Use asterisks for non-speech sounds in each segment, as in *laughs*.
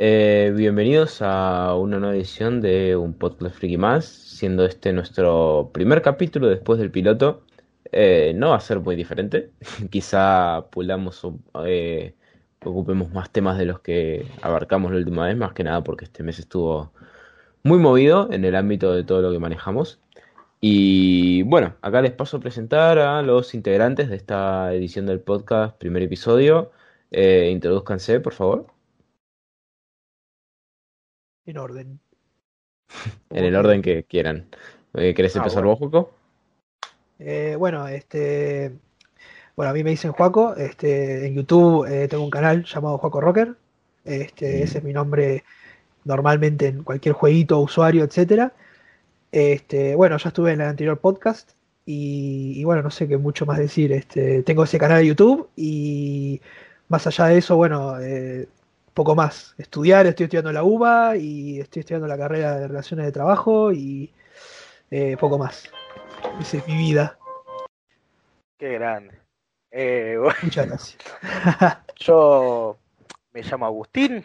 Eh, bienvenidos a una nueva edición de un podcast friki más, siendo este nuestro primer capítulo después del piloto. Eh, no va a ser muy diferente, *laughs* quizá pulamos, eh, ocupemos más temas de los que abarcamos la última vez, más que nada porque este mes estuvo muy movido en el ámbito de todo lo que manejamos. Y bueno, acá les paso a presentar a los integrantes de esta edición del podcast, primer episodio. Eh, introduzcanse, por favor. en orden. *laughs* En el orden que quieran. Eh, ¿Querés Ah, empezar bueno. vos, Joco? Eh, bueno, este, bueno, a mí me dicen Juaco, este, en YouTube eh, tengo un canal llamado Juaco Rocker, este, ese es mi nombre normalmente en cualquier jueguito, usuario, etcétera. Este, bueno, ya estuve en el anterior podcast y, y bueno, no sé qué mucho más decir. Este, tengo ese canal de YouTube y más allá de eso, bueno, eh, poco más. Estudiar, estoy estudiando la UBA y estoy estudiando la carrera de Relaciones de Trabajo y eh, poco más. Esa es mi vida. Qué grande. Eh, bueno, Muchas gracias. *laughs* yo me llamo Agustín,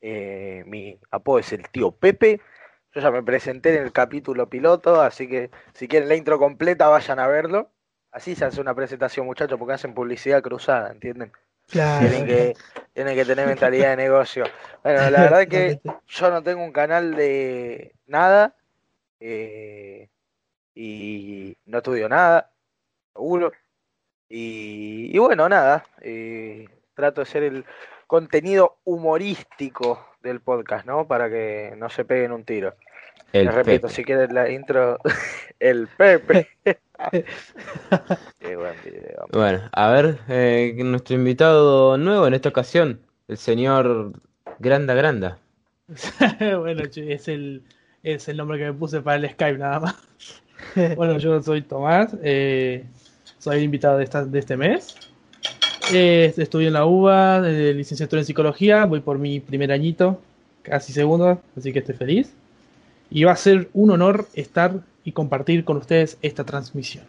eh, mi apodo es el tío Pepe. Yo ya me presenté en el capítulo piloto, así que si quieren la intro completa vayan a verlo. Así se hace una presentación, muchachos, porque hacen publicidad cruzada, ¿entienden? Claro. Tienen que, tienen que tener mentalidad de negocio. Bueno, la verdad que *laughs* Totalmente. yo no tengo un canal de nada eh, y no estudio nada, seguro. Y, y bueno, nada, eh, trato de ser el contenido humorístico del podcast, ¿no? Para que no se peguen un tiro. El Les repito, Pepe. si quieren la intro, *laughs* el Pepe. *laughs* Qué buen video. Bueno, a ver, eh, nuestro invitado nuevo en esta ocasión, el señor Granda Granda. *laughs* Bueno, es el, es el nombre que me puse para el Skype nada más. *laughs* Bueno, yo soy Tomás, eh, soy el invitado de, esta- de este mes. Eh, estudio en la UBA, de licenciatura en psicología, voy por mi primer añito, casi segundo, así que estoy feliz. Y va a ser un honor estar y compartir con ustedes esta transmisión.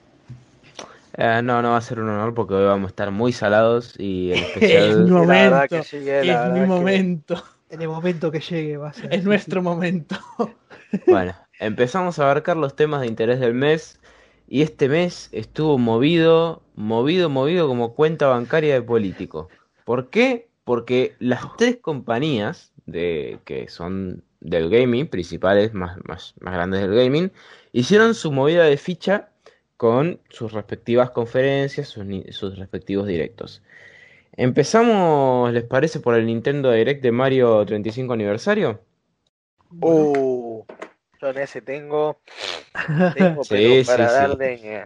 Eh, no, no va a ser un honor porque hoy vamos a estar muy salados y en *laughs* Es especial... mi la verdad momento, que eh, la es mi que- momento, En el momento que llegue va a ser. es nuestro momento. *laughs* Bueno, empezamos a abarcar los temas de interés del mes y este mes estuvo movido, movido, movido como cuenta bancaria de político. ¿Por qué? Porque las tres compañías de, que son del gaming, principales, más, más, más grandes del gaming, hicieron su movida de ficha con sus respectivas conferencias, sus, sus respectivos directos. Empezamos, ¿les parece, por el Nintendo Direct de Mario 35 aniversario? Yo en ese tengo, *laughs* tengo Sí, pero sí, para sí. darle eh,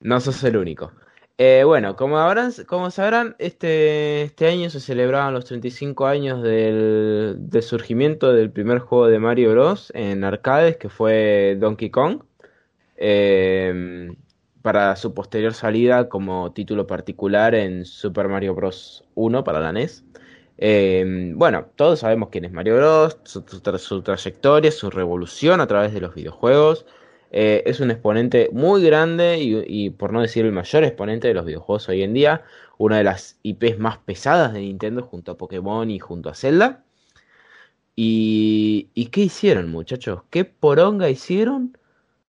No sos el único. Eh, bueno, como habrán, como sabrán, este, este año se celebraban los 35 años del, del surgimiento del primer juego de Mario Bros. en arcades, que fue Donkey Kong, eh, para su posterior salida como título particular en Super Mario Bros. 1 para la NES. Eh, bueno, todos sabemos quién es Mario Bros, su, su tra- su trayectoria, su revolución a través de los videojuegos. Eh, es un exponente muy grande y, por no decir el mayor exponente de los videojuegos hoy en día. Una de las IPs más pesadas de Nintendo junto a Pokémon y junto a Zelda. ¿Y, ¿y qué hicieron, muchachos? ¿Qué poronga hicieron?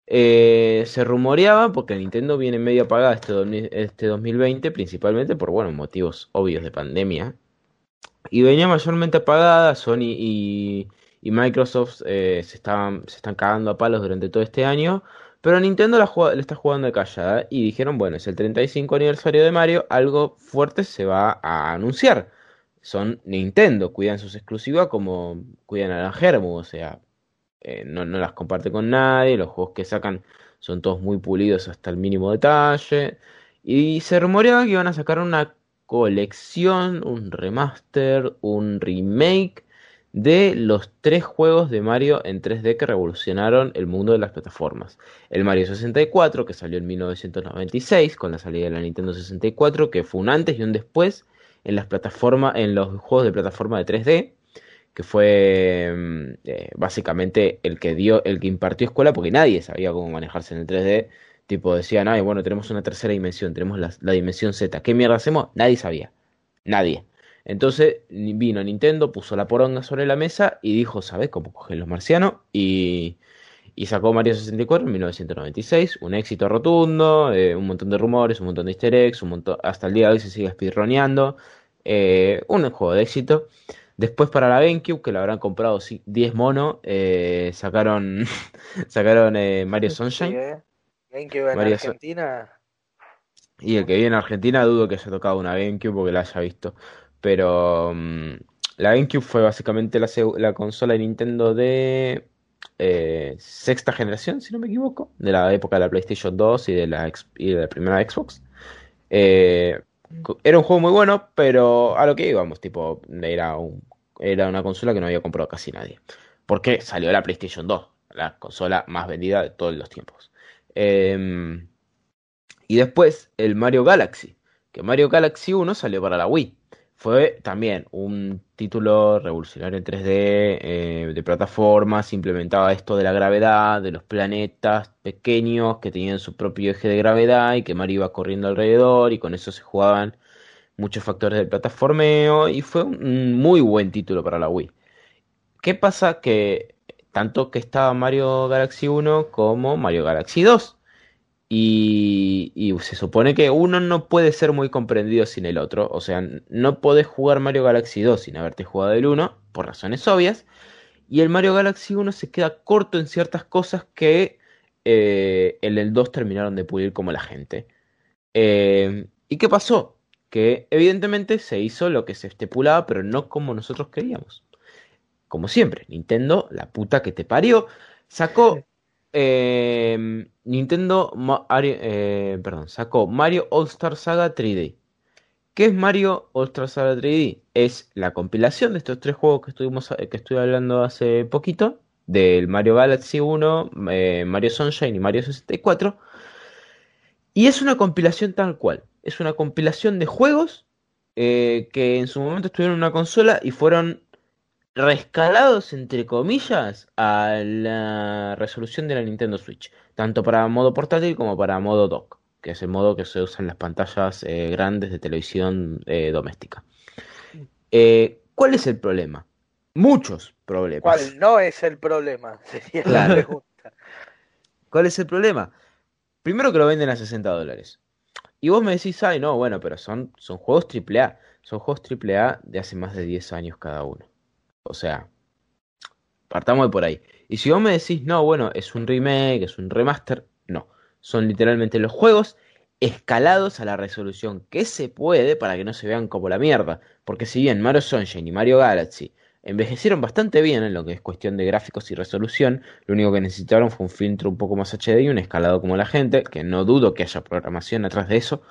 Eh, se rumoreaba porque Nintendo viene medio apagada este, 2000 este 2020, principalmente por bueno, motivos obvios de pandemia. Y venía mayormente apagada, Sony y, Microsoft eh, se estaban, se están cagando a palos durante todo este año. Pero Nintendo la, la está jugando de callada y dijeron, bueno, es el 35 aniversario de Mario, algo fuerte se va a anunciar. Son Nintendo, cuidan sus exclusivas como cuidan a la Germu, o sea, eh, no, no las comparte con nadie, los juegos que sacan son todos muy pulidos hasta el mínimo detalle. Y se rumoreaba que iban a sacar una colección, un remaster, un remake de los tres juegos de Mario en 3D que revolucionaron el mundo de las plataformas. El Mario 64, que salió en 1996 con la salida de la Nintendo 64, que fue un antes y un después en las plataformas, en los juegos de plataforma de 3D, que fue mm, eh, básicamente el que dio, el que impartió escuela, porque nadie sabía cómo manejarse en el 3D. Tipo, decían, ay, bueno, tenemos una tercera dimensión, tenemos la, la dimensión Z. ¿Qué mierda hacemos? Nadie sabía. Nadie. Entonces vino Nintendo, puso la poronga sobre la mesa y dijo, ¿sabes cómo cogen los marcianos? Y, y sacó Mario 64 en 1996, un éxito rotundo, eh, un montón de rumores, un montón de easter eggs, un montón, hasta el día de hoy se sigue speedroneando, eh, un juego de éxito. Después para la GameCube, que lo habrán comprado 10 monos, eh, sacaron, *laughs* sacaron Mario Sunshine. GameCube en Argentina. Y el que viene en Argentina dudo que haya tocado una GameCube porque la haya visto. Pero mm, la GameCube fue básicamente la, la consola de Nintendo de eh, sexta generación, si no me equivoco, de la época de la PlayStation 2 y de la, y de la primera Xbox. Eh, era un juego muy bueno, pero a lo que íbamos, tipo, era, un, era una consola que no había comprado casi nadie. Porque salió la PlayStation 2, la consola más vendida de todos los tiempos. Em, y después el Mario Galaxy, que Mario Galaxy 1 salió para la Wii. Fue también un título revolucionario en 3D, eh, de plataformas, implementaba esto de la gravedad, de los planetas pequeños que tenían su propio eje de gravedad y que Mario iba corriendo alrededor y con eso se jugaban muchos factores del plataformeo y fue un muy buen título para la Wii. ¿Qué pasa? Que tanto que estaba Mario Galaxy 1 como Mario Galaxy 2 y, se supone que uno no puede ser muy comprendido sin el otro. O sea, no podés jugar Mario Galaxy 2 sin haberte jugado el 1, por razones obvias. Y el Mario Galaxy 1 se queda corto en ciertas cosas que eh, en el 2 terminaron de pulir como la gente. Eh, ¿Y qué pasó? Que evidentemente se hizo lo que se estipulaba, pero no como nosotros queríamos. Como siempre, Nintendo, la puta que te parió, sacó eh, Nintendo eh, perdón, sacó Mario All Star Saga 3D. ¿Qué es Mario All Star Saga 3D? Es la compilación de estos tres juegos que estuvimos que estoy hablando hace poquito, del Mario Galaxy 1, eh, Mario Sunshine y Mario 64. Y es una compilación tal cual. Es una compilación de juegos que en su momento estuvieron en una consola y fueron rescalados, entre comillas, a la resolución de la Nintendo Switch, tanto para modo portátil como para modo dock, que es el modo que se usa en las pantallas eh, grandes de televisión eh, doméstica. Eh, ¿Cuál es el problema? Muchos problemas. ¿Cuál no es el problema? *laughs* Sería la pregunta. ¿Cuál es el problema? Primero que lo venden a 60 dólares. Y vos me decís, ay, no, bueno, pero son, son juegos AAA. Son juegos AAA de hace más de 10 años cada uno. O sea, partamos de por ahí. Y si vos me decís, no, bueno, es un remake, es un remaster, no. Son literalmente los juegos escalados a la resolución que se puede para que no se vean como la mierda. Porque si bien Mario Sunshine y Mario Galaxy envejecieron bastante bien en lo que es cuestión de gráficos y resolución, lo único que necesitaron fue un filtro un poco más HD y un escalado como la gente, que no dudo que haya programación atrás de eso.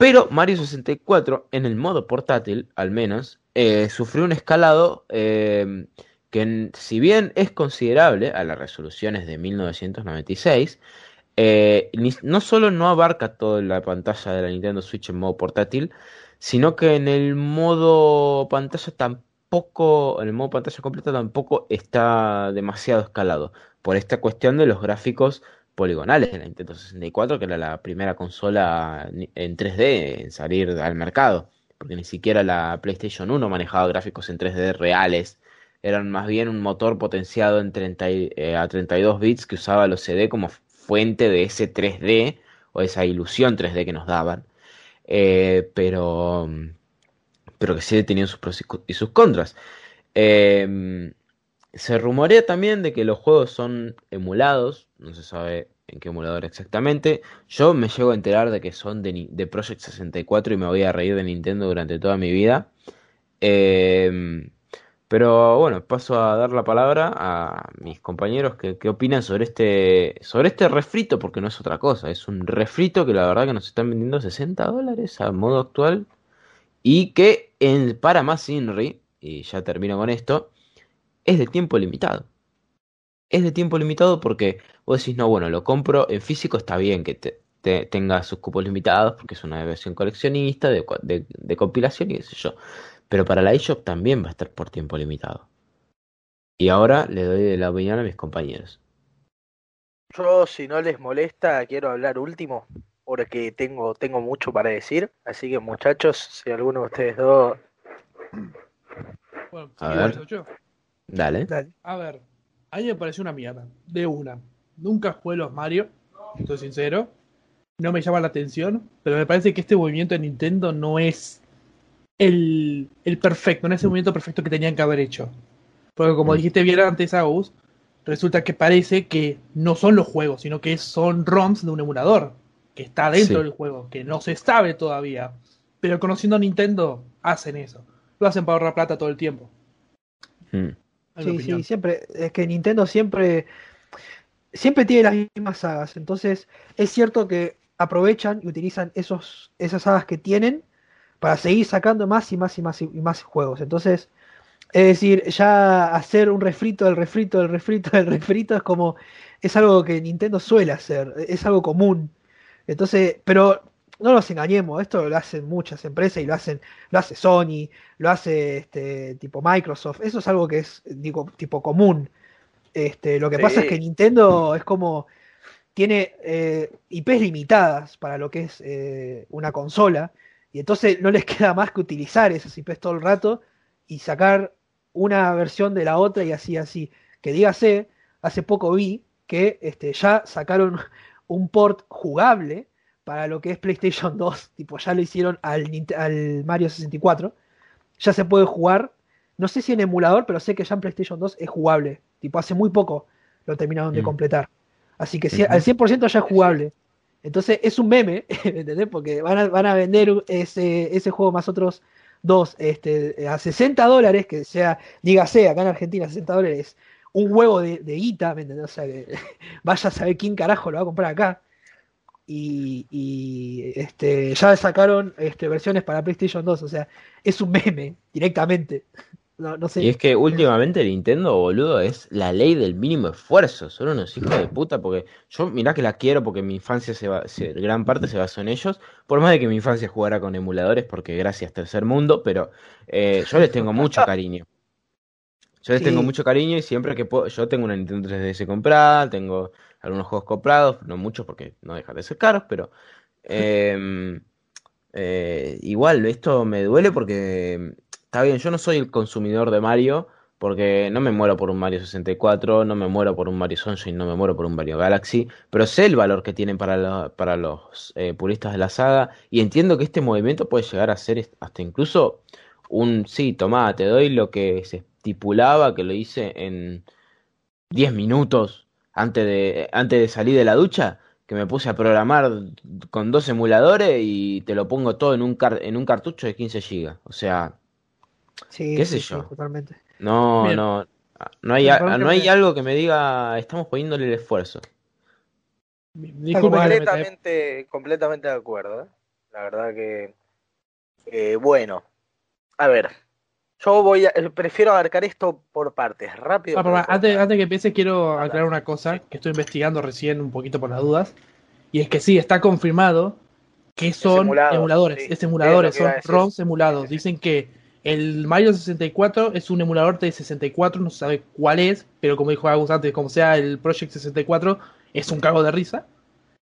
Pero Mario 64, en el modo portátil, al menos, eh, sufrió un escalado eh, que si bien es considerable a las resoluciones de 1996, eh, no solo no abarca toda la pantalla de la Nintendo Switch en modo portátil, sino que en el modo pantalla tampoco, en el modo pantalla completa tampoco está demasiado escalado, por esta cuestión de los gráficos poligonales de la Nintendo 64, que era la primera consola en 3D en salir al mercado porque ni siquiera la PlayStation 1 manejaba gráficos en 3D reales, eran más bien un motor potenciado en 30, eh, a 32 bits que usaba los CD como fuente de ese 3D o esa ilusión 3D que nos daban, eh, pero, pero que sí tenían sus pros y sus contras. Em, se rumorea también de que los juegos son emulados, no se sabe en qué emulador exactamente. Yo me llego a enterar de que son de, de Project 64 y me voy a reír de Nintendo durante toda mi vida. Em, pero bueno, paso a dar la palabra a mis compañeros que, opinan sobre este, sobre este refrito, porque no es otra cosa, es un refrito que la verdad que nos están vendiendo 60 dólares a modo actual y que en, para más Inri, y ya termino con esto, es de tiempo limitado es de tiempo limitado porque vos decís, no, bueno, lo compro en físico, está bien, que te, te- tenga sus cupos limitados porque es una versión coleccionista de, de- de compilación y qué sé yo. Pero para la eShop también va a estar por tiempo limitado. Y ahora le doy la opinión a mis compañeros. Yo, si no les molesta, quiero hablar último, porque tengo, tengo mucho para decir. Así que, muchachos, si alguno de ustedes dos. Bueno, A sí, ver. bueno, yo- Dale. Dale. A ver, a mí me pareció una mierda, de una. Nunca jugué los Mario, soy sincero. No me llama la atención, pero me parece que este movimiento de Nintendo no es el, el perfecto, no es el movimiento perfecto que tenían que haber hecho. Porque como Mm. dijiste bien antes, Agus, resulta que parece que no son los juegos, sino que son ROMs de un emulador, que está dentro Sí. del juego, que no se sabe todavía. Pero conociendo a Nintendo, hacen eso. Lo hacen para ahorrar plata todo el tiempo. Mm. Sí, opinión. sí, siempre. Es que Nintendo siempre. Siempre tiene las mismas sagas. Entonces, es cierto que aprovechan y utilizan esos, esas sagas que tienen para seguir sacando más y más y más y más juegos. Entonces, es decir, ya hacer un refrito del refrito del refrito del refrito es como. Es algo que Nintendo suele hacer. Es algo común. Entonces, pero no nos engañemos, esto lo hacen muchas empresas y lo hacen, lo hace Sony, lo hace este tipo Microsoft, eso es algo que es digo tipo común. Este, lo que Sí. pasa es que Nintendo es como tiene eh, IPs limitadas para lo que es eh, una consola y entonces no les *laughs* queda más que utilizar esas IPs todo el rato y sacar una versión de la otra y así así. Que dígase, hace poco vi que este, ya sacaron un port jugable para lo que es PlayStation *laughs* 2, tipo ya lo hicieron al, Mario 64, ya se puede jugar, no sé si en emulador, pero sé que ya en PlayStation 2 es jugable, tipo hace muy poco lo terminaron de Mm. completar, así que Ujú. al 100% ya es jugable, entonces es un meme, ¿me *laughs* ¿entendés? Porque van a, van a vender ese, ese juego más otros dos este, a 60 dólares, que sea, dígase, acá en Argentina 60 dólares, un huevo de, de guita, ¿me entendés? O sea, que *laughs* vaya a saber quién carajo lo va a comprar acá. Y, y, este, ya sacaron este, versiones para PlayStation 2, o sea, es un meme directamente. No, no sé. Y es que últimamente Nintendo, boludo, es la ley del mínimo esfuerzo. Son unos hijos de puta porque yo, mirá que la quiero porque mi infancia se va, se- gran parte se basó en ellos. Por más de que mi infancia jugara con emuladores, porque gracias tercer mundo, pero eh, yo les tengo mucho cariño. Yo les Sí. tengo mucho cariño y siempre que puedo, yo tengo una Nintendo 3DS comprada, tengo algunos juegos comprados, no muchos porque no dejan de ser caros, pero em, *laughs* eh, igual esto me duele porque está bien, yo no soy el consumidor de Mario, porque no me muero por un Mario 64, no me muero por un Mario Sunshine, no me muero por un Mario Galaxy, pero sé el valor que tienen para, lo- para los eh, puristas de la saga y entiendo que este movimiento puede llegar a ser hasta incluso un, sí, tomá, te doy lo que se estipulaba, que lo hice en 10 minutos antes de, antes de salir de la ducha, que me puse a programar con dos emuladores y te lo pongo todo en un, car- en un cartucho de 15 GB. O sea, Sí, qué sé sí, yo. totalmente. no, Bien. no, no hay, a- no hay me- algo que me diga, estamos poniéndole el esfuerzo. Completamente, completamente de acuerdo. ¿eh? La verdad que. eh, bueno. A ver. Yo voy a. eh, Prefiero abarcar esto por partes. Rápido. Ah, por antes, partes. antes que empiece, quiero Ah, aclarar una cosa Sí. que estoy investigando recién un poquito por las dudas. Y es que sí, está confirmado que son emulado, emuladores, sí. es emuladores, Es son. ROMs emulados. Sí. Dicen que el Mario 64 es un emulador de 64, no se sabe cuál es, pero como dijo Agus antes, como sea el Project 64, es un cago de risa.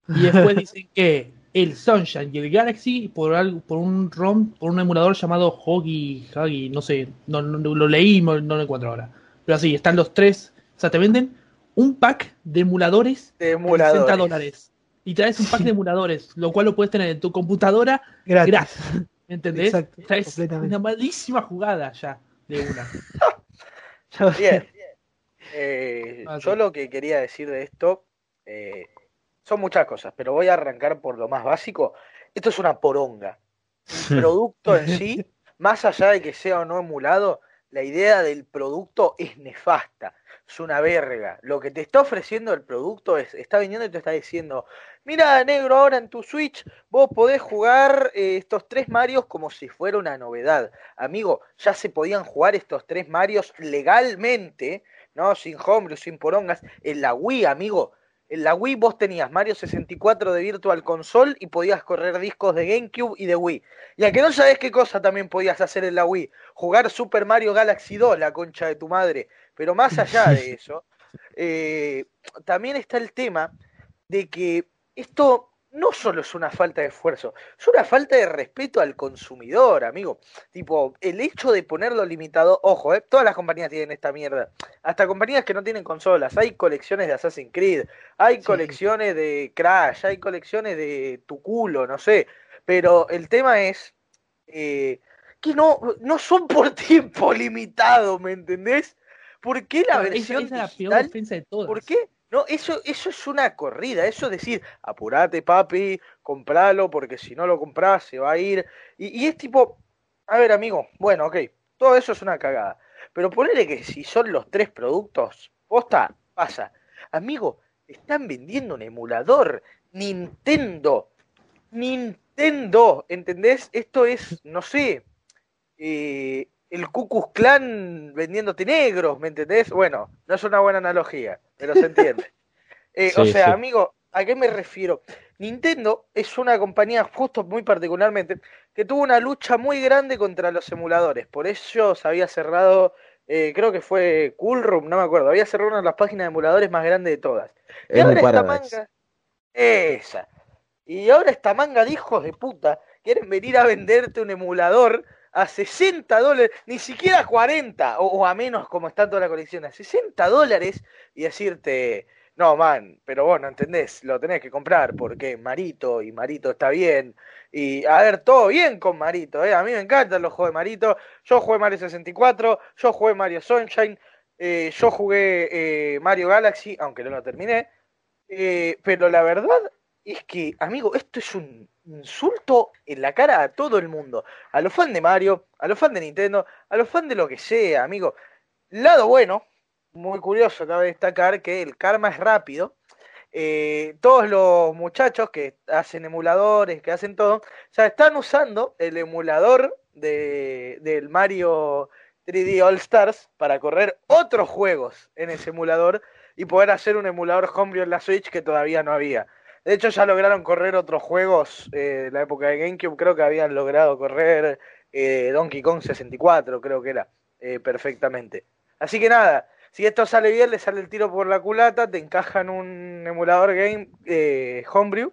Y después *laughs* dicen que el Sunshine y el Galaxy por algo, por un ROM, por un emulador llamado Hoggy, Huggy, no sé, no, no- lo leí no, no lo encuentro ahora. Pero así, están los tres, o sea, te venden un pack de emuladores De emuladores. 60 dólares. Y traes un pack de emuladores, lo cual lo puedes tener en tu computadora Gratis. gratis. ¿Me entendés? Exacto, es una malísima jugada ya de una. *laughs* Ya- *laughs* Bien. Eh, Ah, sí. yo lo que quería decir de esto eh, son muchas cosas, pero voy a arrancar por lo más básico. Esto es una poronga. El *laughs* producto en sí, más allá de que sea o no emulado, la idea del producto es nefasta. Es una verga. Lo que te está ofreciendo el producto es, está viniendo y te está diciendo, mira negro, ahora en tu Switch vos podés jugar eh, estos tres Marios como si fuera una novedad. Amigo, ya se podían jugar estos tres Marios legalmente, ¿no? Sin homebrew, sin porongas. En la Wii, amigo, En la Wii vos tenías Mario 64 de Virtual Console y podías correr discos de GameCube y de Wii. Y a que no sabes qué cosa también podías hacer en la Wii, jugar Super Mario Galaxy 2, la concha de tu madre. Pero más *laughs* allá de eso, eh, también está el tema de que esto no solo es una falta de esfuerzo, es una falta de respeto al consumidor, amigo. Tipo, el hecho de ponerlo limitado, ojo, eh, todas las compañías tienen esta mierda. Hasta compañías que no tienen consolas, hay colecciones de Assassin's Creed, hay colecciones de Crash, hay colecciones de tu culo, no sé. Pero el tema es eh, que no, no son por *laughs* tiempo limitado, ¿me entendés? ¿Por qué la versión esa, es la peor de todas. ¿Por qué? No, eso, eso es una corrida, eso es decir, apurate papi, compralo, porque si no lo compras se va a ir. Y, y es tipo, a ver amigo, bueno, ok, todo eso es una cagada. Pero ponele que si son los tres productos, posta, pasa. Amigo, están vendiendo un emulador Nintendo. Nintendo, ¿entendés? Esto es, no sé, eh, el Cucus Clan vendiéndote negros, ¿me entendés? Bueno, no es una buena analogía, pero se entiende. *laughs* Eh, o sea, sí. amigo, ¿a qué me refiero? Nintendo es una compañía, justo muy particularmente, que tuvo una lucha muy grande contra los emuladores. Por eso se había cerrado, eh, creo que fue Coolroom, no me acuerdo, había cerrado una de las páginas de emuladores más grandes de todas. Y ahora esta manga, esa. Y ahora esta manga de hijos de puta quieren venir a venderte un emulador a 60 dólares, ni siquiera a 40 o, a menos como está toda la colección, a 60 dólares y decirte, no, man, pero vos no entendés, lo tenés que comprar porque Marito y Marito está bien. Y a ver, todo bien con Marito, ¿eh? a mí me encantan los juegos de Marito. Yo jugué Mario 64, yo jugué Mario Sunshine, eh, yo jugué eh, Mario Galaxy, aunque no lo terminé. Eh, pero la verdad es que, amigo, esto es un insulto en la cara a todo el mundo. A los fans de Mario, a los fans de Nintendo, a los fans de lo que sea, amigo. Lado bueno, muy curioso, cabe destacar que el karma es rápido. Eh, todos los muchachos que hacen emuladores, que hacen todo, ya están usando el emulador de, del Mario 3D All Stars para correr otros juegos en ese emulador y poder hacer un emulador homebrew en la Switch que todavía no había. De hecho, ya lograron correr otros juegos eh, de la época de GameCube. Creo que habían logrado correr eh, Donkey Kong 64, creo que era, eh, perfectamente. Así que nada, si esto sale bien, le sale el tiro por la culata, te encajan un emulador game eh, homebrew,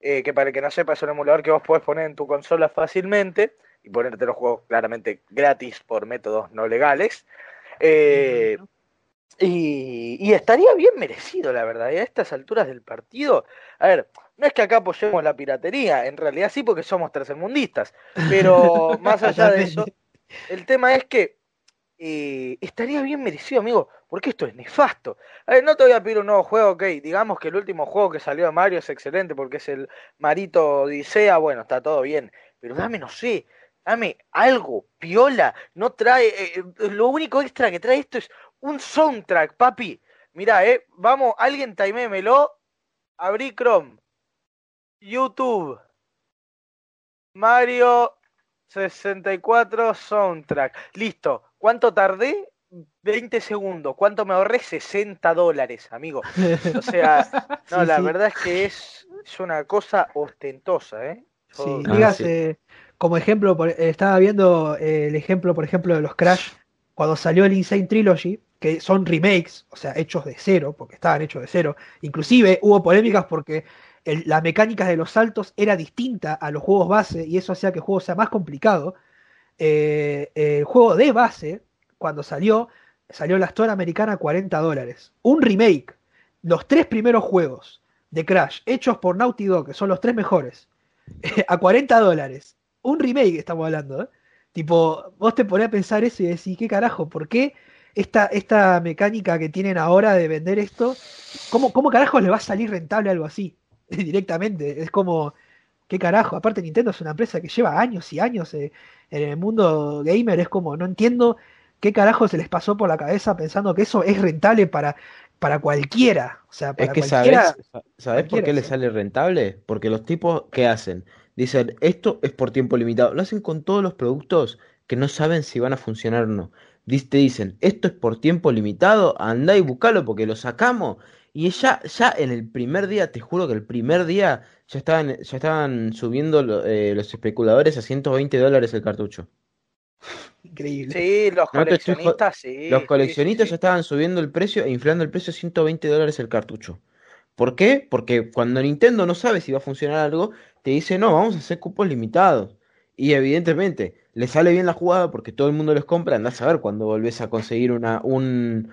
que para el que no sepa es un emulador que vos podés poner en tu consola fácilmente y ponerte los juegos claramente gratis por métodos no legales. Eh, y, y estaría bien merecido, la verdad. Y a estas alturas del partido, a ver, no es que acá apoyemos la piratería, en realidad sí porque somos tercermundistas, pero *laughs* más allá de eso, el tema es que eh, estaría bien merecido, amigo, porque esto es nefasto. A ver, no te voy a pedir un nuevo juego, ok, digamos que el último juego que salió de Mario es excelente porque es el Marito Odisea, bueno, está todo bien, pero dame, no sé, dame algo, piola, no trae, eh, lo único extra que trae esto es un soundtrack, papi. Mirá, eh, vamos, alguien timémelo, abrí Chrome, YouTube, Mario 64 soundtrack, listo. ¿Cuánto tardé? 20 segundos. ¿Cuánto me ahorré? 60 dólares, amigo. O sea, *laughs* no, Sí, la sí. verdad es que es, es una cosa ostentosa, ¿eh? Yo- Sí, Ah, digas, sí. eh, como ejemplo, por- eh, estaba viendo eh, el ejemplo, por ejemplo, de los Crash, cuando salió el Insane Trilogy, que son remakes, o sea, hechos de cero, porque estaban hechos de cero. Inclusive hubo polémicas porque la mecánica de los saltos era distinta a los juegos base y eso hacía que el juego sea más complicado. Eh, el juego de base, cuando salió, salió la Store americana a 40 dólares. Un remake, los tres primeros juegos de Crash, hechos por Naughty Dog, que son los tres mejores, *laughs* a 40 dólares. Un remake estamos hablando, ¿eh? Tipo, vos te ponés a pensar eso y decís, ¿qué carajo? ¿Por qué esta, esta mecánica que tienen ahora de vender esto? ¿Cómo, cómo carajo le va a salir rentable algo así? *laughs* Directamente. Es como, ¿qué carajo? Aparte, Nintendo es una empresa que lleva años y años eh, en el mundo gamer. Es como, no entiendo qué carajo se les pasó por la cabeza pensando que eso es rentable para, para cualquiera. O sea, Es para que cualquiera. sabes, ¿sabes por qué le sí. sale rentable? Porque los tipos que hacen, dicen, esto es por tiempo limitado. Lo hacen con todos los productos que no saben si van a funcionar o no. Te dicen, esto es por tiempo limitado, andá y buscalo porque lo sacamos Y ya, ya en el primer día, te juro que el primer día ya estaban, ya estaban subiendo lo- eh, los especuladores a 120 dólares el cartucho. Increíble. Sí, los No coleccionistas, sí. Los sí, coleccionistas sí, ya estaban subiendo el precio e inflando el precio a 120 dólares el cartucho. ¿Por qué? Porque cuando Nintendo no sabe si va a funcionar algo, te dice, no, vamos a hacer cupos limitados. Y evidentemente, le sale bien la jugada porque todo el mundo los compra. Andás a ver cuando volvés a conseguir una, un,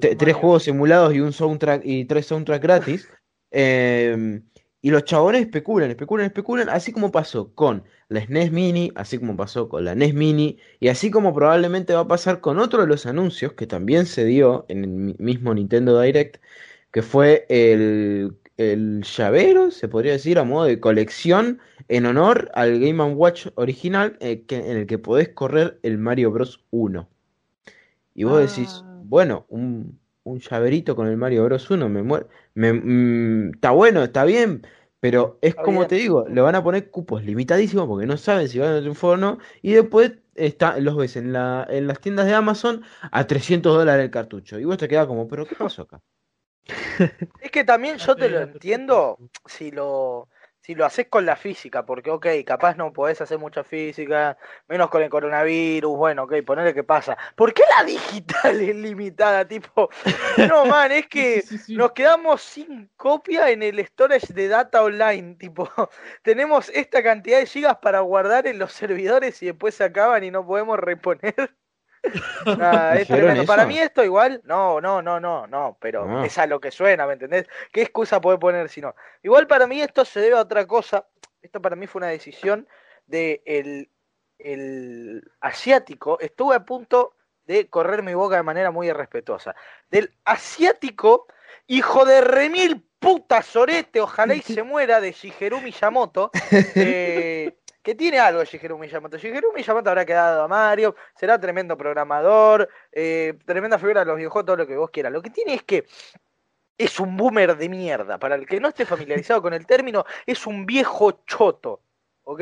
tres Mario. juegos simulados y un soundtrack y tres soundtracks gratis. Eh, y los chabones especulan, especulan, especulan, así como pasó con la SNES Mini, así como pasó con la NES Mini, y así como probablemente va a pasar con otro de los anuncios que también se dio en el mi- mismo Nintendo Direct, que fue el, el llavero, se podría decir, a modo de colección en honor al Game Watch original, eh, que- en el que podés correr el Mario Bros. 1. Y vos decís, Ah. bueno, un, un llaverito con el Mario Bros. 1 me muero. Me, mm, está bueno, está bien, pero es como te digo, le van a poner cupos limitadísimos porque no saben si van a triunfar o no. Y después está, los ves en la, en las tiendas de Amazon a 300 dólares el cartucho. Y vos te quedás como, ¿pero qué pasó acá? Es que también yo te lo entiendo si lo, si lo haces con la física, porque ok, capaz no podés hacer mucha física, menos con el coronavirus, bueno, ok, ponele que pasa. ¿Por qué la digital *laughs* es limitada? Tipo, no man, es que *laughs* Sí, sí, sí. nos quedamos sin copia en el storage de data online, tipo, *laughs* tenemos esta cantidad de gigas para guardar en los servidores y después se acaban y no podemos reponer. Nada, es ¿Dijeron tremendo. Para mí esto igual, no, no, no, no, no, pero No. es a lo que suena, ¿me entendés? ¿Qué excusa puede poner si no? Igual para mí esto se debe a otra cosa. Esto para mí fue una decisión de el, el asiático. Estuve a punto de correr mi boca de manera muy irrespetuosa. Del asiático, hijo de remil puta sorete, ojalá y *laughs* se muera, de Shigeru Miyamoto. *laughs* eh, que tiene algo Shigeru Miyamoto. Shigeru Miyamoto habrá quedado a Mario, será tremendo programador, eh, tremenda figura de los videojuegos, todo lo que vos quieras. Lo que tiene es que es un boomer de mierda. Para el que no esté familiarizado con el término, es un viejo choto, ¿ok?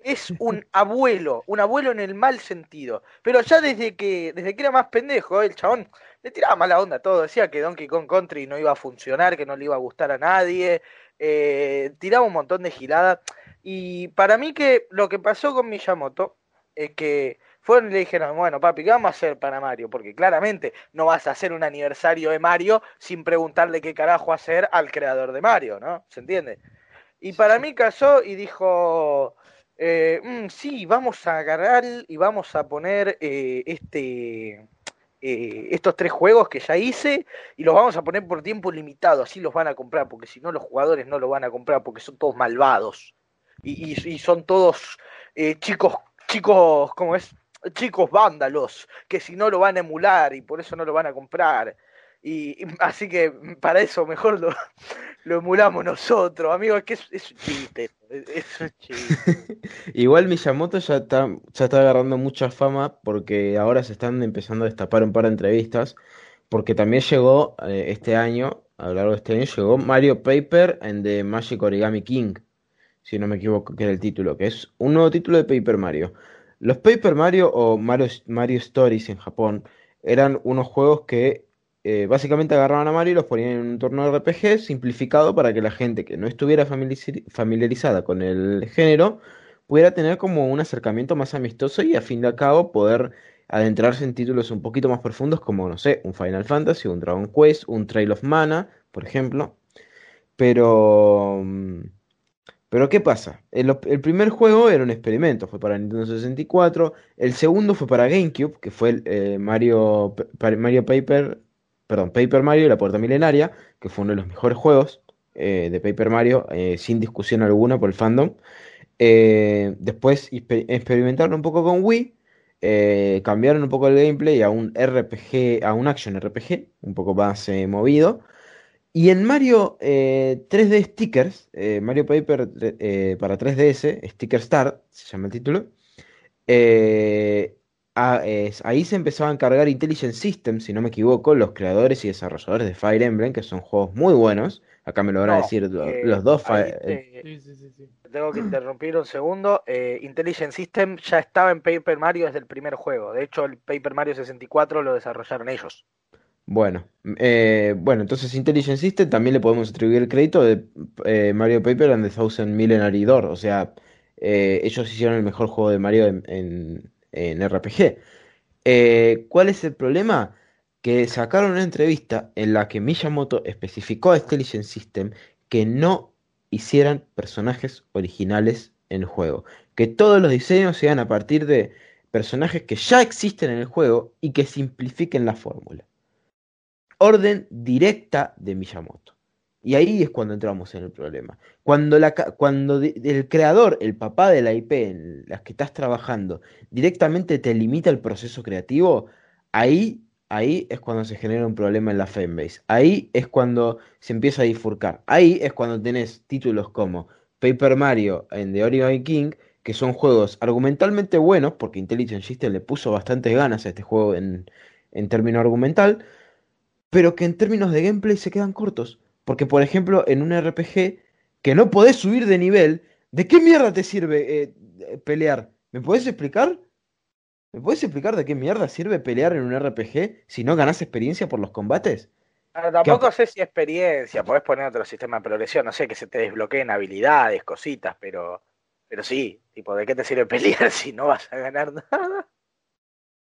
Es un *laughs* abuelo, un abuelo en el mal sentido. Pero ya desde que, desde que era más pendejo, el chabón le tiraba mala onda a todo. Decía que Donkey Kong Country no iba a funcionar, que no le iba a gustar a nadie. eh, tiraba un montón de giladas. Y para mí que lo que pasó con Miyamoto es que fueron y le dijeron, bueno, papi, ¿qué vamos a hacer para Mario? Porque claramente no vas a hacer un aniversario de Mario sin preguntarle qué carajo hacer al creador de Mario, ¿no? ¿Se entiende? Y para mí casó y dijo, eh, "Mm, sí, vamos a agarrar y vamos a poner eh, este, eh, estos tres juegos que ya hice y los vamos a poner por tiempo limitado, así los van a comprar, porque si no los jugadores no los van a comprar porque son todos malvados. Y, y- y son todos eh, chicos, chicos, ¿cómo es? Chicos vándalos, que si no lo van a emular y por eso no lo van a comprar. Y, así que para eso mejor lo, emulamos nosotros, amigo, es que es, un chiste, es, un chiste. *laughs* Igual Miyamoto ya está, ya está agarrando mucha fama porque ahora se están empezando a destapar un par de entrevistas. Porque también llegó eh, este año, a lo largo de este año, llegó Mario Paper and the Magic Origami King, si no me equivoco, que era el título, que es un nuevo título de Paper Mario. Los Paper Mario o Mario, Mario Stories en Japón eran unos juegos que eh, básicamente agarraban a Mario y los ponían en un entorno de RPG simplificado para que la gente que no estuviera familiariz- familiarizada con el género pudiera tener como un acercamiento más amistoso y a fin de cabo poder adentrarse en títulos un poquito más profundos como, no sé, un Final Fantasy, un Dragon Quest, un Trail of Mana, por ejemplo. Pero... mm, Pero ¿qué pasa? El, primer juego era un experimento, fue para Nintendo 64. El segundo fue para GameCube, que fue el, eh, Mario, Mario Paper, perdón, Paper Mario y la Puerta Milenaria, que fue uno de los mejores juegos eh, de Paper Mario, eh, sin discusión alguna por el fandom. Eh, después exper- experimentaron un poco con Wii, cambiaron un poco el gameplay a un RPG, a un action RPG, un poco más movido. Y en Mario eh, 3D Stickers, Mario Paper para 3DS, Sticker Start, se llama el título, a- es- ahí se empezaba a encargar Intelligent Systems, si no me equivoco, los creadores y desarrolladores de Fire Emblem, que son juegos muy buenos. Acá me lo van a No, decir eh, los dos. eh, te- Sí, sí, sí, sí. tengo que interrumpir un segundo. Eh, Intelligent System ya estaba en Paper Mario desde el primer juego. De hecho, el Paper Mario 64 lo desarrollaron ellos. Bueno, eh, bueno, entonces Intelligent System también le podemos atribuir el crédito de eh, Mario Paper and the Thousand Millenary Door. O sea, eh, ellos hicieron el mejor juego de Mario en, en- en RPG. Eh, ¿cuál es el problema? Que sacaron una entrevista en la que Miyamoto especificó a Intelligent System que no hicieran personajes originales en el juego. Que todos los diseños sean a partir de personajes que ya existen en el juego y que simplifiquen la fórmula. Orden directa de Miyamoto. Y ahí es cuando entramos en el problema. Cuando, la, el creador, el papá de la IP en las que estás trabajando, directamente te limita el proceso creativo, ahí, ahí es cuando se genera un problema en la fanbase. Ahí es cuando se empieza a bifurcar. Ahí es cuando tenés títulos como Paper Mario en The Origami King, que son juegos argumentalmente buenos, porque Intelligent System le puso bastantes ganas a este juego en, en términos argumental, pero que en términos de gameplay se quedan cortos. Porque, por ejemplo, en un RPG que no podés subir de nivel, ¿de qué mierda te sirve eh, eh, pelear? ¿Me podés explicar? ¿Me podés explicar de qué mierda sirve pelear en un RPG si no ganás experiencia por los combates? Ahora, tampoco sé si experiencia, podés poner otro sistema de progresión, no sé, que se te desbloqueen habilidades, cositas, pero, pero sí, tipo, ¿de qué te sirve *laughs* pelear si no vas a ganar nada?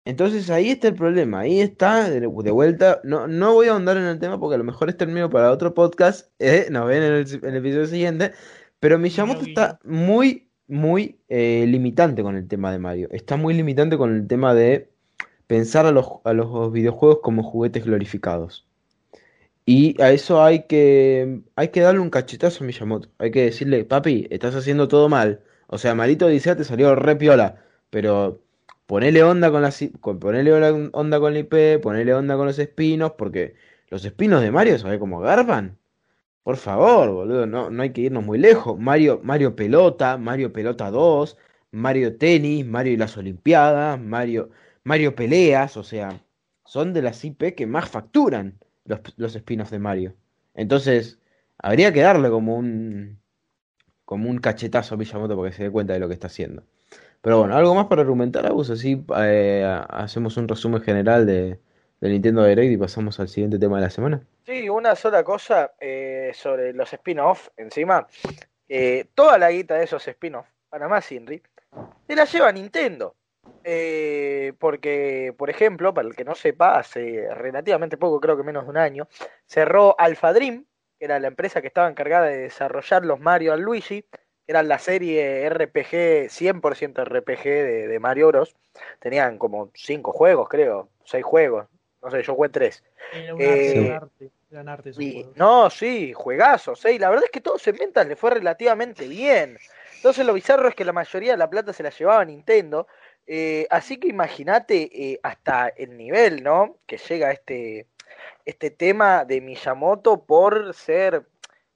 Entonces ahí está el problema, ahí está de, vuelta. No, no voy a ahondar en el tema porque a lo mejor es término para otro podcast. *laughs* eh, nos ven en el, en el episodio siguiente. Pero Miyamoto está muy, muy eh, limitante con el tema de Mario. Está muy limitante con el tema de pensar a los, a los videojuegos como juguetes glorificados. Y a eso hay que, hay que darle un cachetazo a Miyamoto. Hay que decirle, papi, estás haciendo todo mal. O sea, Marito Odisea te salió re piola, pero ponele onda con la, si- con, ponele onda con la IP, ponele onda con los espinos, porque los espinos de Mario, ¿sabes cómo garpan? Por favor, boludo, no, no hay que irnos muy lejos. Mario, Mario Pelota, Mario Pelota 2, Mario Tenis, Mario y las Olimpiadas, Mario, Mario Peleas, o sea, son de las IP que más facturan los, los spin-offs de Mario. Entonces, habría que darle como un, como un cachetazo a Miyamoto para que se dé cuenta de lo que está haciendo. Pero bueno, algo más para argumentar, Agus, así eh, hacemos un resumen general de, de Nintendo Direct y pasamos al siguiente tema de la semana. Sí, una sola cosa eh, sobre los spin-off encima. eh, toda la guita de esos spin-off, para más Inri, se la lleva Nintendo. Eh, porque, por ejemplo, para el que no sepa, hace relativamente poco, creo que menos de un año, cerró Alpha Dream, que era la empresa que estaba encargada de desarrollar los Mario and Luigi, era la serie RPG, 100% RPG de, de Mario Bros. Tenían como cinco juegos, creo, seis juegos, no sé, yo jugué tres. Era un Eh, arte, Sí. eran arte Y- no, sí, juegazos. Y la verdad es que todos en ventas le fue relativamente bien. Entonces lo bizarro es que la mayoría de la plata se la llevaba Nintendo. eh, así que imagínate eh, hasta el nivel, ¿no? Que llega este, este tema de Miyamoto por ser,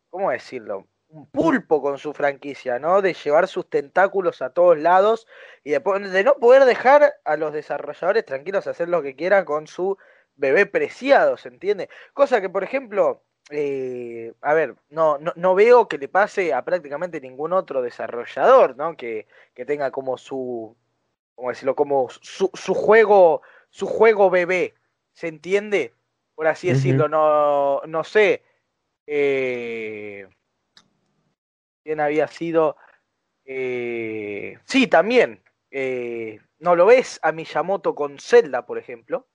¿cómo decirlo? Un pulpo con su franquicia, ¿no? De llevar sus tentáculos a todos lados y de, de no poder dejar a los desarrolladores tranquilos a hacer lo que quieran con su bebé preciado, ¿se entiende? Cosa que, por ejemplo, eh, a ver, no, no, no veo que le pase a prácticamente ningún otro desarrollador, ¿no? Que, que tenga como su, ¿cómo decirlo? Como su, su juego, su juego bebé, ¿se entiende? Por así decirlo, no, no sé. Eh, ¿Quién había sido? Eh, sí, también. eh, ¿No lo ves a Miyamoto con Zelda, por ejemplo?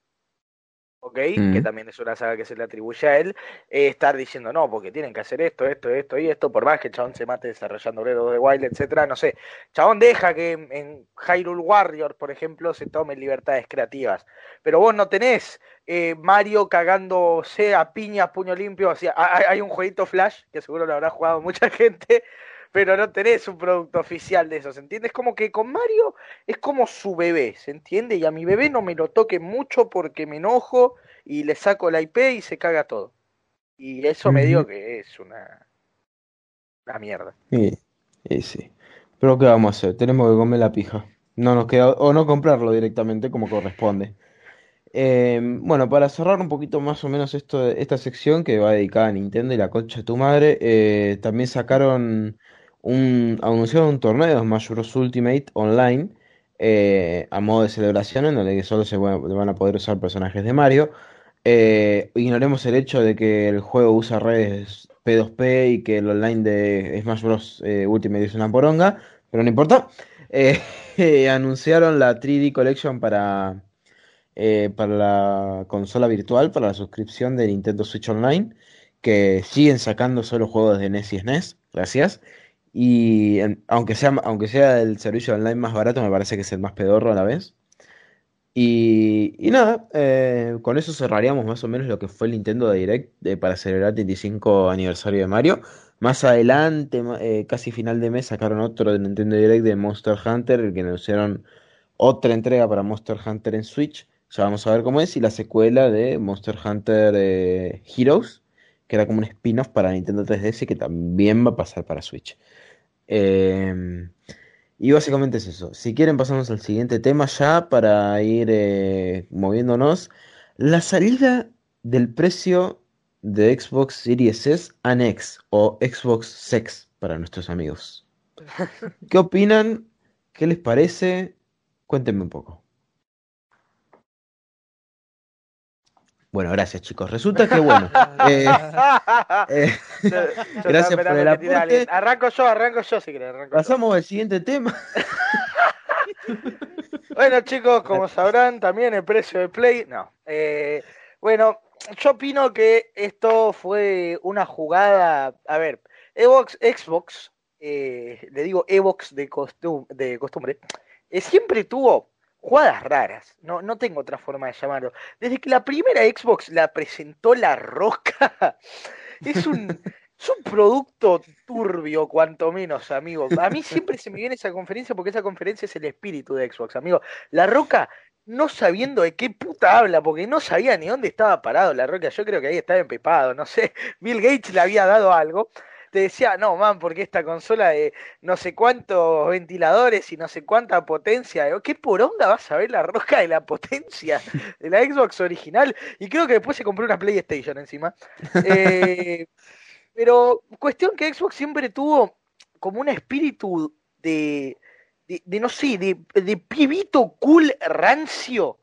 ¿Ok? Mm. Que también es una saga que se le atribuye a él, eh, estar diciendo, no, porque tienen que hacer esto, esto, esto y esto, por más que el chabón se mate desarrollando of the Wild, etcétera, no sé. Chabón deja que en, en Hyrule Warrior, por ejemplo, se tomen libertades creativas. Pero vos no tenés eh, Mario cagándose a piñas, puño limpio, o sea, hay, hay un jueguito Flash, que seguro lo habrá jugado mucha *laughs* gente, pero no tenés un producto oficial de eso, ¿se entiende? Es como que con Mario es como su bebé, ¿se entiende? Y a mi bebé no me lo toque mucho porque me enojo y le saco la IP y se caga todo. Y eso me digo Ujú. que es una, una mierda. Y, y sí. Pero ¿qué vamos a hacer? Tenemos que comer la pija. No nos queda, o no comprarlo directamente como corresponde. Eh, bueno, para cerrar un poquito más o menos esto, esta sección que va dedicada a Nintendo y la concha de tu madre, eh, también sacaron un, anunciaron un torneo de Smash Bros. Ultimate online eh, a modo de celebración en donde solo se van a poder usar personajes de Mario. Eh, ignoremos el hecho de que el juego usa redes P2P y que el online de Smash Bros. eh, Ultimate es una poronga, pero no importa. Eh, *laughs* anunciaron la 3D Collection para, para la consola virtual, para la suscripción de Nintendo Switch Online, que siguen sacando solo juegos de NES y SNES, gracias. Y aunque sea, aunque sea el servicio online más barato, me parece que es el más pedorro a la vez. Y, y nada, eh, con eso cerraríamos más o menos lo que fue el Nintendo Direct eh, para celebrar el 25 aniversario de Mario. Más adelante, eh, casi final de mes, sacaron otro de Nintendo Direct de Monster Hunter, que anunciaron otra entrega para Monster Hunter en Switch. Ya vamos a ver cómo es. Y la secuela de Monster Hunter Heroes, que era como un spin-off para Nintendo 3DS que también va a pasar para Switch. Em, y básicamente es eso. Si quieren, pasamos al siguiente tema ya para ir eh, moviéndonos. La salida del precio de Xbox Series S and X o Xbox Sex para nuestros amigos. *laughs* ¿Qué opinan? ¿Qué les parece? Cuéntenme un poco. Bueno, gracias chicos. Resulta que bueno. eh, *laughs* eh, Yo- yo Gracias estaba por el aporte. Arranco yo, arranco yo si querés. arranco yo. pasamos al siguiente tema. *laughs* Bueno, chicos, como sabrán, también el precio de Play. No. Eh, bueno, yo opino que esto fue una jugada. A ver, Xbox, Xbox eh, le digo Xbox de, costum- de costumbre, eh, siempre tuvo jugadas raras. No, no tengo otra forma de llamarlo. Desde que la primera Xbox la presentó La Roca, *laughs* es un. Es un producto turbio, cuanto menos, amigo. A mí siempre se me viene esa conferencia porque esa conferencia es el espíritu de Xbox, amigo. La Roca no sabiendo de qué puta habla, porque no sabía ni dónde estaba parado La Roca. Yo creo que ahí estaba empepado, no sé. Bill Gates le había dado algo. Te decía, no, man, porque esta consola de no sé cuántos ventiladores y no sé cuánta potencia. ¿Qué poronga vas a ver La Roca de la potencia de la Xbox original? Y creo que después se compró una PlayStation encima. Eh, *laughs* pero cuestión que Xbox siempre tuvo como un espíritu de, de, de, no sé, de, de pibito cool rancio,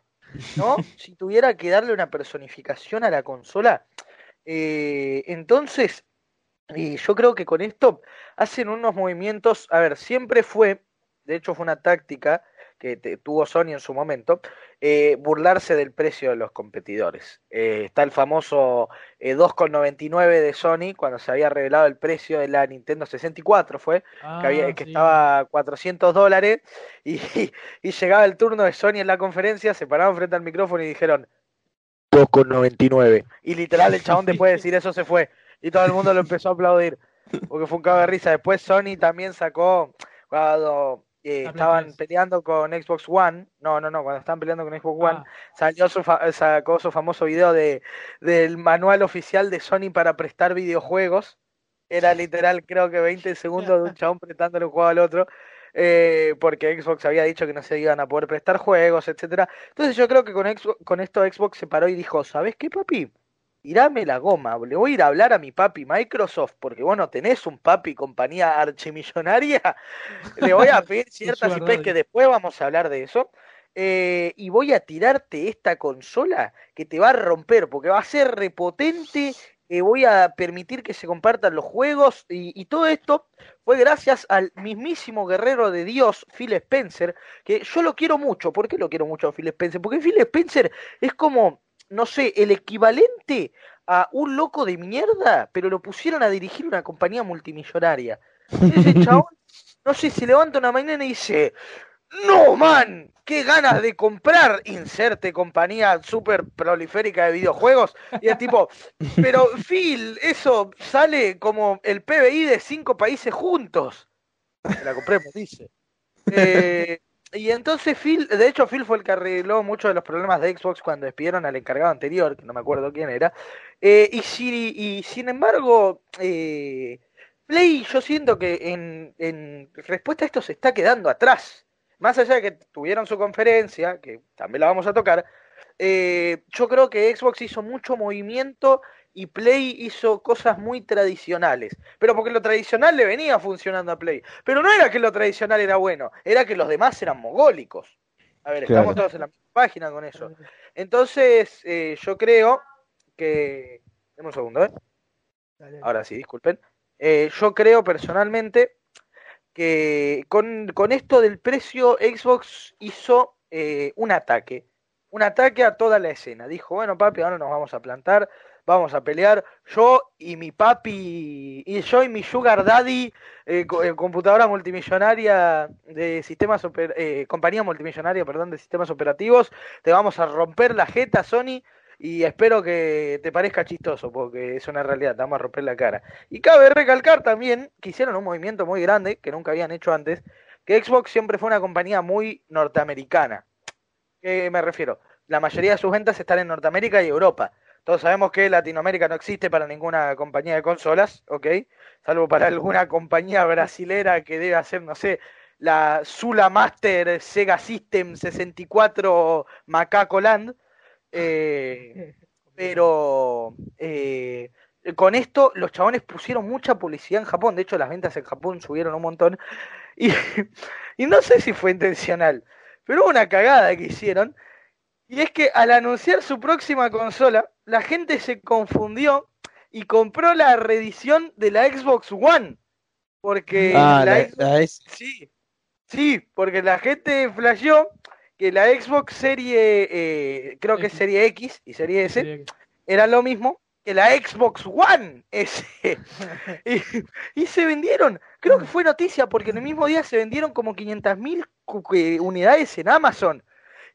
¿no? si tuviera que darle una personificación a la consola. Eh, entonces, eh, yo creo que con esto hacen unos movimientos, a ver, siempre fue, de hecho fue una táctica que te- tuvo Sony en su momento, eh, burlarse del precio de los competidores. Eh, está el famoso eh, 2,99 de Sony cuando se había revelado el precio de la Nintendo 64, fue, que, había, Ah, que sí. estaba a 400 dólares *laughs* y, y llegaba el turno de Sony en la conferencia, se pararon frente al micrófono y dijeron 2,99. Y literal el chabón *laughs* después de decir eso se fue y todo el mundo lo empezó a aplaudir *laughs* porque fue un cago de risa. Después Sony también sacó cuando eh, estaban 3. peleando con Xbox One, no, no, no, cuando estaban peleando con Xbox One, Ah, salió su fa- sacó su famoso video de, del manual oficial de Sony para prestar videojuegos. Era literal, creo que 20 segundos de un *laughs* chabón prestándole un juego al otro. eh, porque Xbox había dicho que no se iban a poder prestar juegos, etcétera. Entonces yo creo que con, Xbox- con esto Xbox se paró y dijo, ¿sabes qué, papi? Tirame la goma, le voy a ir a hablar a mi papi Microsoft, porque vos no tenés un papi compañía archimillonaria. *laughs* Le voy a pedir *laughs* ciertas IPs que después vamos a hablar de eso. eh, y voy a tirarte esta consola que te va a romper, porque va a ser repotente. eh, voy a permitir que se compartan los juegos y, y todo esto fue gracias al mismísimo guerrero de Dios, Phil Spencer, que yo lo quiero mucho. ¿Por qué lo quiero mucho a Phil Spencer? Porque Phil Spencer es como, no sé, el equivalente a un loco de mierda, pero lo pusieron a dirigir una compañía multimillonaria. Ese *laughs* chabón, no sé, se levanta una mañana y dice, no, man, qué ganas de comprar, inserte compañía súper proliférica de videojuegos. Y es tipo, pero Phil, eso sale como el PBI de cinco países juntos. La compremos, dice. *laughs* Eh, y entonces Phil, de hecho Phil fue el que arregló muchos de los problemas de Xbox cuando despidieron al encargado anterior, que no me acuerdo quién era. Eh, y, si, y sin embargo, eh, Play yo siento que en, en respuesta a esto se está quedando atrás. Más allá de que tuvieron su conferencia, que también la vamos a tocar, eh, yo creo que Xbox hizo mucho movimiento y Play hizo cosas muy tradicionales. Pero porque lo tradicional le venía funcionando a Play. Pero no era que lo tradicional era bueno, era que los demás eran mogólicos. A ver, Claro. estamos todos en la misma página con eso. Entonces, eh, yo creo que... Dame un segundo, ¿eh? Dale. Ahora sí, disculpen. Eh, yo creo personalmente que con, con esto del precio, Xbox hizo eh, un ataque. Un ataque a toda la escena. Dijo, bueno, papi, ahora nos vamos a plantar, vamos a pelear. Yo y mi papi, y yo y mi Sugar Daddy, eh, eh, computadora multimillonaria de sistemas, oper- eh, compañía multimillonaria, perdón, de sistemas operativos, te vamos a romper la jeta, Sony. Y espero que te parezca chistoso, porque es una realidad, te vamos a romper la cara. Y cabe recalcar también que hicieron un movimiento muy grande, que nunca habían hecho antes, que Xbox siempre fue una compañía muy norteamericana. ¿Qué me refiero? La mayoría de sus ventas están en Norteamérica y Europa. Todos sabemos que Latinoamérica no existe para ninguna compañía de consolas, ¿ok? Salvo para alguna compañía brasilera que debe hacer, no sé, la Sula Master Sega System 64 Macaco Land. Eh, pero eh, con esto los chabones pusieron mucha publicidad en Japón. De hecho, las ventas en Japón subieron un montón. Y, *laughs* y no sé si fue intencional, pero hubo una cagada que hicieron. Y es que al anunciar su próxima consola, la gente se confundió y compró la reedición de la Xbox One. Porque Ah, la la- Xbox- la es- Sí, sí, porque la gente flasheó que la Xbox Serie, eh, creo que es X. Serie X y Serie S, era lo mismo que la Xbox One S. *laughs* y, y se vendieron, creo que fue noticia, porque en el mismo día se vendieron como 500.000 cu- eh, unidades en Amazon.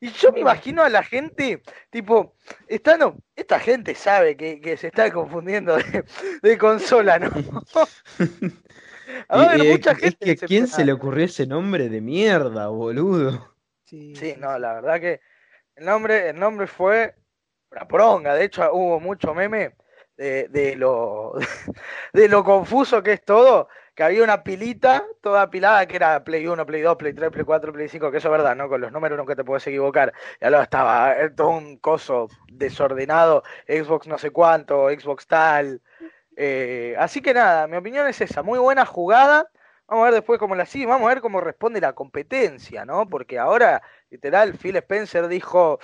Y yo me imagino a la gente, tipo, esta, no, esta gente sabe que, que se está confundiendo de, de consola, ¿no? *laughs* A ver, y- mucha es gente que ¿quién se le ocurrió ese nombre de mierda, boludo? Sí, Sí, no, la verdad que el nombre, el nombre fue una poronga. De hecho, hubo mucho meme de, de lo *laughs* de lo confuso que es todo. Que había una pilita toda apilada que era Play 1, Play 2, Play 3, Play 4, Play 5, que eso es verdad, ¿no? Con los números nunca te puedes equivocar. Y luego estaba eh, todo un coso desordenado, Xbox no sé cuánto, Xbox tal. Eh, así que nada, mi opinión es esa, muy buena jugada. Vamos a ver después cómo la sigue, vamos a ver cómo responde la competencia, ¿no? Porque ahora, literal, Phil Spencer dijo,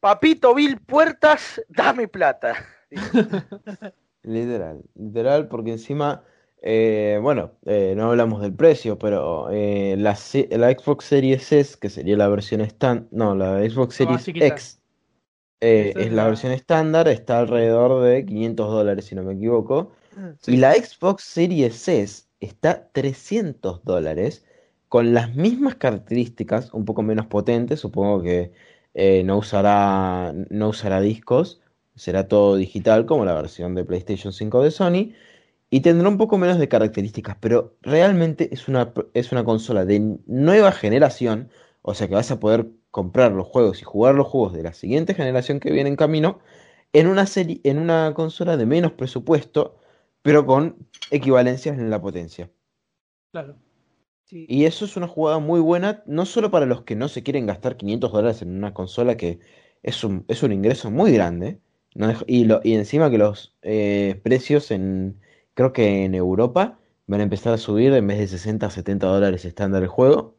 Papito Bill Puertas, dame plata. *laughs* Literal, literal, porque encima, eh, bueno, eh, no hablamos del precio, pero eh, la, Xbox Series S, que sería la versión estándar, no, la Xbox Series. X, es es la versión estándar, está alrededor de 500 dólares, si no me equivoco. Sí. Y la Xbox Series S está 300 dólares, con las mismas características, un poco menos potente, supongo que no usará, no usará discos, será todo digital como la versión de PlayStation 5 de Sony, y tendrá un poco menos de características, pero realmente es una, es una consola de nueva generación, o sea que vas a poder comprar los juegos y jugar los juegos de la siguiente generación que viene en camino en una serie, en una consola de menos presupuesto, pero con equivalencias en la potencia. Claro. Sí. Y eso es una jugada muy buena, no solo para los que no se quieren gastar 500 dólares en una consola, que es un, es un ingreso muy grande, no y, lo, y encima que los eh, precios en, creo que en Europa van a empezar a subir en vez de 60 a 70 dólares estándar el juego.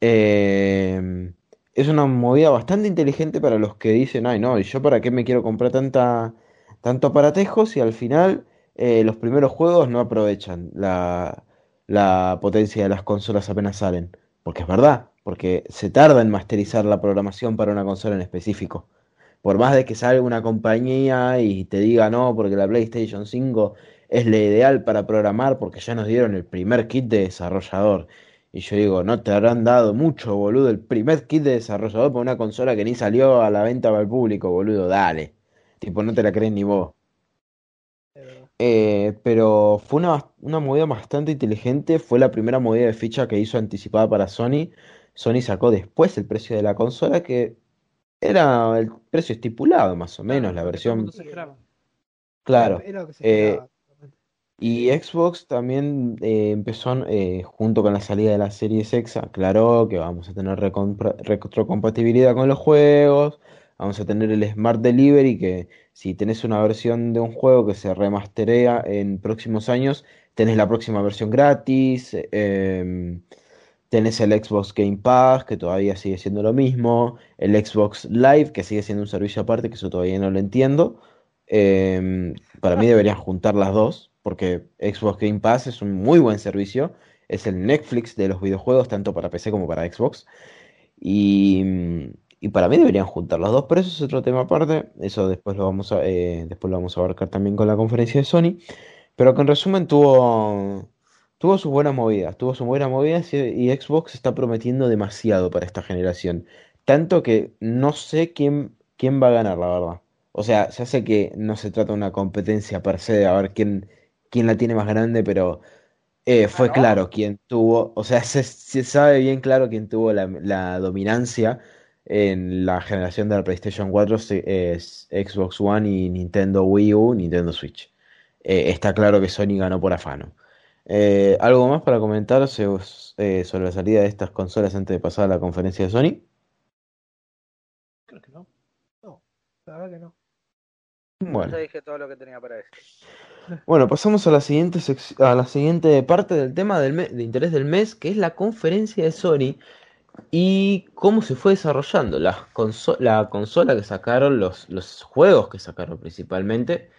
Eh, es una movida bastante inteligente para los que dicen, ay no, ¿y yo para qué me quiero comprar tanta, tanto aparatejo si al final eh, los primeros juegos no aprovechan la, la potencia de las consolas apenas salen? Porque es verdad, porque se tarda en masterizar la programación para una consola en específico. Por más de que salga una compañía y te diga no, porque la PlayStation 5 es la ideal para programar, porque ya nos dieron el primer kit de desarrollador. Y yo digo, no te habrán dado mucho, boludo, el primer kit de desarrollador para una consola que ni salió a la venta para el público, boludo, dale. Tipo, no te la crees ni vos. Eh, pero fue una, una movida bastante inteligente, fue la primera movida de ficha que hizo anticipada para Sony. Sony sacó después el precio de la consola, que era el precio estipulado más o menos, la versión, claro. Era lo que se Eh. Y Xbox también eh, empezó, eh, junto con la salida de la Series X, aclaró que vamos a tener retrocompatibilidad con los juegos, vamos a tener el Smart Delivery, que si tenés una versión de un juego que se remasterea en próximos años, tenés la próxima versión gratis, em, tenés el Xbox Game Pass, que todavía sigue siendo lo mismo, el Xbox Live, que sigue siendo un servicio aparte, que eso todavía no lo entiendo. Eh, para mí deberían juntar las dos, porque Xbox Game Pass es un muy buen servicio. Es el Netflix de los videojuegos, tanto para PC como para Xbox. Y, y para mí deberían juntar las dos, pero eso es otro tema aparte. Eso después lo vamos a, eh, después lo vamos a abarcar también con la conferencia de Sony. Pero que en resumen tuvo, tuvo sus buenas movidas, tuvo sus buenas movidas y, y Xbox está prometiendo demasiado para esta generación. Tanto que no sé quién, quién va a ganar, la verdad. O sea, ya sé que no se trata de una competencia per se, a ver quién, quién la tiene más grande, pero eh, fue ¿no? claro quién tuvo, o sea, se, se sabe bien claro quién tuvo la, la dominancia en la generación de la PlayStation 4, se- es Xbox One y Nintendo Wii U, Nintendo Switch. Eh, está claro que Sony ganó por afano. Eh, ¿algo más para comentar eh, sobre la salida de estas consolas antes de pasar a la conferencia de Sony? Creo que no. La verdad que no. Bueno. Ya dije todo lo que tenía para decir. Bueno, pasamos a la siguiente a la siguiente parte del tema del de interés del mes, que es la conferencia de Sony y cómo se fue desarrollando la, conso- la consola que sacaron, los, los juegos que sacaron principalmente,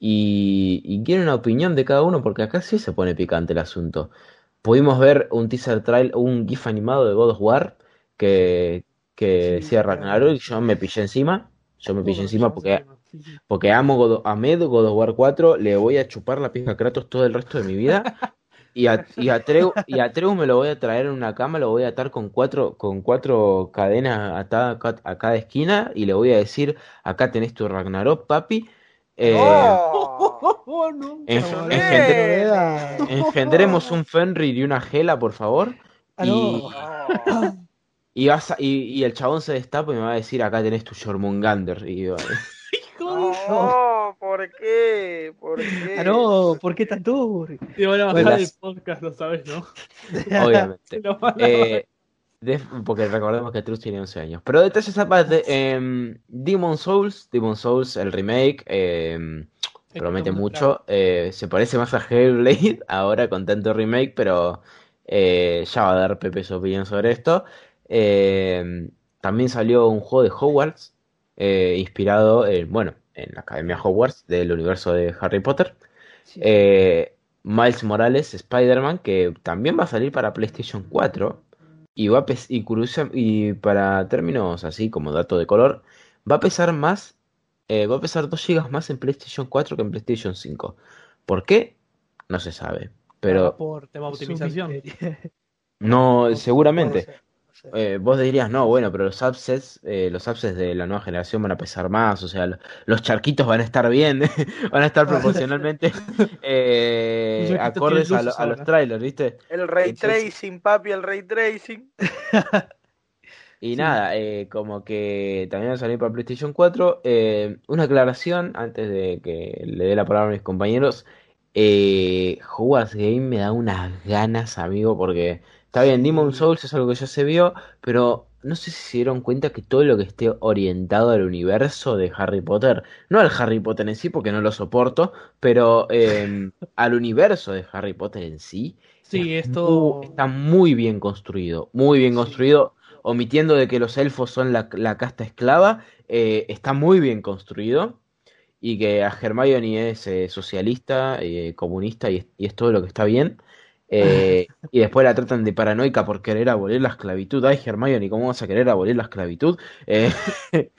y, y quiero una opinión de cada uno, porque acá sí se pone picante el asunto. Pudimos ver un teaser trail, un GIF animado de God of War que, que Sí, claro. Y yo me pillé encima. Yo me pillé encima porque. Porque amo God, amé God of War 4, le voy a chupar la pija a Kratos todo el resto de mi vida. Y a, y a Treu, y a Treu me lo voy a traer en una cama, lo voy a atar con cuatro, con cuatro cadenas atadas a, ca- a cada esquina y le voy a decir, acá tenés tu Ragnarok, papi. Eh, ¡No! Oh, *laughs* novedad. engendremos un Fenrir y una Gela, por favor. Ah, Y, vas a- y, y el chabón se destapa y me va a decir, acá tenés tu Jormungander. Y yo, No, ¿por qué? ¿Por qué? Ah, no, ¿por qué tan turbio? Te van a bajar Bueno, el las- podcast, lo sabes, ¿no? *laughs* obviamente. Eh, de- porque recordemos que Trus tiene 11 años. Pero detalles aparte, eh, Demon Souls, Demon Souls, el remake, eh, promete mucho. eh, se parece más a Hellblade *laughs* ahora con tanto remake, pero eh, ya va a dar Pepe su opinión sobre esto. Eh, también salió un juego de Hogwarts, eh, inspirado en, bueno, en la Academia Hogwarts del universo de Harry Potter. Sí. Eh, Miles Morales, Spider-Man, que también va a salir para PlayStation 4. Y va a pes- y, y para términos así como dato de color, va a pesar más, eh, va a pesar 2 GB más en PlayStation 4 que en PlayStation 5. ¿Por qué? No se sabe. Pero por tema de optimización. no, seguramente. Eh, vos dirías, no, bueno, pero los subsets, eh, los subsets de la nueva generación van a pesar más, o sea, lo- los charquitos van a estar bien, *laughs* van a estar *laughs* proporcionalmente *laughs* eh, acordes a, lo- a los trailers, ¿viste? El ray Entonces- tracing, papi, el ray tracing. Y nada, eh, como que también va a salir para PlayStation 4. eh, una aclaración antes de que le dé la palabra a mis compañeros. Eh, Hogwarts Game me da unas ganas, amigo, porque está bien, Demon. Souls es algo que ya se vio, pero no sé si se dieron cuenta que todo lo que esté orientado al universo de Harry Potter, no al Harry Potter en sí, porque no lo soporto, pero eh, *laughs* al universo de Harry Potter en sí, Sí, es esto. muy- está muy bien construido, muy bien Sí. construido, omitiendo de que los elfos son la, la casta esclava, eh, está muy bien construido y que a Hermione es eh, socialista, eh, comunista y es, y es todo lo que está bien. Eh, *laughs* y después la tratan de paranoica por querer abolir la esclavitud. Ay, Hermione, ¿cómo vas a querer abolir la esclavitud? Eh, *laughs*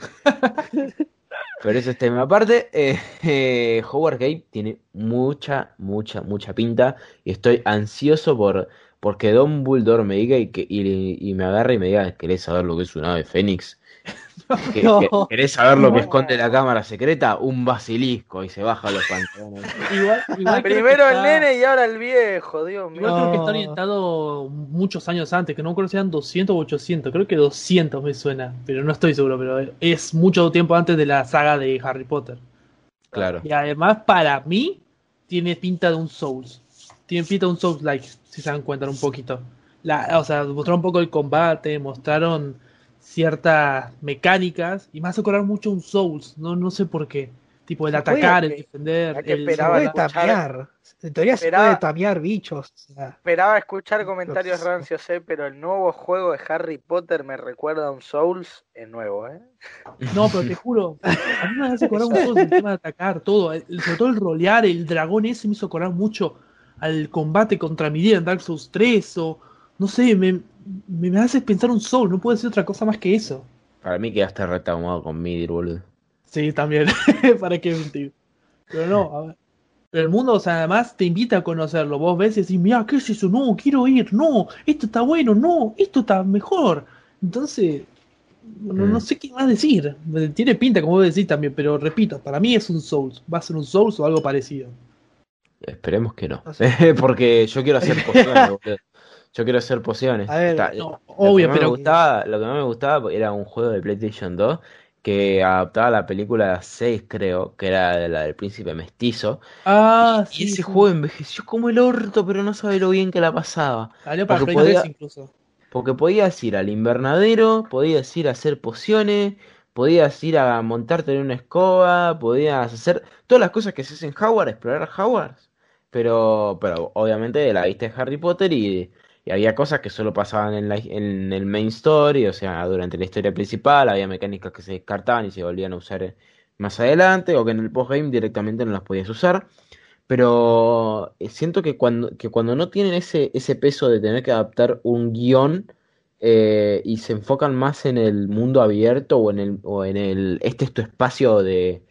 pero eso es tema aparte. Eh, Howard Gate tiene mucha, mucha, mucha pinta. Y estoy ansioso por porque Don Bulldor me diga y, que, y, y me agarre y me diga, ¿querés saber lo que es un ave fénix? *laughs* ¿Que- No. que- ¿Querés saber lo que esconde la cámara secreta? Un basilisco y se baja los pantalones. *laughs* Igual, igual Primero el está- nene y ahora el viejo, Dios mío. Igual creo que está orientado muchos años antes, que no creo que sean 200 o 800, creo que 200 me suena, pero no estoy seguro, pero es mucho tiempo antes de la saga de Harry Potter. Claro. Y además, para mí, tiene pinta de un Souls. Tiene pinta de un Souls-like, si se dan cuenta un poquito. La, o sea, mostraron un poco el combate, mostraron ciertas mecánicas, y me hace acordar mucho un Souls, no, no sé por qué. Tipo el Se atacar, el defender, el Se esperaba puede escuchar- tamear. En teoría se esperaba- puede tamear bichos. o sea, Esperaba escuchar comentarios rancios, eh, pero el nuevo juego de Harry Potter me recuerda a un Souls, es nuevo, ¿eh? No, pero te juro, *laughs* a mí me hace acordar un poco el tema de atacar, todo, el- sobre todo el rolear, el dragón ese me hizo acordar mucho al combate contra Miria en Dark Souls 3, o no sé, me, me, me hace pensar un Soul, no puede ser otra cosa más que eso. Para mí quedaste retraumado con Midir, boludo. Sí, también, *laughs* para qué mentir. Pero no, a ver. Pero el mundo, o sea, además te invita a conocerlo. Vos ves y decís, mira, ¿qué es eso? No, quiero ir, no, esto está bueno, no, esto está mejor. Entonces, no, no Mm. sé qué más decir. Tiene pinta, como vos decís también, pero repito, para mí es un Souls. Va a ser un Souls o algo parecido. Esperemos que no. *laughs* Porque yo quiero hacer *laughs* boludo. Yo quiero hacer pociones. A ver, Está- No, lo obvio, que más me pero gustaba, lo que más me gustaba era un juego de PlayStation 2 que adaptaba la película 6, creo, que era de la del príncipe mestizo. Ah, Y sí. ese sí. juego envejeció como el orto, pero no sabe lo bien que la pasaba. Salió para porque Play 3 podía- incluso. Porque podías ir al invernadero, podías ir a hacer pociones, podías ir a montarte en una escoba, podías hacer todas las cosas que se hacen en Hogwarts, explorar Hogwarts. Pero, pero obviamente de la vista de Harry Potter y, había cosas que solo pasaban en el main story, o sea, durante la historia principal, había mecánicas que se descartaban y se volvían a usar más adelante, o que en el postgame directamente no las podías usar. Pero eh, siento que cuando, que cuando no tienen ese, ese peso de tener que adaptar un guion eh, y se enfocan más en el mundo abierto o en el, o en el este es tu espacio de,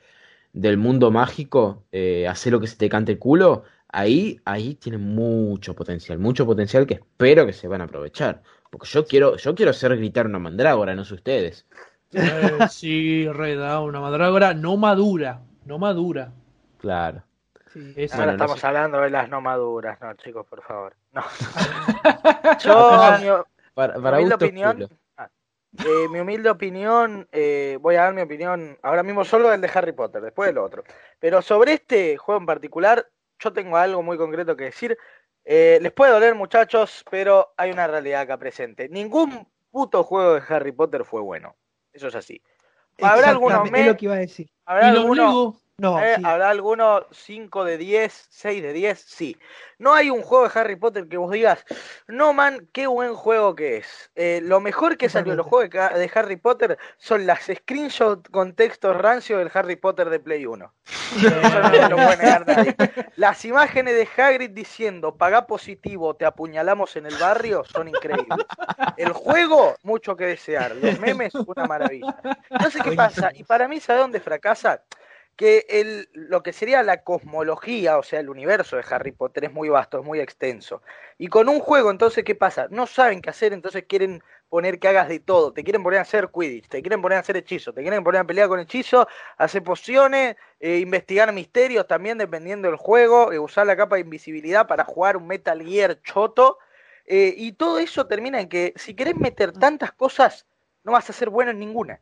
del mundo mágico, eh, hacer lo que se te cante el culo, ahí, ahí tiene mucho potencial, mucho potencial que espero que se van a aprovechar. Porque yo quiero, yo quiero hacer gritar una mandrágora, no sé ustedes. Eh, *laughs* sí, reda, una madrágora no madura. No madura. Claro. sí. Es- Ahora Bueno, no estamos sé. hablando de las no maduras, no, chicos, por favor. No. *laughs* Yo, mi, Para, mi humilde opinión, ah, eh, mi humilde opinión, eh, voy a dar mi opinión ahora mismo solo del de Harry Potter, después del otro. Pero sobre este juego en particular, yo tengo algo muy concreto que decir. Eh, les puede doler, muchachos, pero hay una realidad acá presente. Ningún puto juego de Harry Potter fue bueno. Eso es así. Habrá algunos Exactamente, es me- lo que iba a decir. Habrá Y los algunos Lego, No, eh, sí. ¿Habrá alguno 5 de 10, 6 de 10? Sí. No hay un juego de Harry Potter que vos digas, no man, qué buen juego que es. Eh, lo mejor que salió de los juegos de, Harry Potter son las screenshots con textos rancios del Harry Potter de Play 1. *laughs* Eso no te lo puede negar nadie. Las imágenes de Hagrid diciendo, pagá positivo, te apuñalamos en el barrio, son increíbles. El juego, mucho que desear. Los memes, una maravilla. No sé qué pasa. Y para mí, ¿sabe dónde fracasa? Que el, lo que sería la cosmología, o sea, el universo de Harry Potter es muy vasto, es muy extenso. Y con un juego, entonces, ¿qué pasa? No saben qué hacer, entonces quieren poner que hagas de todo. Te quieren poner a hacer Quidditch, te quieren poner a hacer hechizos, te quieren poner a pelear con hechizos, hacer pociones, eh, investigar misterios también dependiendo del juego, eh, usar la capa de invisibilidad para jugar un Metal Gear choto. eh, y todo eso termina en que si querés meter tantas cosas, no vas a ser bueno en ninguna.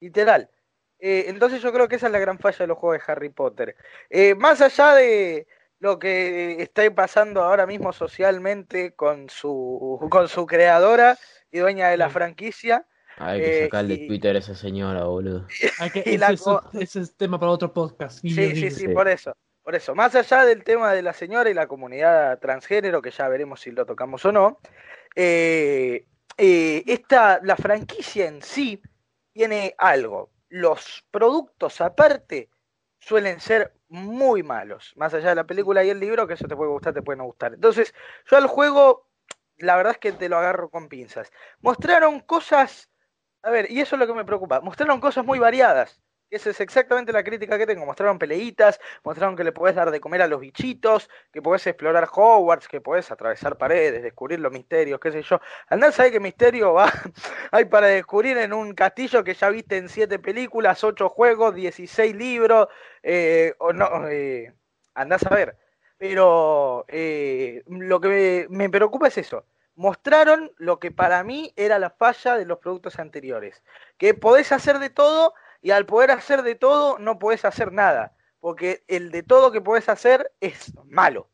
Literal. Eh, entonces yo creo que esa es la gran falla de los juegos de Harry Potter. Eh, más allá de lo que está pasando ahora mismo socialmente con su, con su creadora y dueña de la Sí. franquicia, Hay que Eh, sacarle y- Twitter a esa señora, boludo. *laughs* hay que- Y ese, es, ese es tema para otro podcast. Sí, sí, sí, Sí. por eso. Por eso, más allá del tema de la señora y la comunidad transgénero, que ya veremos si lo tocamos o no, eh, eh, esta, la franquicia en sí tiene algo. Los productos aparte suelen ser muy malos, más allá de la película y el libro, que eso te puede gustar, te puede no gustar. Entonces, yo al juego, la verdad es que te lo agarro con pinzas. Mostraron cosas, a ver, y eso es lo que me preocupa, mostraron cosas muy variadas. Esa es exactamente la crítica que tengo. Mostraron peleitas, mostraron que le podés dar de comer a los bichitos, que podés explorar Hogwarts, que podés atravesar paredes, descubrir los misterios, qué sé yo. Andá, sabe qué misterio va *laughs* hay para descubrir en un castillo que ya viste en siete películas, ocho juegos, 16 libros, eh, o no, eh, andás a ver. Pero eh, lo que me, me preocupa es eso. Mostraron lo que para mí era la falla de los productos anteriores. Que podés hacer de todo y al poder hacer de todo no podés hacer nada. Porque el de todo que podés hacer es malo.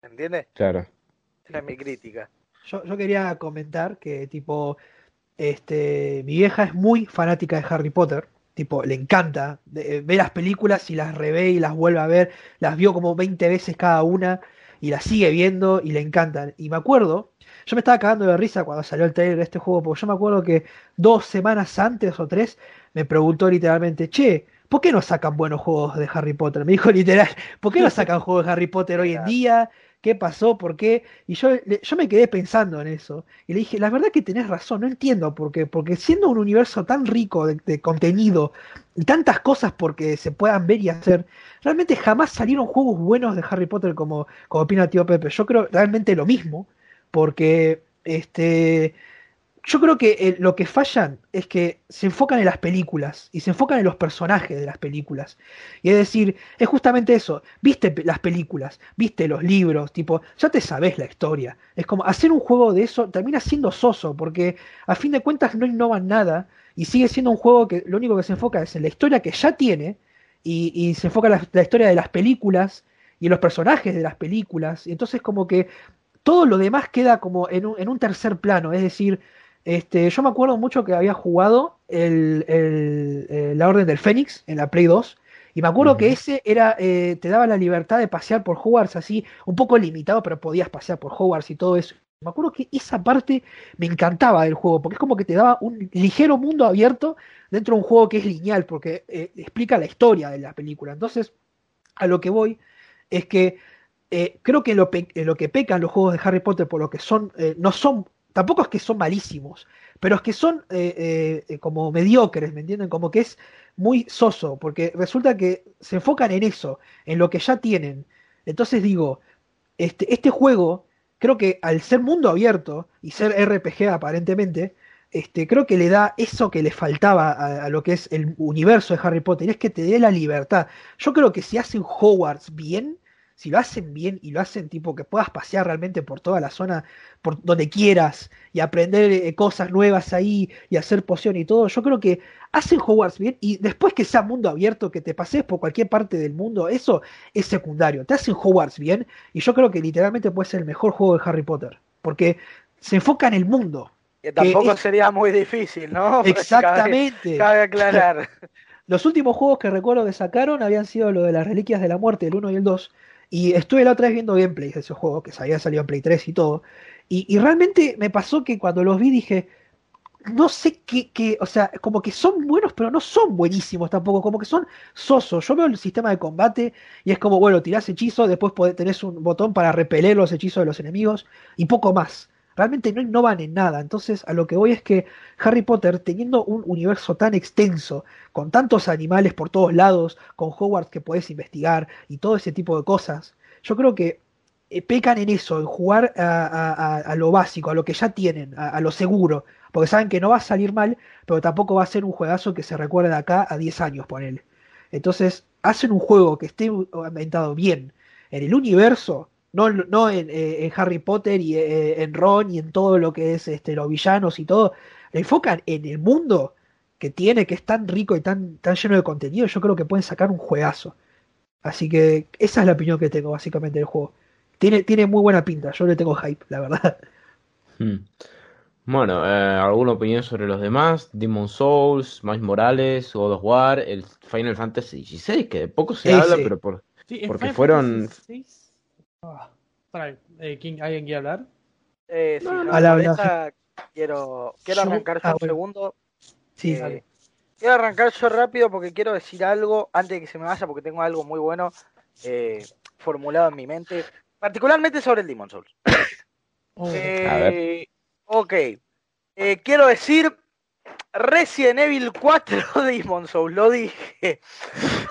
¿Entiendes? Claro. Esa es mi crítica. Yo, yo quería comentar que, tipo, este, mi vieja es muy fanática de Harry Potter. Tipo, le encanta. de- ve las películas y las revé y las vuelve a ver. Las vio como 20 veces cada una y las sigue viendo y le encantan. Y me acuerdo, yo me estaba cagando de risa cuando salió el trailer de este juego, porque yo me acuerdo que dos semanas antes o tres me preguntó literalmente, che, ¿por qué no sacan buenos juegos de Harry Potter? Me dijo *laughs* literal, ¿por qué no sacan juegos de Harry Potter hoy en día? ¿Qué pasó? ¿Por qué? Y yo, yo me quedé pensando en eso. Y le dije, la verdad que tenés razón, no entiendo por qué. Porque siendo un universo tan rico de, de contenido y tantas cosas porque se puedan ver y hacer, realmente jamás salieron juegos buenos de Harry Potter como, como opina tío Pepe. Yo creo realmente lo mismo, porque este, yo creo que eh, lo que fallan es que se enfocan en las películas y se enfocan en los personajes de las películas. Y es decir, es justamente eso. Viste las películas, viste los libros, tipo, ya te sabes la historia. Es como hacer un juego de eso termina siendo soso, porque a fin de cuentas no innovan nada y sigue siendo un juego que lo único que se enfoca es en la historia que ya tiene y, y se enfoca en la, la historia de las películas y en los personajes de las películas. Y entonces como que todo lo demás queda como en un, en un tercer plano. Es decir, este, yo me acuerdo mucho que había jugado el, el- eh, la Orden del Fénix en la Play 2. Y me acuerdo que ese era, eh, te daba la libertad de pasear por Hogwarts así, un poco limitado, pero podías pasear por Hogwarts y todo eso. Me acuerdo que esa parte me encantaba del juego, porque es como que te daba un ligero mundo abierto dentro de un juego que es lineal, porque eh, explica la historia de la película. Entonces, a lo que voy es que eh, creo que lo, eh, lo que pecan los juegos de Harry Potter por lo que son, eh, no son, tampoco es que son malísimos, pero es que son como mediocres, ¿me entienden? Como que es muy soso, porque resulta que se enfocan en eso, en lo que ya tienen. Entonces digo, este, este juego, creo que al ser mundo abierto y ser RPG aparentemente, este, creo que le da eso que le faltaba a, a lo que es el universo de Harry Potter, y es que te dé la libertad. Yo creo que si hacen Hogwarts bien, si lo hacen bien y lo hacen tipo que puedas pasear realmente por toda la zona, por donde quieras, y aprender eh, cosas nuevas ahí, y hacer poción y todo, yo creo que hacen Hogwarts bien, y después que sea mundo abierto, que te pases por cualquier parte del mundo, eso es secundario. Te hacen Hogwarts bien, y yo creo que literalmente puede ser el mejor juego de Harry Potter, porque se enfoca en el mundo. Que tampoco es- sería muy difícil, ¿no? *laughs* Exactamente. Cabe, cabe aclarar. *laughs* Los últimos juegos que recuerdo que sacaron habían sido lo de las Reliquias de la Muerte, el 1 y el 2. Y estuve la otra vez viendo gameplays de esos juegos, que habían salido en Play 3 y todo. Y, y realmente me pasó que cuando los vi dije, no sé qué, qué, o sea, como que son buenos, pero no son buenísimos tampoco, como que son sosos. Yo veo el sistema de combate y es como, bueno, tirás hechizos, después tenés un botón para repeler los hechizos de los enemigos y poco más. Realmente no innovan en nada. Entonces, a lo que voy es que Harry Potter, teniendo un universo tan extenso, con tantos animales por todos lados, con Hogwarts que podés investigar y todo ese tipo de cosas, yo creo que eh, pecan en eso, en jugar a, lo básico, a lo que ya tienen, a, a lo seguro, porque saben que no va a salir mal, pero tampoco va a ser un juegazo que se recuerde de acá a 10 años, ponele. Entonces, hacen un juego que esté ambientado bien en el universo, no, no en, eh, en Harry Potter y eh, en Ron y en todo lo que es este, los villanos y todo, le enfocan en el mundo que tiene, que es tan rico y tan, tan lleno de contenido, yo creo que pueden sacar un juegazo. Así que esa es la opinión que tengo básicamente del juego. Tiene, tiene muy buena pinta, yo le tengo hype, la verdad. *laughs* Hmm. Bueno, eh, ¿alguna opinión sobre los demás? Demon Souls, Miles Morales, God of War, el Final Fantasy XVI, que de poco se Ese. habla, pero por... Sí, Porque Final fueron- Fantasy VI Ah, eh, ¿quién- ¿Alguien quiere hablar? Eh, si No, molesta, quiero, quiero Yo- arrancar yo ah, un bueno. segundo. Sí, Eh, dale. Quiero arrancar yo rápido porque quiero decir algo antes de que se me vaya porque tengo algo muy bueno eh, formulado en mi mente, particularmente sobre el Demon Souls. Oh, *coughs* Eh, A ver. Ok. Eh, quiero decir Resident Evil 4 *laughs* Demon Souls, lo dije. *laughs*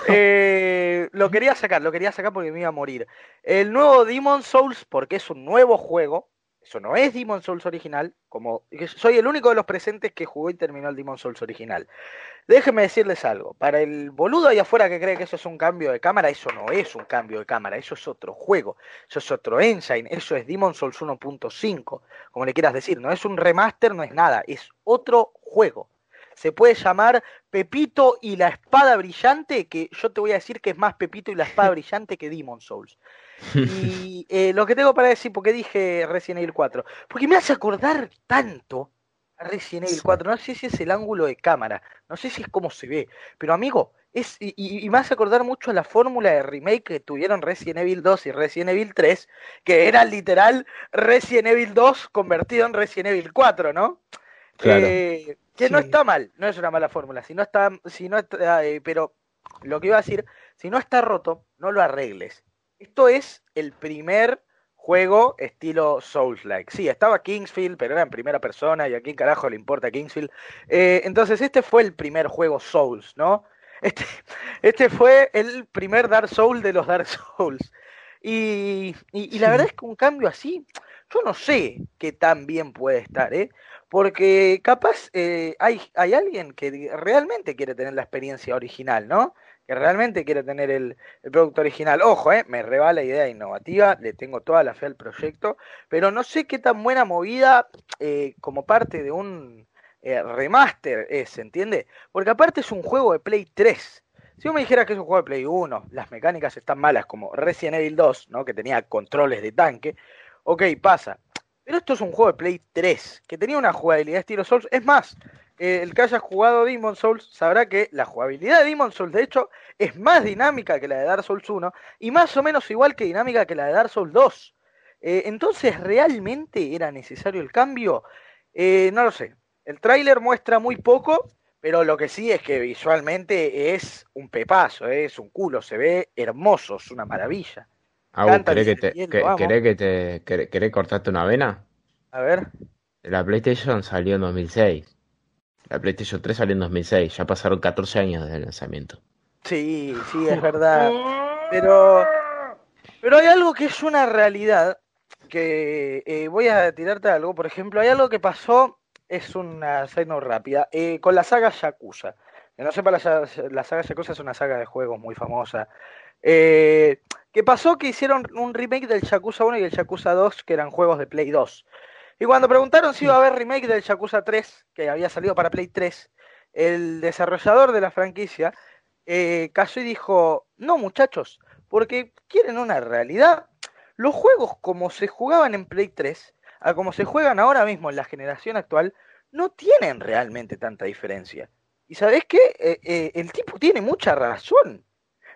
Eh, lo quería sacar, lo quería sacar porque me iba a morir. El nuevo Demon Souls, porque es un nuevo juego, eso no es Demon Souls original, como soy el único de los presentes que jugó y terminó el Demon Souls original. Déjenme decirles algo, para el boludo ahí afuera que cree que eso es un cambio de cámara, eso no es un cambio de cámara, eso es otro juego, eso es otro engine, eso es Demon Souls 1.5, como le quieras decir, no es un remaster, no es nada, es otro juego. Se puede llamar Pepito y la espada brillante, que yo te voy a decir que es más Pepito y la espada *laughs* brillante que Demon Souls. Y eh, lo que tengo para decir, porque dije Resident Evil 4, porque me hace acordar tanto, Resident Evil Sí. 4. No sé si es el ángulo de cámara, no sé si es cómo se ve, pero amigo, es, y, y- y me hace acordar mucho a la fórmula de remake que tuvieron Resident Evil 2 y Resident Evil 3, que era literal Resident Evil 2 convertido en Resident Evil 4, ¿no? Claro. Eh, que no está mal, no es una mala fórmula, si no está, si no está, eh, pero lo que iba a decir, si no está roto, no lo arregles. Esto es el primer juego estilo Souls-like. Sí, estaba Kingsfield, pero era en primera persona y a quién carajo le importa Kingsfield. Eh, entonces este fue el primer juego Souls, ¿no? Este, *laughs* este fue el primer Dark Souls de los Dark Souls. Y, y- y la verdad es que un cambio así, yo no sé qué tan bien puede estar, ¿eh? Porque capaz eh, hay, hay alguien que realmente quiere tener la experiencia original, ¿no? Que realmente quiere tener el, producto original. Ojo, ¿eh? Me reba la idea innovativa, le tengo toda la fe al proyecto, pero no sé qué tan buena movida eh, como parte de un eh, remaster es, ¿entiende? Porque aparte es un juego de Play 3. Si vos me dijeras que es un juego de Play 1, las mecánicas están malas como Resident Evil 2, ¿no? Que tenía controles de tanque, ok, pasa. Pero esto es un juego de Play 3, que tenía una jugabilidad estilo Souls. Es más, eh, el que haya jugado Demon Souls sabrá que la jugabilidad de Demon Souls, de hecho, es más dinámica que la de Dark Souls 1 y más o menos igual que dinámica que la de Dark Souls 2. Eh, entonces, ¿realmente era necesario el cambio? Eh, no lo sé. El tráiler muestra muy poco, pero lo que sí es que visualmente es un pepazo, eh, es un culo, se ve hermoso, es una maravilla. ¿querés que te, Miguel, que- lo amo. querés que te, querés- querés cortarte una vena? A ver. La PlayStation salió en 2006. La PlayStation 3 salió en 2006. Ya pasaron 14 años desde el lanzamiento. Sí, sí, es verdad. Pero, pero hay algo que es una realidad que eh, voy a tirarte algo. Por ejemplo, hay algo que pasó, es una side note rápida, eh, con la saga Yakuza. Que no sepa, la saga Yakuza es una saga de juegos muy famosa. Eh, que pasó que hicieron un remake del Yakuza 1 y el Yakuza 2, que eran juegos de Play 2. Y cuando preguntaron si iba a haber remake del Yakuza 3, que había salido para Play 3, el desarrollador de la franquicia eh, cayó y dijo, no muchachos, porque quieren una realidad. Los juegos como se jugaban en Play 3, a como se juegan ahora mismo en la generación actual, no tienen realmente tanta diferencia. Y sabes qué, Eh, eh, el tipo tiene mucha razón.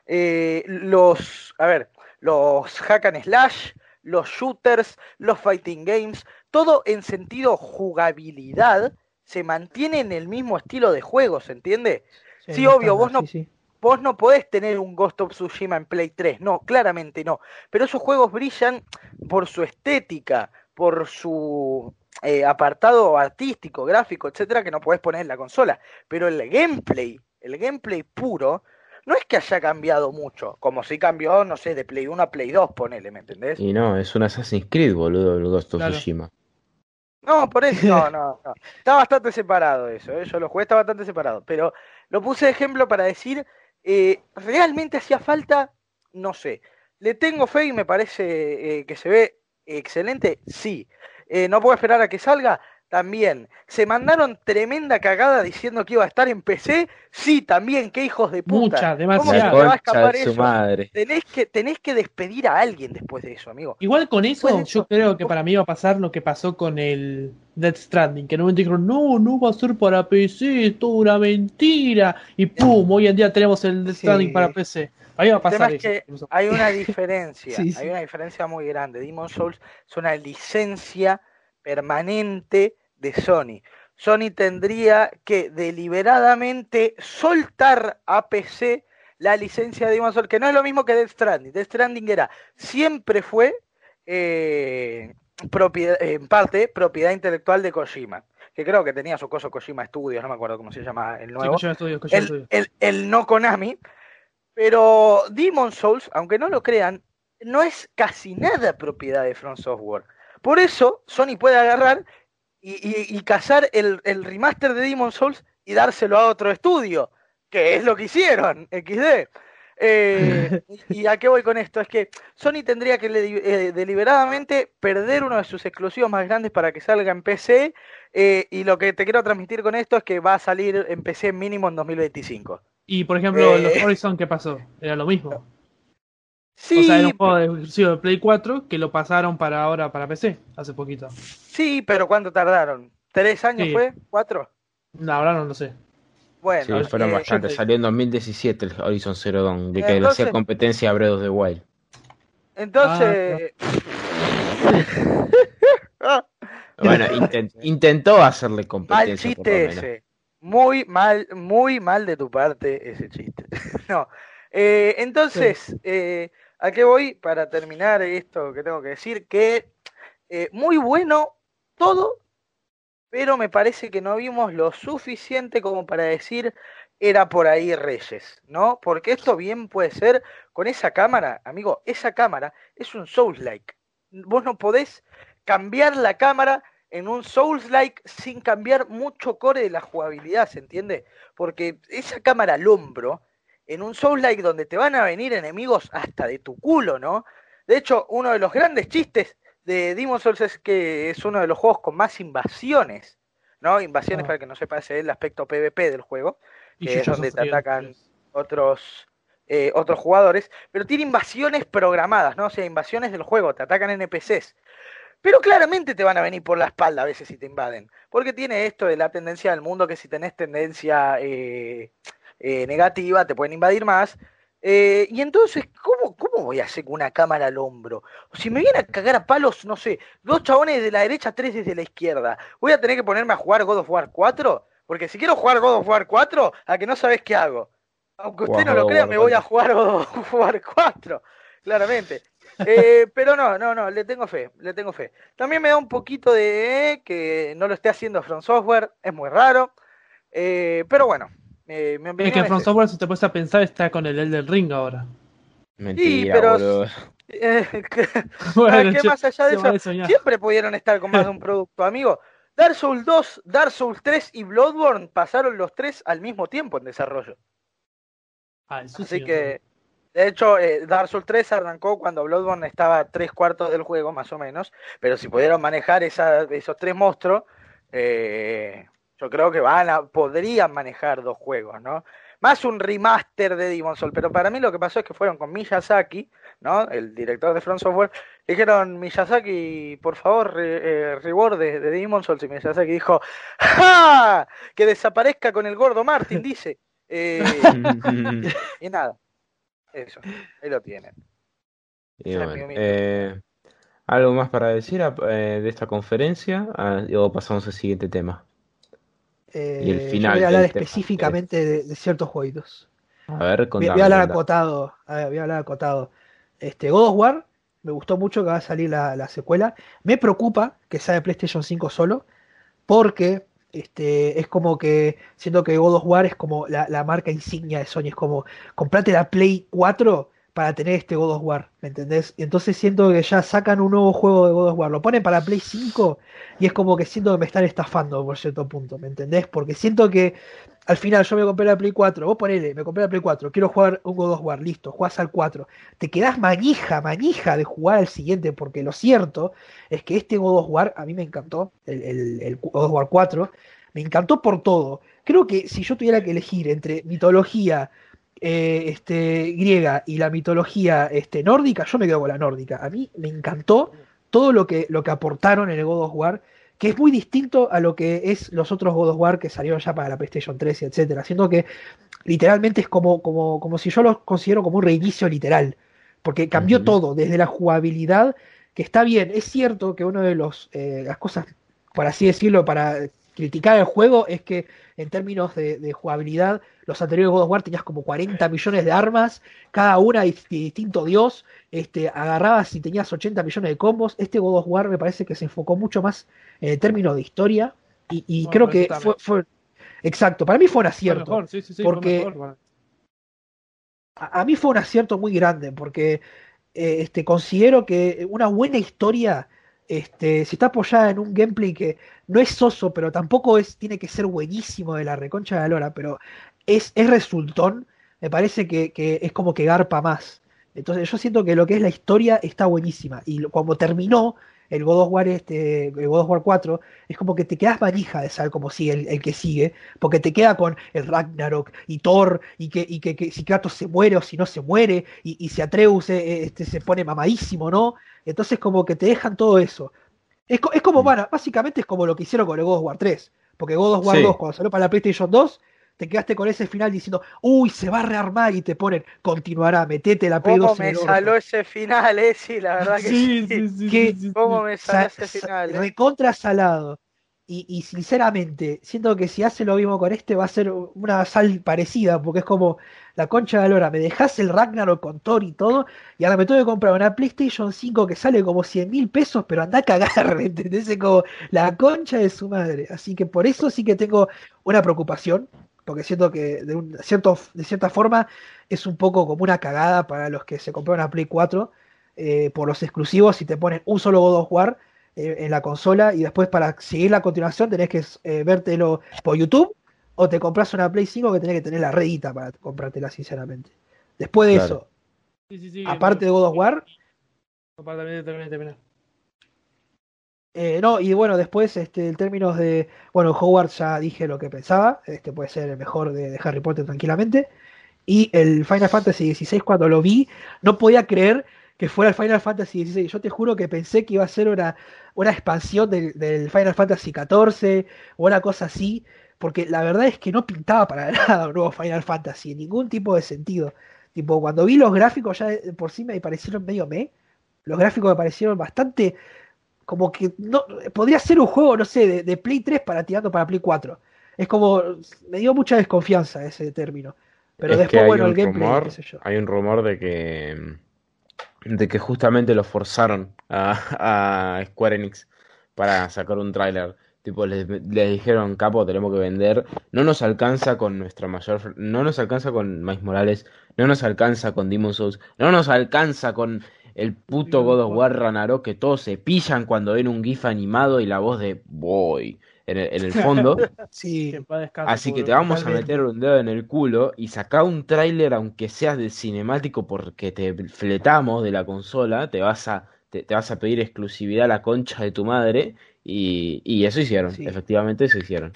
Eh, los, a ver, los hack and slash, los shooters, los fighting games, todo en sentido jugabilidad se mantiene en el mismo estilo de juego, ¿se entiende? Sí, obvio, vos no- sí, sí. Vos no podés tener un Ghost of Tsushima en Play 3, no, claramente no. Pero esos juegos brillan por su estética, por su eh, apartado artístico, gráfico, etcétera, que no podés poner en la consola. Pero el gameplay, el gameplay puro, no es que haya cambiado mucho, como si cambió, no sé, de Play 1 a Play 2, ponele, ¿me entendés? Y no, es un Assassin's Creed, boludo, el Ghost of Claro. Tsushima. No, por eso, no, *laughs* no, no. Está bastante separado eso, ¿eh? yo lo jugué, está bastante separado. Pero lo puse de ejemplo para decir, eh, realmente hacía falta, no sé. Le tengo fe y me parece eh, que se ve excelente, sí. Eh, no puedo esperar a que salga, también. ¿Se mandaron tremenda cagada diciendo que iba a estar en PC? Sí, también, qué hijos de puta. Mucha, ¿Cómo se te La va a escapar de su eso? madre. Tenés que, tenés que despedir a alguien después de eso, amigo. Igual con eso, de yo eso- creo que para mí va a pasar lo que pasó con el Death Stranding, que en un momento dijeron, no, no va a ser para PC, es toda una mentira, y pum, hoy en día tenemos el Death Sí. Stranding para PC. Ahí va a El tema pasar es eso. que hay una *laughs* diferencia, Sí, sí. hay una diferencia muy grande. Demon Souls es una licencia permanente de Sony. Sony tendría que deliberadamente soltar a PC la licencia de Demon Souls, que no es lo mismo que Death Stranding. Death Stranding era, siempre fue eh, propiedad, en parte propiedad intelectual de Kojima, que creo que tenía su coso Kojima Studios, no me acuerdo cómo se llama el Sí, nuevo Kojima Studios, Kojima el, Studios. el- el no Konami, pero Demon Souls, aunque no lo crean, no es casi nada propiedad de From Software. Por eso Sony puede agarrar y, y- y cazar el, el remaster de Demon Souls y dárselo a otro estudio, que es lo que hicieron, XD. Eh, *laughs* y, a qué voy con esto? Es que Sony tendría que eh, deliberadamente perder uno de sus exclusivos más grandes para que salga en PC. eh, y lo que te quiero transmitir con esto es que va a salir en PC mínimo en 2025. Y por ejemplo, eh, los Horizon, ¿qué pasó? Era lo mismo. Sí, o sea, era un juego de- exclusivo de Play 4 que lo pasaron para ahora para PC, hace poquito. sí, pero ¿cuánto tardaron? ¿Tres años Sí. fue? ¿Cuatro? No, ahora no lo sé. Bueno, Sí, fueron eh, bastante. Salió en 2017 el Horizon Zero Dawn, de que le Entonces- hacía competencia a Breath of the Wild. entonces... Ah, *laughs* Bueno, inten- intentó hacerle mal competencia por lo chiste menos. ese. Muy mal, muy mal de tu parte ese chiste. *laughs* no. Eh, entonces, eh, ¿a qué voy? Para terminar esto que tengo que decir, que eh, muy bueno todo, pero me parece que no vimos lo suficiente como para decir era por ahí Reyes, ¿no? Porque esto bien puede ser con esa cámara, amigo, esa cámara es un Souls-like. Vos no podés cambiar la cámara en un Souls-like sin cambiar mucho core de la jugabilidad, ¿se entiende? Porque esa cámara al hombro, en un Souls-like donde te van a venir enemigos hasta de tu culo, ¿no? De hecho, uno de los grandes chistes de Demon Souls es que es uno de los juegos con más invasiones, ¿no? Invasiones, Ah. para que no sepa, es el aspecto PvP del juego, Y que es donde te atacan otros eh, otros jugadores, pero tiene invasiones programadas, ¿no? O sea, invasiones del juego, te atacan NPCs. Pero claramente te van a venir por la espalda a veces si te invaden, porque tiene esto de la tendencia del mundo que si tenés tendencia eh, eh, negativa te pueden invadir más. Eh, y entonces, ¿cómo, ¿cómo voy a hacer con una cámara al hombro? Si me viene a cagar a palos, no sé, dos chabones de la derecha, tres desde la izquierda, ¿voy a tener que ponerme a jugar God of War 4? Porque si quiero jugar God of War 4, a que no sabes qué hago. Aunque usted no lo crea, me voy a 4. jugar God of War 4, claramente. Eh, *laughs* pero no, no, no, le tengo fe, le tengo fe. También me da un poquito de que no lo esté haciendo From Software, es muy raro. Eh, pero bueno, eh, Es que From. Software, si te puedes a pensar, está con el Elden Ring ahora. Mentira, pero- boludo. Eh, *laughs* que- *laughs* Bueno, yo- más allá de eso, siempre pudieron estar con más de un *laughs* producto, amigo. Dark Souls 2, Dark Souls 3 y Bloodborne pasaron los tres al mismo tiempo en desarrollo. Ah, eso Así sí, que, de hecho, eh, Dark Souls 3 arrancó cuando Bloodborne estaba a tres cuartos del juego, más o menos. Pero si pudieron manejar esa- esos tres monstruos, eh, yo creo que van a, podrían manejar dos juegos, ¿no? Más un remaster de Demon's Souls. Pero para mí lo que pasó es que fueron con Miyazaki, ¿no? El director de From Software. Le dijeron, Miyazaki, por favor, re- eh, reward de, de Demon's Souls. Y Miyazaki dijo, ¡Ja! Que desaparezca con el gordo Martin, dice. *laughs* Eh, *laughs* y nada. Eso, ahí lo tienen. Y bueno, eh, ¿algo más para decir a- eh, de esta conferencia? Ah, o pasamos al siguiente tema. Eh, Y el yo final voy a hablar específicamente de, de ciertos jueguitos. A ver, Voy, contame, voy a hablar acotado. a ver, voy a hablar acotado. Este, God of War, me gustó mucho que va a salir la, la secuela. Me preocupa que sea de PlayStation 5 solo, porque este, es como que siento que God of War es como la, la marca insignia de Sony. Es como comprate la Play 4 para tener este God of War, ¿me entendés? Y entonces siento que ya sacan un nuevo juego de God of War, lo ponen para Play 5 y es como que siento que me están estafando por cierto punto, ¿me entendés? Porque siento que al final yo me compré la Play 4, vos ponele, me compré la Play 4, quiero jugar un God of War, listo, jugás al 4, te quedás manija, manija de jugar al siguiente, porque lo cierto es que este God of War a mí me encantó, el, el, el God of War 4, me encantó por todo. Creo que si yo tuviera que elegir entre mitología eh, este, griega y la mitología este, nórdica, yo me quedo con la nórdica. A mí me encantó todo lo que, lo que aportaron en el God of War, que es muy distinto a lo que es los otros God of War que salieron ya para la PlayStation 3 y etcétera. Siendo que literalmente es como, como, como si yo los considero como un reinicio literal. Porque cambió todo, desde la jugabilidad, que está bien. Es cierto que una de los, eh, las cosas, por así decirlo, para criticar el juego es que en términos de, de jugabilidad, los anteriores God of War tenías como 40 millones de armas, cada una de distinto dios, este, agarrabas y tenías 80 millones de combos. Este God of War me parece que se enfocó mucho más en el término de historia y, y Bueno, creo que fue, Exacto, para mí fue un Fue acierto. mejor, sí, sí, sí, porque- fue mejor. a, a mí fue un acierto muy grande porque eh, este, considero que una buena historia este, si está apoyada en un gameplay que no es soso, pero tampoco es, tiene que ser buenísimo de la reconcha de la pero es, es resultón, me parece que, que es como que garpa más. Entonces yo siento que lo que es la historia está buenísima. Y como terminó el God of War, este, el God of War 4, es como que te quedas manija de saber cómo sigue el, el que sigue, porque te queda con el Ragnarok y Thor, y que, y que, que si Kratos se muere o si no se muere, y, y si Atreus eh, este, se pone mamadísimo, ¿no? Entonces como que te dejan todo eso. Es, es como, bueno, básicamente es como lo que hicieron con el God of War 3. Porque God of War Sí. 2, cuando salió para la PlayStation 2, te quedaste con ese final diciendo, uy, se va a rearmar y te ponen, continuará, metete la Play ¿Cómo 2 en me el orto". saló ese final, eh? Sí, la verdad que *laughs* sí. Sí, sí, sí. que- sí, sí, ¿Cómo me salió Sa- ese final? eh? recontra salado. Y, y sinceramente, siento que si hace lo mismo con este va a ser una sal parecida, porque es como la concha de la lora, me dejas el Ragnarok con Thor y todo, y ahora me tengo que comprar una PlayStation 5 que sale como 100 mil pesos, pero anda a cagar, *laughs* ¿me entendés? Es como la concha de su madre. Así que por eso sí que tengo una preocupación, porque siento que de, un cierto, de cierta forma es un poco como una cagada para los que se compraron una Play 4 eh, por los exclusivos y te ponen un solo God of War eh, en la consola y después para seguir la continuación tenés que eh, vértelo por YouTube o te compras una Play 5 que tenés que tener la redita para comprártela sinceramente. Después de Claro. eso, Sí, sí, sí, aparte de God of War, terminar, terminar. Eh, no, y bueno, después este, en términos de, bueno, Howard ya dije lo que pensaba, este puede ser el mejor de, de Harry Potter tranquilamente. Y el Final Fantasy XVI cuando lo vi, no podía creer que fuera el Final Fantasy XVI. Yo te juro que pensé que iba a ser una, una expansión del, del Final Fantasy XIV o una cosa así, porque la verdad es que no pintaba para *laughs* nada un nuevo Final Fantasy, en ningún tipo de sentido. Tipo, cuando vi los gráficos ya por sí me parecieron medio me. Los gráficos me parecieron bastante como que no podría ser un juego, no sé, de, de Play 3 para tirando para Play 4. Es como me dio mucha desconfianza ese término. Pero Es después, bueno, el gameplay, rumor, qué sé yo. hay un rumor de que de que justamente lo forzaron a, a Square Enix para sacar un tráiler. Tipo, les, les dijeron, capo, tenemos que vender. No nos alcanza con nuestra mayor, no nos alcanza con Miles Morales, no nos alcanza con Demon's Souls, no nos alcanza con el puto God of War Ragnarok que todos se pillan cuando ven un GIF animado y la voz de Boy en el, en el *laughs* fondo. Sí, Así que te vamos a meter un dedo en el culo y sacar un tráiler, aunque sea de cinemático, porque te fletamos de la consola, te vas a, te, te vas a pedir exclusividad a la concha de tu madre, y, y eso hicieron, Sí. efectivamente eso hicieron.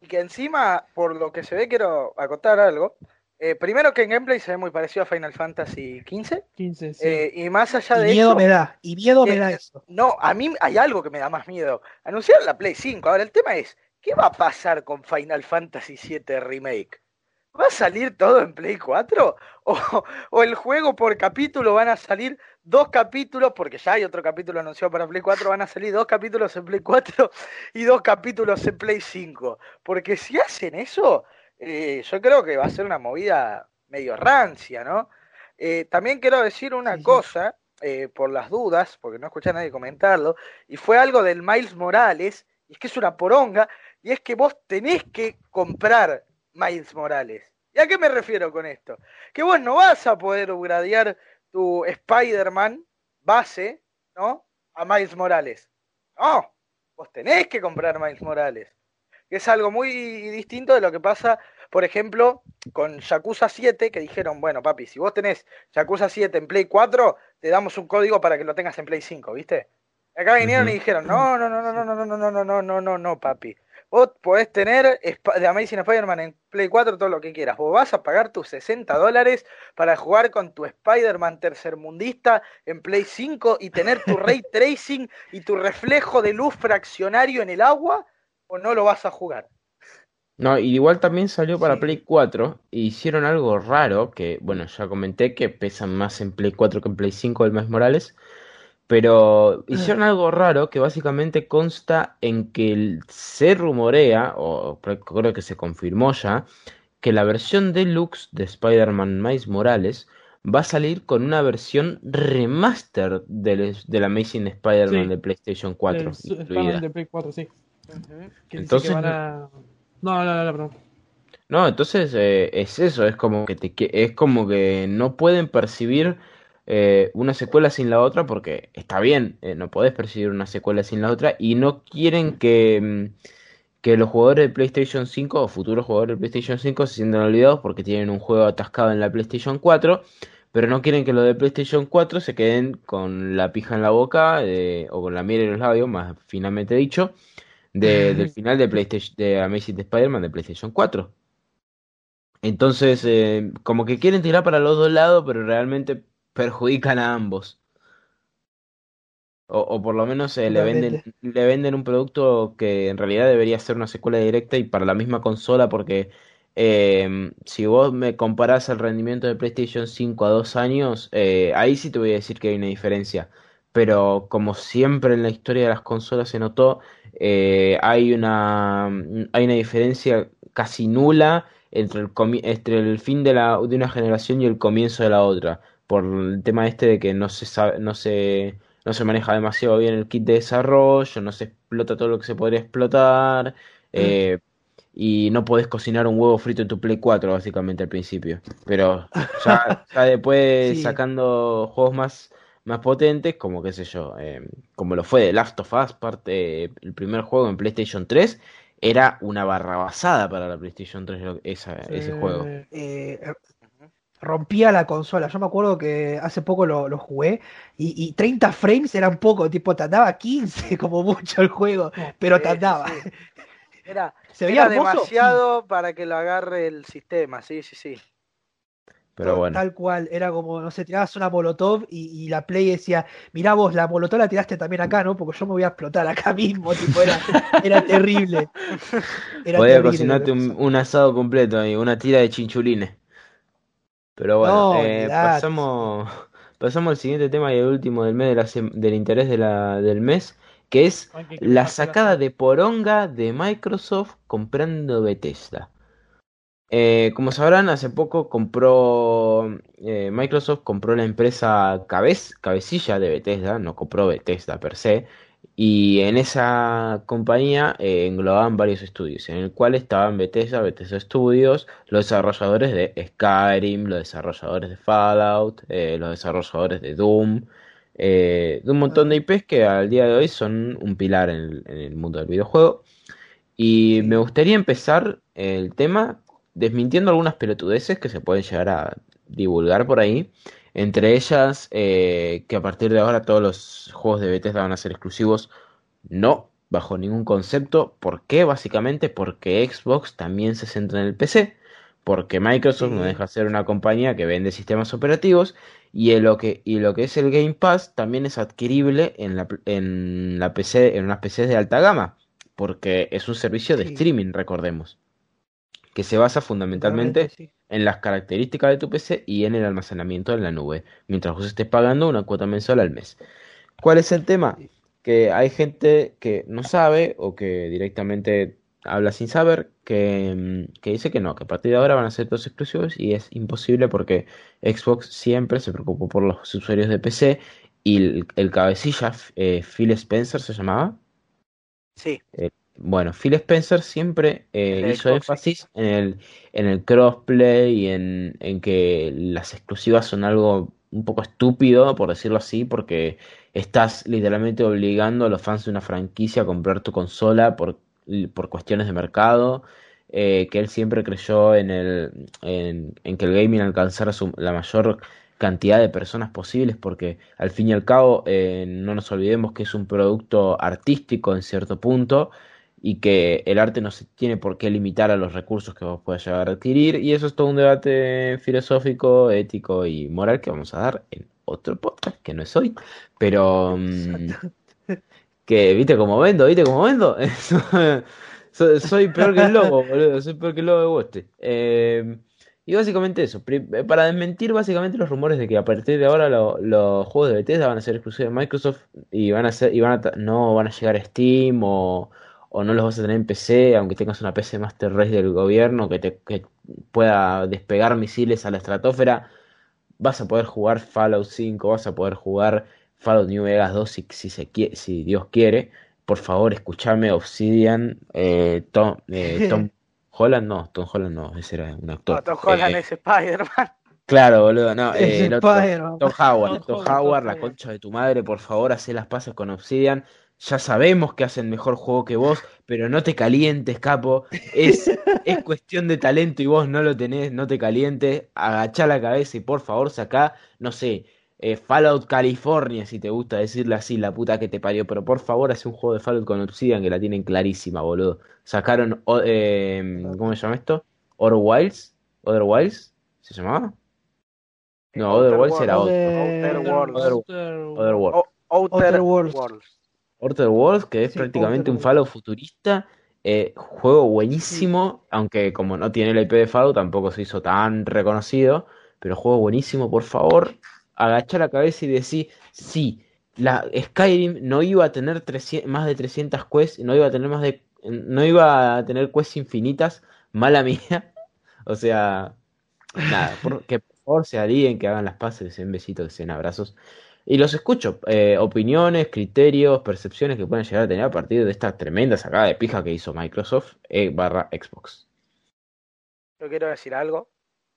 Y que encima, por lo que se ve, quiero acotar algo. Eh, primero que en gameplay se ve muy parecido a Final Fantasy XV. 15, sí. eh, y más allá y de miedo eso, me da, y miedo me eh, da eso. no, a mí hay algo que me da más miedo. Anunciaron la Play 5. Ahora el tema es, ¿qué va a pasar con Final Fantasy VII Remake? ¿Va a salir todo en Play 4? *laughs* ¿O, o el juego por capítulo van a salir dos capítulos, porque ya hay otro capítulo anunciado para Play 4, van a salir dos capítulos en Play 4 *laughs* y dos capítulos en Play 5? Porque si hacen eso, eh, yo creo que va a ser una movida medio rancia, ¿no? Eh, también quiero decir una Sí, sí. cosa, eh, por las dudas, porque no escuché a nadie comentarlo, y fue algo del Miles Morales, y es que es una poronga, y es que vos tenés que comprar Miles Morales. ¿Y a qué me refiero con esto? Que vos no vas a poder upgradear tu Spider-Man base, ¿no? A Miles Morales. No, vos tenés que comprar Miles Morales. Que es algo muy distinto de lo que pasa, por ejemplo, con Yakuza 7, que dijeron, bueno, papi, si vos tenés Yakuza 7 en Play 4, te damos un código para que lo tengas en Play 5, ¿viste? Acá vinieron Ujú. y dijeron, no, no, no, no, no, no, no, no, no, no, no, no, no, papi. Vos podés tener The Amazing Spider-Man en Play 4 todo lo que quieras. Vos vas a pagar tus 60 dólares para jugar con tu Spider-Man tercermundista en Play 5 y tener tu ray tracing y tu reflejo de luz fraccionario en el agua, o no lo vas a jugar. No, y igual también salió para Sí. Play 4 y hicieron algo raro, que bueno, ya comenté que pesan más en Play 4 que en Play 5 del Miles Morales, pero hicieron algo raro que básicamente consta en que se rumorea, o creo que se confirmó ya, que la versión deluxe de Spider-Man Miles Morales va a salir con una versión remaster del, del Amazing Spider-Man Sí. de PlayStation 4 El su- incluida. Spider-Man de Play 4, sí. Entonces van no- a... No, no, no, no, perdón. No, entonces eh, es eso, es como que te, es como que no pueden percibir eh, una secuela sin la otra porque está bien, eh, no podés percibir una secuela sin la otra y no quieren que, mm, que los jugadores de PlayStation 5 o futuros jugadores de PlayStation 5 se sientan olvidados porque tienen un juego atascado en la PlayStation 4, pero no quieren que los de PlayStation 4 se queden con la pija en la boca eh, o con la miel en los labios, más finamente dicho, de- del final de PlayStation de Amazing Spider-Man de PlayStation 4. Entonces, eh, como que quieren tirar para los dos lados, pero realmente perjudican a ambos. O, o por lo menos eh, le venden, le venden un producto que en realidad debería ser una secuela directa y para la misma consola, porque eh, si vos me comparás el rendimiento de PlayStation 5 a dos años, eh, ahí sí te voy a decir que hay una diferencia. Pero como siempre en la historia de las consolas se notó, eh, hay una, hay una diferencia casi nula entre el, entre el fin de la, de una generación y el comienzo de la otra. Por el tema este de que no se sabe, no se no se maneja demasiado bien el kit de desarrollo, no se explota todo lo que se podría explotar, eh, y no podés cocinar un huevo frito en tu Play 4, básicamente al principio. Pero ya, *laughs* ya después Sí, sacando juegos más, más potentes, como qué sé yo, eh, como lo fue The Last of Us, parte, el primer juego en PlayStation 3, era una barrabasada para la PlayStation 3 lo- esa- ese juego. Eh, eh, rompía la consola. Yo me acuerdo que hace poco lo, lo jugué y, y 30 frames eran poco, tipo, te andaba 15 *laughs* como mucho el juego, pero te Sí, sí, andaba. sí. *laughs* Era, ¿Se veía era demasiado para que lo agarre el sistema, sí, sí, sí. Pero bueno. tal cual. Era como, no sé, tirabas una molotov y, y la Play decía, mirá vos, la molotov la tiraste también acá, ¿no? Porque yo me voy a explotar acá *laughs* mismo, tipo, era, era *laughs* terrible. Era Podía terrible cocinarte un, asado completo y una tira de chinchulines. Pero bueno, No, eh, pasamos, pasamos al siguiente tema y el último del mes de la sem- del interés de la, del mes, que es la sacada de poronga de Microsoft comprando Bethesda. Eh, como sabrán, hace poco compró eh, Microsoft compró la empresa cabez- cabecilla de Bethesda, no compró Bethesda per se, y en esa compañía eh, englobaban varios estudios, en el cual estaban Bethesda, Bethesda Studios, los desarrolladores de Skyrim, los desarrolladores de Fallout, los desarrolladores de Doom, de un montón de Ah, IPs que al día de hoy son un pilar en el en el mundo del videojuego. Y me gustaría empezar el tema desmintiendo algunas pelotudeces que se pueden llegar a divulgar por ahí. Entre ellas, eh, que a partir de ahora todos los juegos de Bethesda van a ser exclusivos. No, bajo ningún concepto. ¿Por qué? Básicamente porque Xbox también se centra en el PC. Porque Microsoft no deja de ser una compañía que vende sistemas operativos. Y lo que, y lo que es el Game Pass también es adquirible en la, en la PC, en unas PCs de alta gama porque es un servicio de Sí, streaming, recordemos, que se basa fundamentalmente sí. en las características de tu PC y en el almacenamiento en la nube, mientras vos estés pagando una cuota mensual al mes. ¿Cuál es el tema? Que hay gente que no sabe o que directamente habla sin saber, que, mm, que dice que no, que a partir de ahora van a ser todos exclusivos y es imposible porque Xbox siempre se preocupó por los usuarios de PC y el, el cabecilla, eh, Phil Spencer se llamaba. Sí, Eh, bueno, Phil Spencer siempre eh, hizo énfasis en el, en el crossplay y en, en que las exclusivas son algo un poco estúpido, por decirlo así, porque estás literalmente obligando a los fans de una franquicia a comprar tu consola por, por cuestiones de mercado, eh, que él siempre creyó en el, en, en que el gaming alcanzara su- la mayor cantidad de personas posibles, porque al fin y al cabo eh, no nos olvidemos que es un producto artístico en cierto punto y que el arte no se tiene por qué limitar a los recursos que vos puedas llegar a adquirir, y eso es todo un debate filosófico, ético y moral que vamos a dar en otro podcast, que no es hoy, pero mm, Exacto. que, ¿viste cómo vendo? ¿Viste cómo vendo? *laughs* Soy, soy peor que el lobo, *laughs* boludo, soy peor que el lobo de Street. Eh, y básicamente eso, eh, para desmentir básicamente los rumores de que a partir de ahora lo- los juegos de Bethesda van a ser exclusivos de Microsoft y van a ser, y van a, no van a llegar a Steam o, o no los vas a tener en PC, aunque tengas una PC Master Race del gobierno que te que pueda despegar misiles a la estratosfera, vas a poder jugar Fallout 5, vas a poder jugar Fallout New Vegas 2 si, si, se si Dios quiere. Por favor, escúchame, Obsidian, eh, Tom, eh, *laughs* Tom Holland, no, Tom Holland no, ese era un No, actor. Tom Holland Eh, es Spider-Man. *laughs* claro, boludo, no, eh, el otro. Tom Howard, Tom Howard, la concha de tu madre, por favor, haz las paces con Obsidian. Ya sabemos que hacen mejor juego que vos, pero no te calientes, capo. Es, es *laughs* cuestión de talento y vos no lo tenés, no te calientes. Agachá la cabeza y por favor sacá, no sé, eh, Fallout California, si te gusta decirle así, la puta que te parió. Pero por favor, hace un juego de Fallout con Obsidian que la tienen clarísima, boludo. Sacaron, eh, ¿cómo se llama esto? Other Wilds, Other Wilds, ¿se llamaba? No, Other Outer Wilds era Worlds. otro. Other- Outer Worlds. Other- Other Worlds. Worlds. Outer Worlds, que es Sí, prácticamente Outer un. Fallout futurista. eh, juego buenísimo, aunque como no tiene el IP de Fallout tampoco se hizo tan reconocido. Pero juego buenísimo, por favor, agachar la cabeza y decir, sí, la Skyrim no iba a tener 300 más de 300 quests, no iba a tener más de, no iba a tener quests infinitas, mala *laughs* mía. O sea, nada, por- que por favor se alíen, que hagan las paces, se den besitos, que se abrazos. Y los escucho, eh, opiniones, criterios, percepciones que pueden llegar a tener a partir de esta tremenda sacada de pija que hizo Microsoft eh, barra Xbox. Yo quiero decir algo.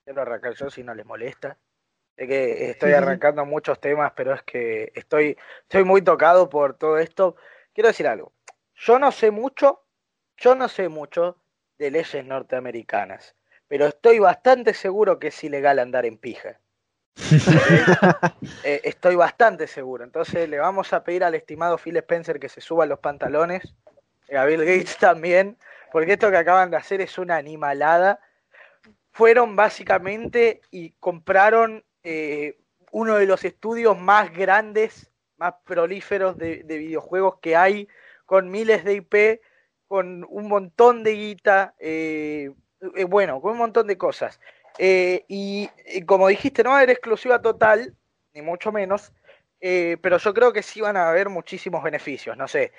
Quiero arrancar yo si no les molesta. Sé que estoy arrancando muchos temas, pero es que estoy, estoy muy tocado por todo esto. Quiero decir algo. Yo no sé mucho, yo no sé mucho de leyes norteamericanas, pero estoy bastante seguro que es ilegal andar en pija. *laughs* Eh, estoy bastante seguro. Entonces le vamos a pedir al estimado Phil Spencer que se suba los pantalones. Y a Bill Gates *laughs* también. Porque esto que acaban de hacer es una animalada. Fueron básicamente y compraron eh, uno de los estudios más grandes, más prolíferos de, de videojuegos que hay, con miles de IP, con un montón de guita, eh, eh, bueno, con un montón de cosas. Eh, y, y como dijiste, no va a haber exclusiva total, ni mucho menos, eh, pero yo creo que sí van a haber muchísimos beneficios, no sé.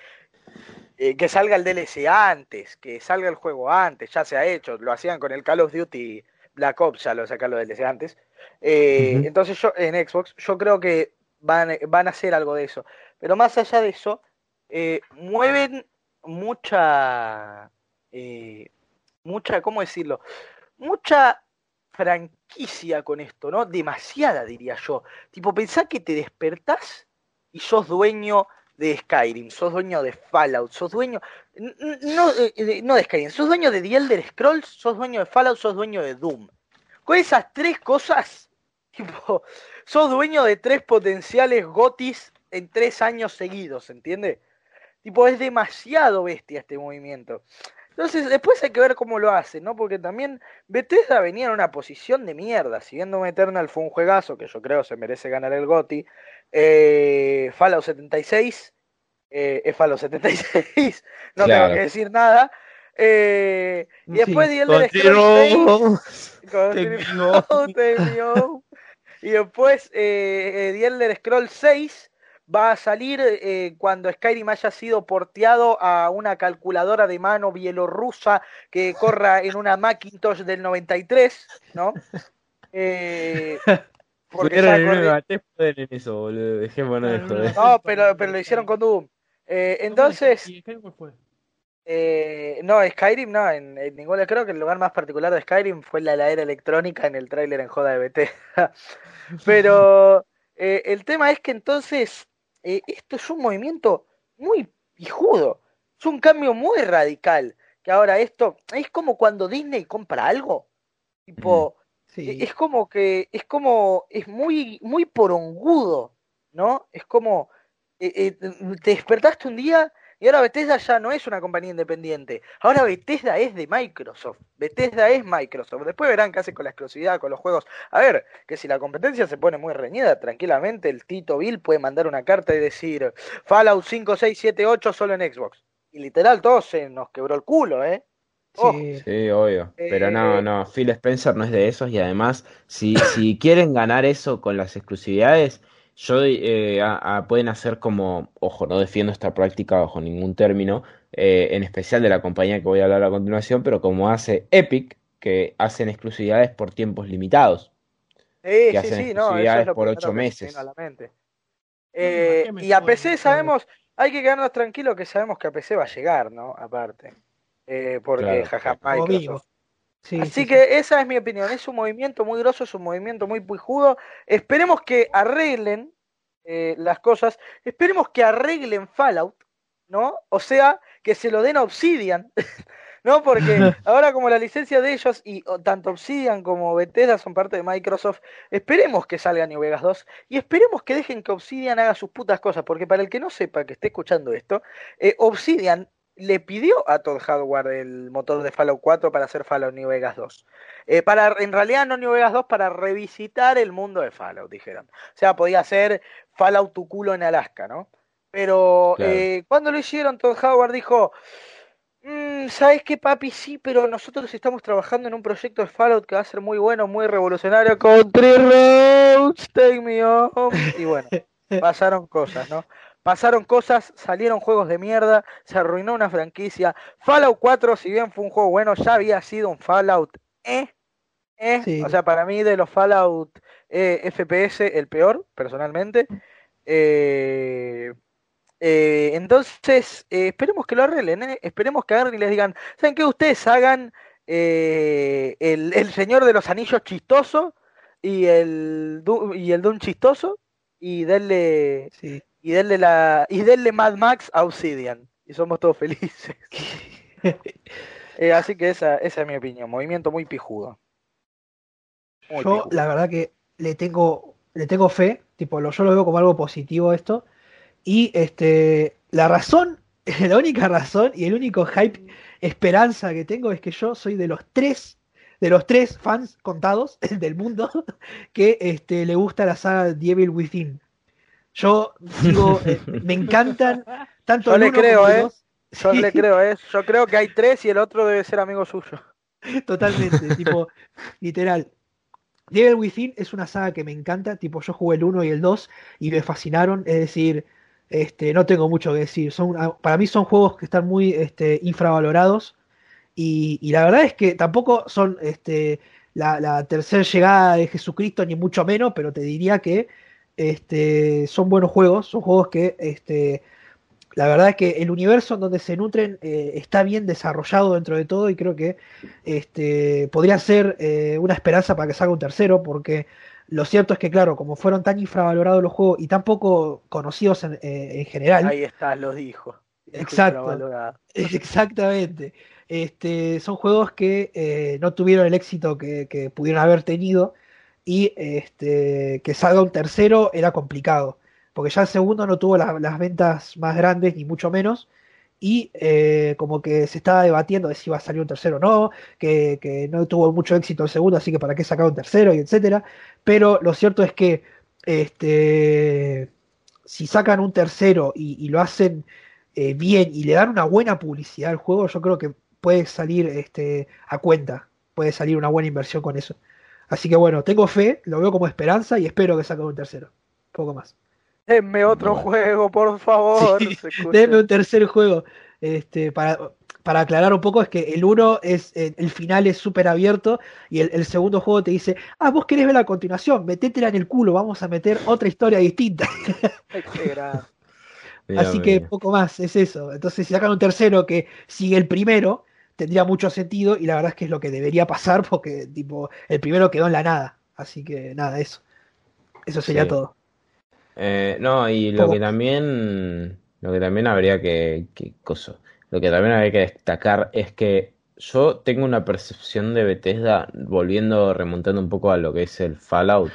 eh, que salga el DLC antes, que salga el juego antes, ya se ha hecho, lo hacían con el Call of Duty Black Ops, ya lo sacaron los DLC antes. Entonces yo en Xbox, yo creo que van, van a hacer algo de eso. Pero más allá de eso, mueven mucha, mucha, ¿cómo decirlo? Mucha franquicia con esto, ¿no? Demasiada, diría yo. Tipo, pensá que te despertás y sos dueño de Skyrim, sos dueño de Fallout, sos dueño, no, eh, de- no de Skyrim, sos dueño de The Elder Scrolls, sos dueño de Fallout, sos dueño de Doom. Con esas tres cosas, *laughs* tipo, sos dueño de tres potenciales gotis en tres años seguidos, ¿entiendes? Tipo, es demasiado bestia este movimiento. Entonces, después hay que ver cómo lo hacen, ¿no? Porque también Bethesda venía en una posición de mierda. Si bien Doom Eternal fue un juegazo que yo creo se merece ganar el GOTY, eh, Fallout 76 eh, es Fallout 76, *laughs* no Claro. tengo que decir nada. Eh, y después Sí. The Elder Scrolls 6, Continuo. Continúo, terminó. Y después eh, eh, The Elder Scrolls 6 va a salir eh, cuando Skyrim haya sido porteado a una calculadora de mano bielorrusa que corra en una Macintosh del 93, ¿no? *laughs* Eh, porque en eso, boludo. Dejémonos de No, no, joder. no. No, pero, pero lo hicieron con Doom. Eh, entonces, ¿Y Skyrim cuál fue? Eh, no, Skyrim no, en, en ningún creo que el lugar más particular de Skyrim fue la heladera electrónica en el tráiler en Joda de BT. *laughs* Pero eh, el tema es que entonces eh, esto es un movimiento muy pijudo, es un cambio muy radical. Que ahora esto es como cuando Disney compra algo, tipo, Sí. es como que es como es muy muy porongudo, ¿no? Es como eh, eh, te despertaste un día y ahora Bethesda ya no es una compañía independiente. Ahora Bethesda es de Microsoft. Bethesda es Microsoft. Después verán qué hace con la exclusividad, con los juegos. A ver, que si la competencia se pone muy reñida, tranquilamente el Tito Bill puede mandar una carta y decir Fallout 5, 6, 7, 8 solo en Xbox. Y literal, todo se nos quebró el culo, ¿eh? Sí. Sí, obvio. Pero no, Eh, no, Phil Spencer no es de esos y además, si, si quieren ganar eso con las exclusividades, yo eh, a- a- pueden hacer como, ojo, no defiendo esta práctica bajo ningún término, eh, en especial de la compañía que voy a hablar a continuación, pero como hace Epic, que hacen exclusividades por tiempos limitados. Sí, que sí, hacen sí, no, eso exclusividades es por ocho meses. vino a la mente. ¿qué Eh, me y a PC sabemos, hay que quedarnos tranquilos que sabemos que a PC va a llegar, ¿no? Aparte. Eh, porque Claro, jaja, Microsoft. Sí, Así sí, sí. que esa es mi opinión. Es un movimiento muy grosso, es un movimiento muy puijudo. Esperemos que arreglen eh, las cosas. Esperemos que arreglen Fallout, ¿no? O sea, que se lo den a Obsidian, *laughs* ¿no? Porque *laughs* ahora como la licencia de ellos y o, tanto Obsidian como Bethesda son parte de Microsoft, esperemos que salga New Vegas 2 y esperemos que dejen que Obsidian haga sus putas cosas, porque para el que no sepa que esté escuchando esto, eh, Obsidian le pidió a Todd Howard el motor de Fallout 4 para hacer Fallout New Vegas 2. Eh, para, en realidad no New Vegas 2, para revisitar el mundo de Fallout, dijeron. O sea, podía ser Fallout tu culo en Alaska, ¿no? Pero Claro. eh, cuando lo hicieron, Todd Howard dijo, "Mm, ¿sabes qué, papi? Sí, pero nosotros estamos trabajando en un proyecto de Fallout que va a ser muy bueno, muy revolucionario. Country Roads, take me home. Y bueno, *laughs* pasaron cosas, ¿no? Pasaron cosas, salieron juegos de mierda, se arruinó una franquicia. Fallout 4, si bien fue un juego bueno, ya había sido un Fallout eh, eh. Sí. O sea, para mí de los Fallout eh, FPS, el peor, personalmente. Eh, eh, entonces, eh, esperemos que lo arreglen, ¿eh? esperemos que agarren y les digan, ¿saben qué? Ustedes hagan el, el Señor de los Anillos chistoso y el, y el Doom chistoso y denle, Sí. Y denle, la, y denle Mad Max a Obsidian. Y somos todos felices. *laughs* Eh, así que esa, esa es mi opinión. Movimiento muy pijudo. Muy Yo, pijudo. la verdad que le tengo, le tengo fe, tipo, lo, yo lo veo como algo positivo esto. Y este, la razón, *laughs* la única razón y el único hype, esperanza que tengo es que yo soy de los tres, de los tres fans contados *laughs* del mundo que este, le gusta la saga Devil Within. Yo sigo, *laughs* eh, me encantan tanto Yo el le uno creo, como eh. dos. Yo Sí. le creo, ¿eh? Yo creo que hay tres y el otro debe ser amigo suyo. *laughs* Totalmente, tipo, literal. Devil Within es una saga que me encanta, tipo, yo jugué el 1 y el 2 y me fascinaron, es decir, este, no tengo mucho que decir, son, ah, para mí son juegos que están muy este, infravalorados y, y la verdad es que tampoco son este, la, la tercera llegada de Jesucristo, ni mucho menos, pero te diría que este, son buenos juegos, son juegos que este, la verdad es que el universo en donde se nutren eh, está bien desarrollado dentro de todo y creo que este, podría ser eh, una esperanza para que salga un tercero, porque lo cierto es que, claro, como fueron tan infravalorados los juegos y tan poco conocidos en, eh, en general, Ahí está, lo dijo. Exacto. *laughs* Exactamente. Este, son juegos que no tuvieron el éxito que, que pudieron haber tenido y este, que salga un tercero era complicado, porque ya el segundo no tuvo la- las ventas más grandes ni mucho menos y eh, como que se estaba debatiendo de si iba a salir un tercero o no, que, que no tuvo mucho éxito el segundo, así que para qué sacar un tercero y etcétera. Pero lo cierto es que este, si sacan un tercero y, y lo hacen eh, bien y le dan una buena publicidad al juego, yo creo que puede salir este, a cuenta, puede salir una buena inversión con eso. Así que bueno, tengo fe, lo veo como esperanza y espero que saquen un tercero. Poco más. Denme otro Bueno. juego, por favor. Sí. Denme un tercer juego. Este, para, para aclarar un poco, es que el uno es, eh, el final es súper abierto y el, el segundo juego te dice, ah, vos querés ver la continuación, metétela en el culo, vamos a meter otra historia distinta. *laughs* Así que poco más, es eso. Entonces, si sacan un tercero que sigue el primero, tendría mucho sentido y la verdad es que es lo que debería pasar *laughs* porque tipo el primero quedó en la nada. Así que nada, eso. Eso sería Sí. todo. Eh, no, y lo que también, lo que también habría que, que coso, lo que también habría que destacar es que yo tengo una percepción de Bethesda, volviendo, remontando un poco a lo que es el Fallout,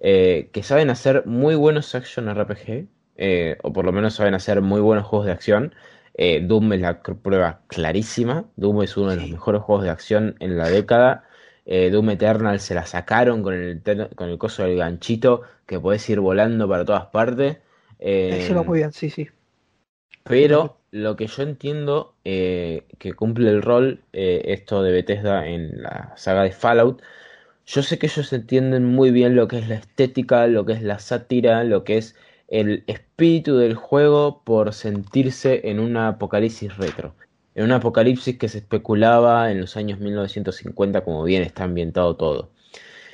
eh, que saben hacer muy buenos action RPG, eh, o por lo menos saben hacer muy buenos juegos de acción. Eh, Doom es la prueba clarísima. Doom es uno de los mejores juegos de acción en la década. Eh, Doom Eternal se la sacaron con el, con el coso del ganchito que podés ir volando para todas partes. Eh, Eso va muy bien, sí, sí. pero lo que yo entiendo eh, que cumple el rol esto de Bethesda en la saga de Fallout, yo sé que ellos entienden muy bien lo que es la estética, lo que es la sátira, lo que es el espíritu del juego por sentirse en un apocalipsis retro. En un apocalipsis que se especulaba en los años 1950 como bien está ambientado todo.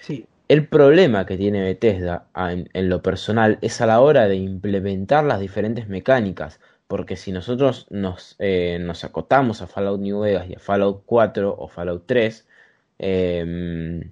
Sí, El problema que tiene Bethesda en, en lo personal es a la hora de implementar las diferentes mecánicas, porque si nosotros nos, eh, nos acotamos a Fallout New Vegas y a Fallout 4 o Fallout 3, em,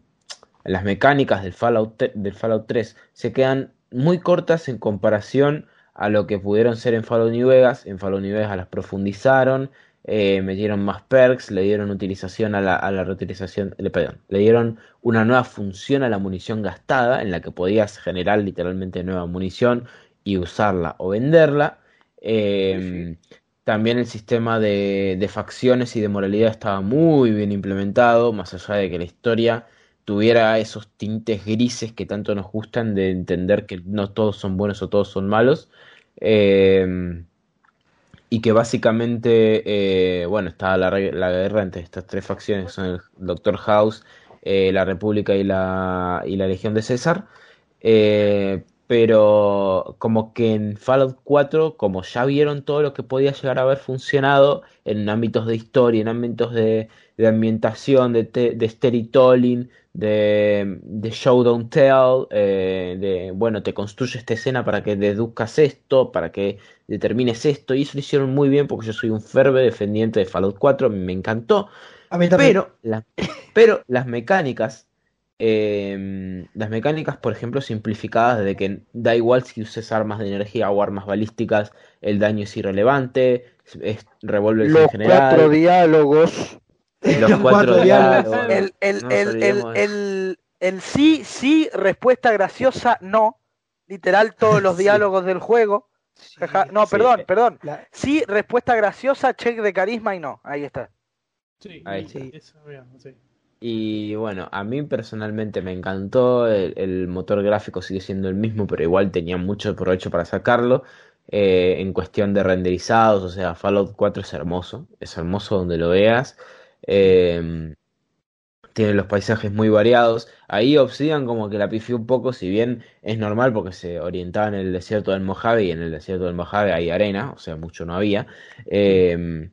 las mecánicas del Fallout, del Fallout 3 se quedan muy cortas en comparación a lo que pudieron ser en Fallout New Vegas. En Fallout New Vegas las profundizaron, eh, metieron más perks, le dieron utilización a la, a la reutilización, le, perdón, le dieron una nueva función a la munición gastada, en la que podías generar literalmente nueva munición y usarla o venderla. Eh, También el sistema de, de facciones y de moralidad estaba muy bien implementado, más allá de que la historia tuviera esos tintes grises que tanto nos gustan de entender que no todos son buenos o todos son malos. Eh, y que básicamente, eh, bueno, estaba la, guerra entre estas tres facciones, son el Doctor House, eh, la República y la, y la Legión de César. Eh, pero como que en Fallout 4, como ya vieron todo lo que podía llegar a haber funcionado en ámbitos de historia, en ámbitos de, de ambientación, de, te- de storytelling, de, de show don't tell, eh, de, bueno, te construye esta escena para que deduzcas esto, para que determines esto, y eso lo hicieron muy bien porque yo soy un ferve defendiente de Fallout 4, me encantó, A mí también. pero, la- pero las mecánicas, eh, las mecánicas, por ejemplo, simplificadas de que da igual si uses armas de energía o armas balísticas, el daño es irrelevante, es, es revólveres Los en general, cuatro diálogos. Los Los cuatro cuatro diálogos, diálogos. El, el, no el, el, el, el sí, sí, respuesta graciosa, no. Literal, todos los *laughs* Sí. diálogos del juego. Sí, No, Sí. perdón, perdón. la- Sí, respuesta graciosa, check de carisma y no. Ahí está. Sí, Ahí está. eso, bien, sí. Y bueno, a mí personalmente me encantó, el, el motor gráfico sigue siendo el mismo, pero igual tenía mucho provecho para sacarlo. eh, en cuestión de renderizados, o sea, Fallout 4 es hermoso, es hermoso donde lo veas. Eh, tiene los paisajes muy variados. Ahí Obsidian como que la pifió un poco, si bien es normal porque se orientaba en el desierto del Mojave y en el desierto del Mojave hay arena, o sea, mucho no había. eh,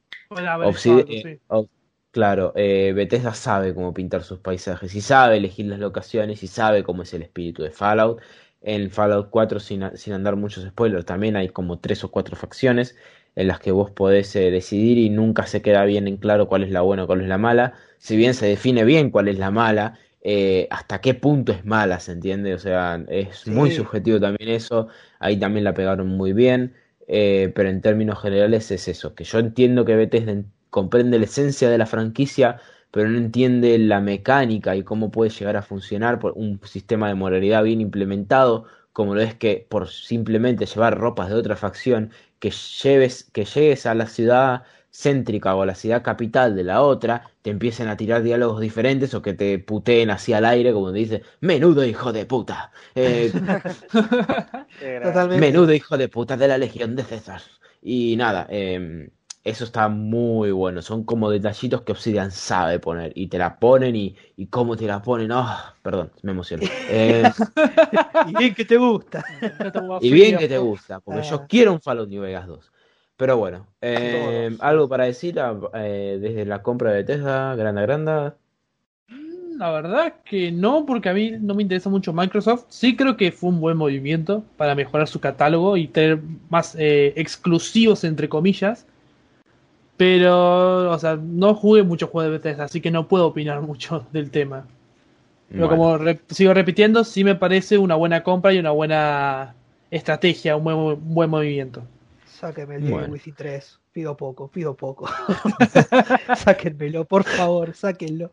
sí. eh, claro, eh, Bethesda sabe cómo pintar sus paisajes y sabe elegir las locaciones y sabe cómo es el espíritu de Fallout. En Fallout 4, sin, sin andar muchos spoilers, también hay como tres o cuatro facciones en las que vos podés eh, decidir y nunca se queda bien en claro cuál es la buena o cuál es la mala. Si bien se define bien cuál es la mala, eh, hasta qué punto es mala, ¿se entiende? O sea, es muy subjetivo también eso. Ahí también la pegaron muy bien. Eh, pero en términos generales es eso, que yo entiendo que Bethesda en- comprende la esencia de la franquicia, pero no entiende la mecánica y cómo puede llegar a funcionar por un sistema de moralidad bien implementado, como lo es que por simplemente llevar ropas de otra facción, que lleves, que llegues a la ciudad céntrica o a la ciudad capital de la otra, te empiecen a tirar diálogos diferentes o que te puteen así al aire, como te dice, menudo hijo de puta. Eh, *laughs* Totalmente. Menudo hijo de puta de la Legión de César. Y nada, eh, eso está muy bueno. Son como detallitos que Obsidian sabe poner. Y te la ponen y, y cómo te la ponen. Ah, perdón, me emociono. Eh, *laughs* Y bien que te gusta. y bien que te gusta, porque Ah. yo quiero un Fallout New Vegas 2. Pero bueno, eh, algo para decir ah, eh, desde la compra de Tesla, grande, grande. Mm, La verdad que no, porque a mí no me interesa mucho Microsoft. Sí creo que fue un buen movimiento para mejorar su catálogo y tener más eh, exclusivos, entre comillas. Pero, o sea, no jugué muchos juegos de Bethesda, así que no puedo opinar *laughs* mucho del tema. Pero Bueno, como re- sigo repitiendo, sí me parece una buena compra y una buena estrategia, un buen, un buen movimiento. Sáquenme el Bueno. Within 3. Pido poco, pido poco. *laughs* *laughs* Sáquenmelo, por favor, sáquenlo.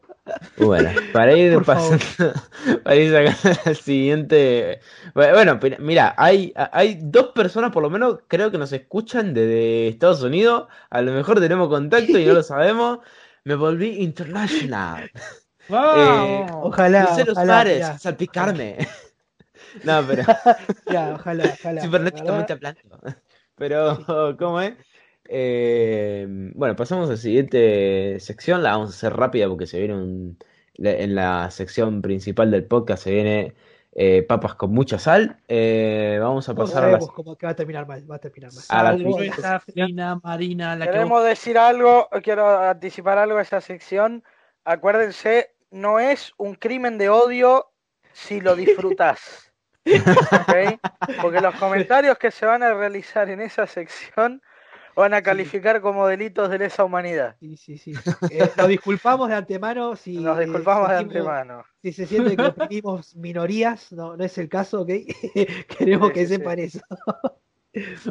Bueno, para ir pasando, *laughs* para ir sacando *laughs* al siguiente. Bueno, mira, hay, hay dos personas por lo menos, creo que nos escuchan desde Estados Unidos. A lo mejor tenemos contacto y no lo *laughs* sabemos. Me volví international. ¡Vamos! Ojalá, Crucé los ojalá, mares, ya, salpicarme. No, pero ya, ojalá, ojalá. hablando. Pero, ¿cómo es? Eh, bueno, pasamos a la siguiente sección. La vamos a hacer rápida porque se viene un, en la sección principal del podcast se viene eh, papas con mucha sal. Eh, vamos a pasar a la cómo que va a terminar mal, va a terminar mal. A la fina, marina, la que Queremos decir algo, quiero anticipar algo a esa sección. Acuérdense, no es un crimen de odio si lo disfrutas. *laughs* Porque los comentarios que se van a realizar en esa sección van a calificar como delitos de lesa humanidad. Sí, sí, sí. Eh, nos disculpamos de antemano si Nos disculpamos de sentimos- antemano. Si se siente que oprimimos minorías, no, no es el caso, ¿ok? *laughs* Queremos Sí, que sí, sepan eso. *laughs*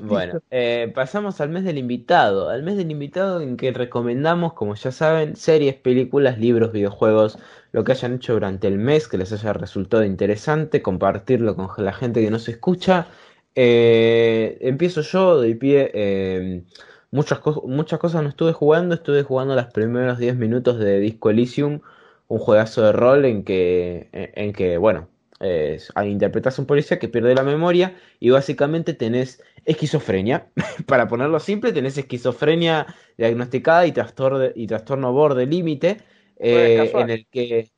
Bueno, eh, pasamos al mes del invitado, al mes del invitado en que recomendamos, como ya saben, series, películas, libros, videojuegos, lo que hayan hecho durante el mes, que les haya resultado interesante, compartirlo con la gente que nos escucha. Eh, empiezo yo, doy pie. eh, muchas, muchas cosas no estuve jugando, estuve jugando los primeros 10 minutos de Disco Elysium, un juegazo de rol en que, en, que bueno, eh, interpretas a un policía que pierde la memoria y básicamente tenés esquizofrenia. *laughs* Para ponerlo simple, tenés esquizofrenia diagnosticada y trastorno, y trastorno borde límite, eh, en el que,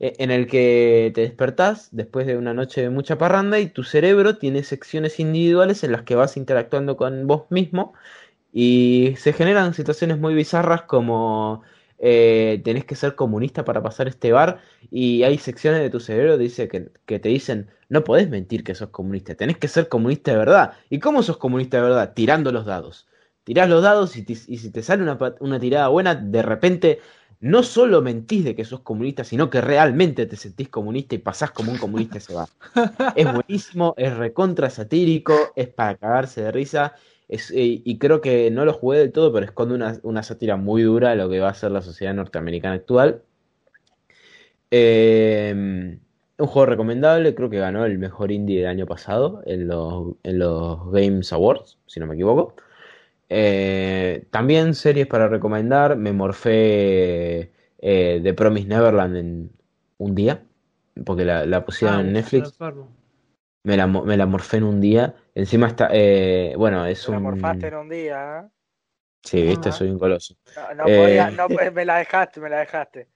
en el que te despertás después de una noche de mucha parranda y tu cerebro tiene secciones individuales en las que vas interactuando con vos mismo y se generan situaciones muy bizarras como eh, tenés que ser comunista para pasar este bar y hay secciones de tu cerebro dice que, que te dicen no podés mentir que sos comunista, tenés que ser comunista de verdad. ¿Y cómo sos comunista de verdad? Tirando los dados. Tirás los dados y, y si te sale una, una tirada buena, de repente no solo mentís de que sos comunista, sino que realmente te sentís comunista y pasás como un comunista ese bar. Es buenísimo, es recontra satírico, es para cagarse de risa. Es, eh, y creo que no lo jugué del todo, pero esconde una, una sátira muy dura de lo que va a ser la sociedad norteamericana actual. Eh, un juego recomendable, creo que ganó el mejor indie del año pasado en los, en los Games Awards, si no me equivoco. Eh, también series para recomendar, me morfé eh, The Promised Neverland en un día, porque la, la pusieron Ah, en Netflix. Me la, me la morfé en un día. Encima está, eh, bueno, es la un... morfaste en un día, ¿eh? Sí, viste, Ah. soy un coloso. No, no Eh. podía, no, *laughs* me la dejaste, me la dejaste.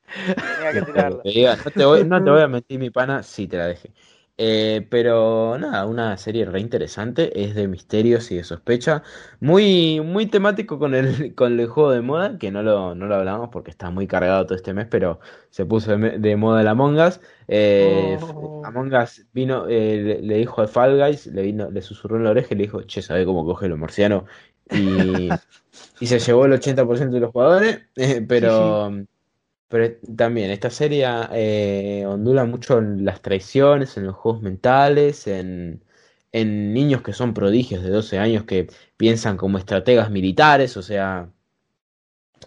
Tenía que *laughs* tirarla. te diga, no te voy, no te voy a mentir, mi pana, sí te la dejé. Eh, pero nada, una serie re interesante, es de misterios y de sospecha, muy, muy temático con el, *laughs* con el juego de moda, que no lo, no lo hablamos porque está muy cargado todo este mes, pero se puso de, moda el Among Us. Eh, Oh. Among Us vino, eh, le, le dijo al Fall Guys, le vino, le susurró en la oreja y le dijo, che, ¿sabe cómo coge los marcianos? Y, *laughs* y se llevó el 80% de los jugadores, *laughs* eh, pero... Pero también, esta serie eh, ondula mucho en las traiciones, en los juegos mentales, en, en niños que son prodigios de 12 años que piensan como estrategas militares, o sea,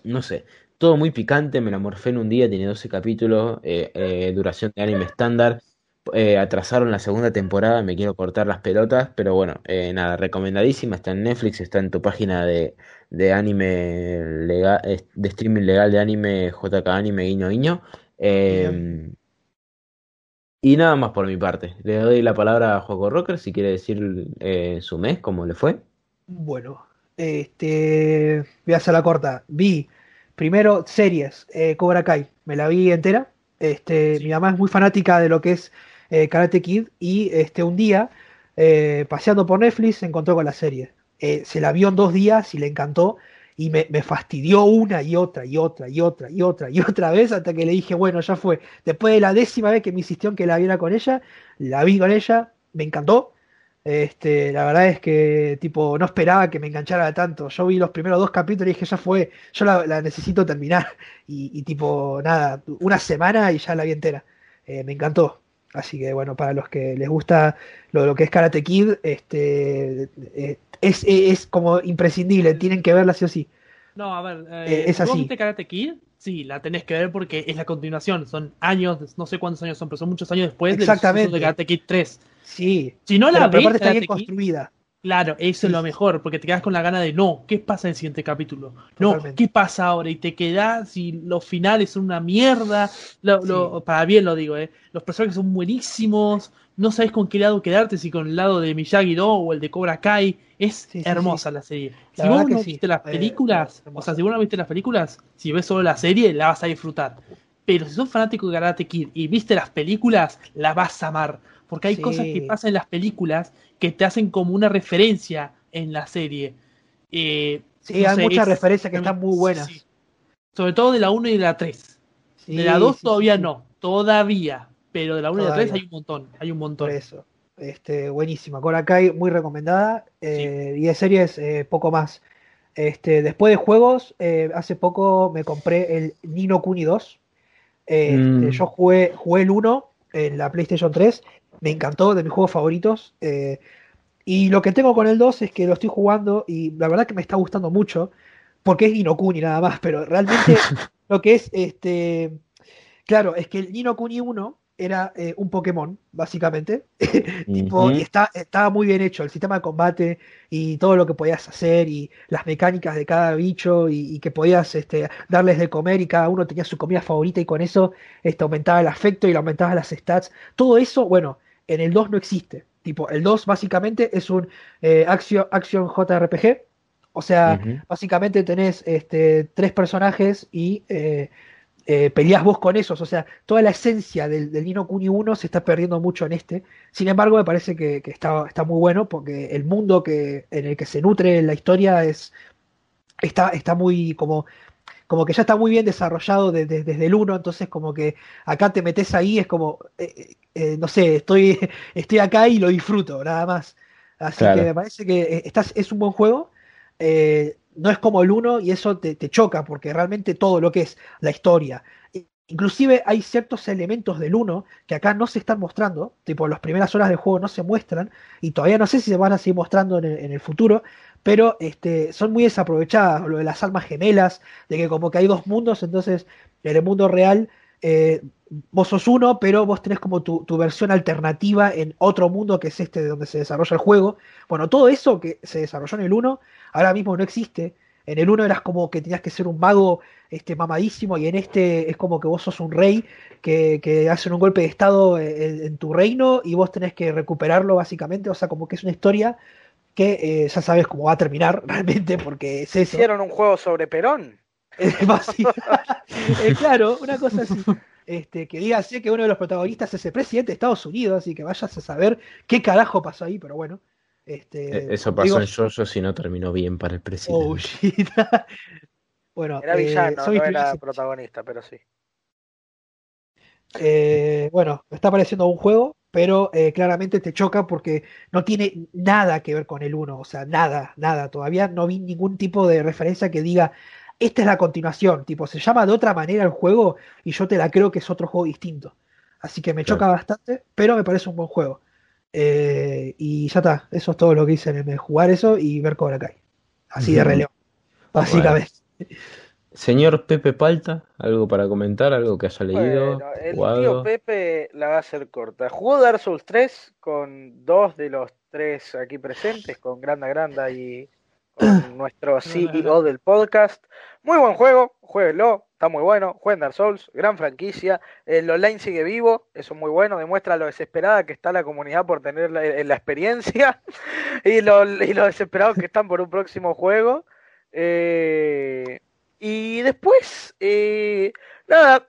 no sé, todo muy picante, me la morfé en un día, tiene 12 capítulos, eh, eh, duración de anime estándar, eh, atrasaron la segunda temporada, me quiero cortar las pelotas, pero bueno, eh, nada, recomendadísima, está en Netflix, está en tu página de, de anime legal, eh, de streaming legal de anime, JK Anime, guiño guiño. Eh, y nada más por mi parte. Le doy la palabra a Juego Rocker si quiere decir eh, su mes, cómo le fue. Bueno, este, voy a hacer la corta. Vi primero series, eh, Cobra Kai, me la vi entera. Este, Sí. mi mamá es muy fanática de lo que es Karate Kid y este, un día, paseando por Netflix, se encontró con la serie. Eh, se la vio en dos días y le encantó y me, fastidió una y otra y otra y otra y otra y otra vez hasta que le dije, bueno, ya fue. Después de la décima vez que me insistió en que la viera con ella, la vi con ella, me encantó. Este, la verdad es que tipo no esperaba que me enganchara tanto. Yo vi los primeros dos capítulos y dije, ya fue, yo la, necesito terminar. Y, tipo, nada, una semana y ya la vi entera. Eh, me encantó. Así que bueno, para los que les gusta lo, lo que es Karate Kid, este, eh, es, es como imprescindible, tienen que verla sí o sí. No, a ver, eh, Eh, es ¿vos así. viste Karate Kid? Sí, la tenés que ver porque es la continuación. Son años, no sé cuántos años son, pero son muchos años después Exactamente. de Karate Kid 3. Sí, Si no la pero, pero ves, aparte está bien Kid, construida. Claro, eso Sí, es lo mejor, porque te quedas con la gana de no, ¿qué pasa en el siguiente capítulo? No, Totalmente. ¿qué pasa ahora? Y te quedás y los finales son una mierda. Lo- lo- para bien lo digo, ¿eh? Los personajes son buenísimos. No sabes con qué lado quedarte, si con el lado de Miyagi-Do o el de Cobra Kai. Es Sí, hermosa la serie. La si vos no viste las Eh, películas, o sea, si vos no viste las películas, si ves solo la serie, la vas a disfrutar. Pero si sos fanático de Karate Kid y viste las películas, la vas a amar. Porque hay cosas que pasan en las películas que te hacen como una referencia en la serie. Eh, Sí, no hay sé, muchas es- referencias que están muy sí, buenas. sí. Sobre todo de la 1 y de la 3. Sí, de la 2 sí, todavía sí, sí. no, todavía. Pero de la 1 y de la 3 Todavía. hay un montón, hay un montón. Por eso. Este, buenísima. Cobra Kai, muy recomendada. eh, Y de series, eh, poco más. Este, después de juegos, eh, hace poco me compré el Nino Kuni 2. Este, Mm. Yo jugué, jugué el 1 en la PlayStation 3. Me encantó, de mis juegos favoritos. eh, y lo que tengo con el 2 es que lo estoy jugando y la verdad que me está gustando mucho. Porque es Nino Kuni nada más, pero realmente *laughs* lo que es este. Claro, es que el Nino Kuni 1 era eh, un Pokémon, básicamente. *laughs* tipo, y está, estaba muy bien hecho el sistema de combate y todo lo que podías hacer y las mecánicas de cada bicho y, y que podías este, darles de comer y cada uno tenía su comida favorita y con eso este, aumentaba el afecto y le aumentabas las stats. Todo eso, bueno, en el 2 no existe. Tipo, el 2 básicamente es un eh, action, action JRPG. O sea, básicamente tenés este, tres personajes y eh, eh, peleás vos con esos. O sea, toda la esencia del, del Nino Kuni 1 se está perdiendo mucho en este. Sin embargo, me parece que, que está, está muy bueno porque el mundo que, en el que se nutre la historia es, está, está muy como, como que ya está muy bien desarrollado de- de- desde el 1. Entonces, como que acá te metes ahí, es como, eh, eh, no sé, estoy, *laughs* estoy acá y lo disfruto, nada más. Así Claro. que me parece que eh, estás, es un buen juego. eh, no es como el 1 y eso te, te choca porque realmente todo lo que es la historia, inclusive hay ciertos elementos del 1 que acá no se están mostrando, tipo las primeras horas del juego no se muestran y todavía no sé si se van a seguir mostrando en el, en el futuro, pero este, son muy desaprovechadas, lo de las almas gemelas, de que como que hay dos mundos, entonces en el mundo real eh, vos sos uno, pero vos tenés como tu, tu versión alternativa en otro mundo que es este de donde se desarrolla el juego. Bueno, todo eso que se desarrolló en el 1 ahora mismo no existe. En el 1 eras como que tenías que ser un mago este, mamadísimo y en este es como que vos sos un rey que, que hacen un golpe de estado en, en tu reino y vos tenés que recuperarlo básicamente. O sea, como que es una historia que eh, ya sabes cómo va a terminar *laughs* realmente porque es eso. Hicieron un juego sobre Perón. *laughs* *laughs* Eh, claro, una cosa así. Este, que diga así que uno de los protagonistas es el presidente de Estados Unidos, así que vayas a saber qué carajo pasó ahí, pero bueno. Este, Eh, Eso pasó digo, en Jojo si no terminó bien para el presidente. oh, shit. bueno, Era eh, villano, mis no era protagonista, pero sí. Eh, bueno, me está pareciendo un juego, pero eh, claramente te choca porque no tiene nada que ver con el 1, o sea, nada, nada. Todavía no vi ningún tipo de referencia que diga, esta es la continuación, tipo, se llama de otra manera el juego y yo te la creo que es otro juego distinto. Así que me Claro. choca bastante, pero me parece un buen juego. Eh, y ya está, eso es todo lo que hice en el jugar eso y ver Cobra Kai. Así de relevo, básicamente. Señor Pepe Palta, ¿algo para comentar? ¿Algo que haya leído? Bueno, el tío? Pepe la va a hacer corta. Jugó Dark Souls 3 con dos de los tres aquí presentes, con Granda Granda y con *coughs* nuestro CEO del podcast. Muy buen juego, jueguenlo, está muy bueno. Jueguen Dark Souls, gran franquicia. El online sigue vivo, eso es muy bueno, demuestra lo desesperada que está la comunidad por tener la, la experiencia *laughs* y lo, y lo desesperados que están por un próximo juego. Eh, y después, eh, nada,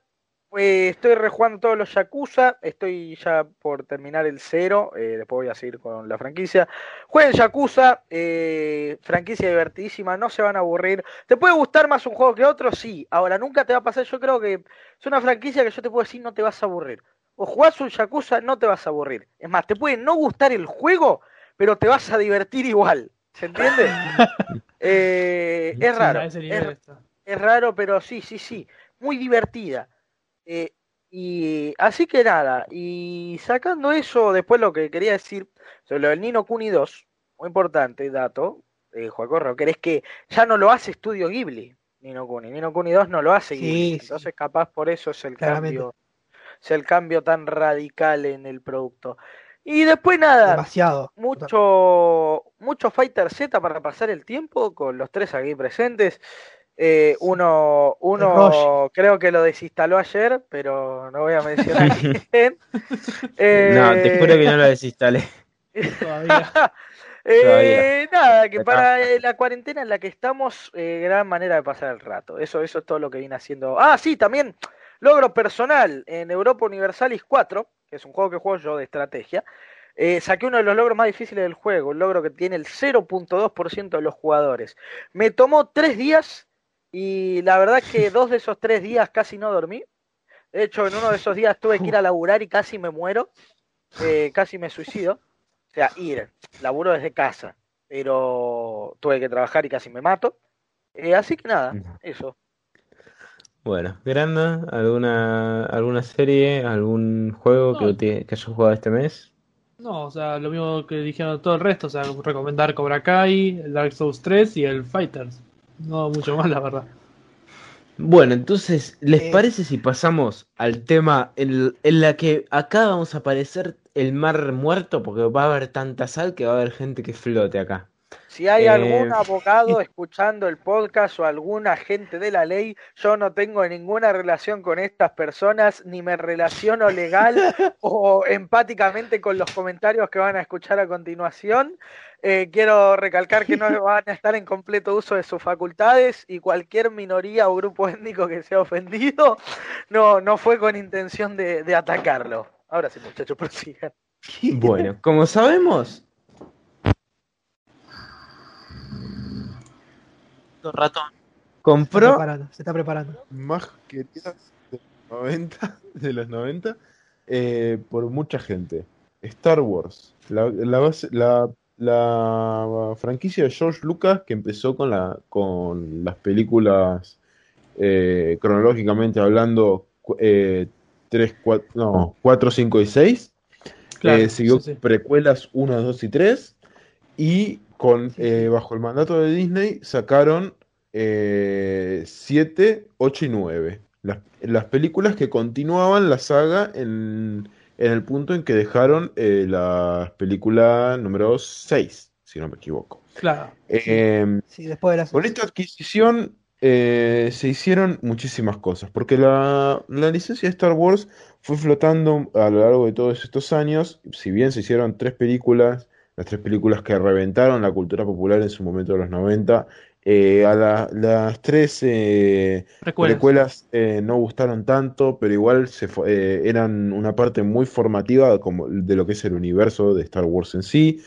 eh, estoy rejugando todos los Yakuza, estoy ya por terminar el cero, eh, después voy a seguir con la franquicia. Jueguen Yakuza, eh, franquicia divertidísima, no se van a aburrir. ¿Te puede gustar más un juego que otro? Sí, ahora nunca te va a pasar, yo creo que es una franquicia que yo te puedo decir no te vas a aburrir. O jugás un Yakuza, no te vas a aburrir. Es más, te puede no gustar el juego, pero te vas a divertir igual. ¿Se entiende? *laughs* Eh, es raro. es-. Es raro, pero sí, sí, sí. Muy divertida. Eh, y así que nada, y sacando eso, después lo que quería decir sobre lo del Nino Kuni 2, muy importante dato, eh, Joaco Rocker, es que ya no lo hace Estudio Ghibli, Nino Kuni. Nino Kuni 2 no lo hace Sí, Ghibli. sí. Entonces, capaz por eso es el Claramente. cambio, es el cambio tan radical en el producto. Y después nada, Demasiado. mucho, mucho Fighter Z para pasar el tiempo con los tres aquí presentes. Eh, uno, uno creo que lo desinstaló ayer, pero no voy a mencionar *laughs* quién. Eh, No, te juro que no lo desinstalé. Todavía. *laughs* eh, nada, que para eh, la cuarentena en la que estamos, eh, gran manera de pasar el rato. Eso, eso es todo lo que viene haciendo. Ah, sí, también logro personal en Europa Universalis 4, que es un juego que juego yo de estrategia. Eh, saqué uno de los logros más difíciles del juego, un logro que tiene el 0.2% de los jugadores. Me tomó tres días y la verdad que *laughs* dos de esos tres días casi no dormí. De hecho, en uno de esos días tuve que ir a laburar y casi me muero, eh, casi me suicido. O sea, ir, laburo desde casa, pero tuve que trabajar y casi me mato. Eh, así que nada, eso. Bueno, Granda, ¿alguna, alguna serie, algún juego que, No. que hayas jugado este mes? No, o sea, lo mismo que dijeron todo el resto, o sea, recomendar Cobra Kai, el Dark Souls 3 y el Fighters. No mucho más, la verdad. Bueno, entonces, ¿les Eh. parece si pasamos al tema en, en la que acá vamos a aparecer el mar muerto? Porque va a haber tanta sal que va a haber gente que flote acá. Si hay Eh, algún *laughs* abogado escuchando el podcast o algún agente de la ley, yo no tengo ninguna relación con estas personas, ni me relaciono legal *laughs* o empáticamente con los comentarios que van a escuchar a continuación. Eh, quiero recalcar que no *laughs* van a estar en completo uso de sus facultades y cualquier minoría o grupo étnico que sea ofendido no, no fue con intención de, de atacarlo. Ahora sí, muchachos, prosigan. Bueno, como sabemos, ratón. Se está compró preparando, se está preparando. más queridas de los 90, de los 90 eh, por mucha gente. Star Wars, la, la, base- la, la franquicia de George Lucas que empezó con, la, con las películas eh, cronológicamente hablando cu- eh, 3, 4, no, 4, 5 y 6. Claro, Eh, siguió sí, sí. precuelas 1, 2 y 3. Y con, eh, bajo el mandato de Disney sacaron eh, 7, 8 y 9. Las, las películas que continuaban la saga en, en el punto en que dejaron eh, la película número 6, si no me equivoco. Claro. Eh, Sí, después de la con esta adquisición eh, se hicieron muchísimas cosas, porque la, la licencia de Star Wars fue flotando a lo largo de todos estos años, si bien se hicieron tres películas, las tres películas que reventaron la cultura popular en su momento de los 90, eh, a la- las tres eh, precuelas eh, no gustaron tanto, pero igual se eh, eran una parte muy formativa como de lo que es el universo de Star Wars en sí.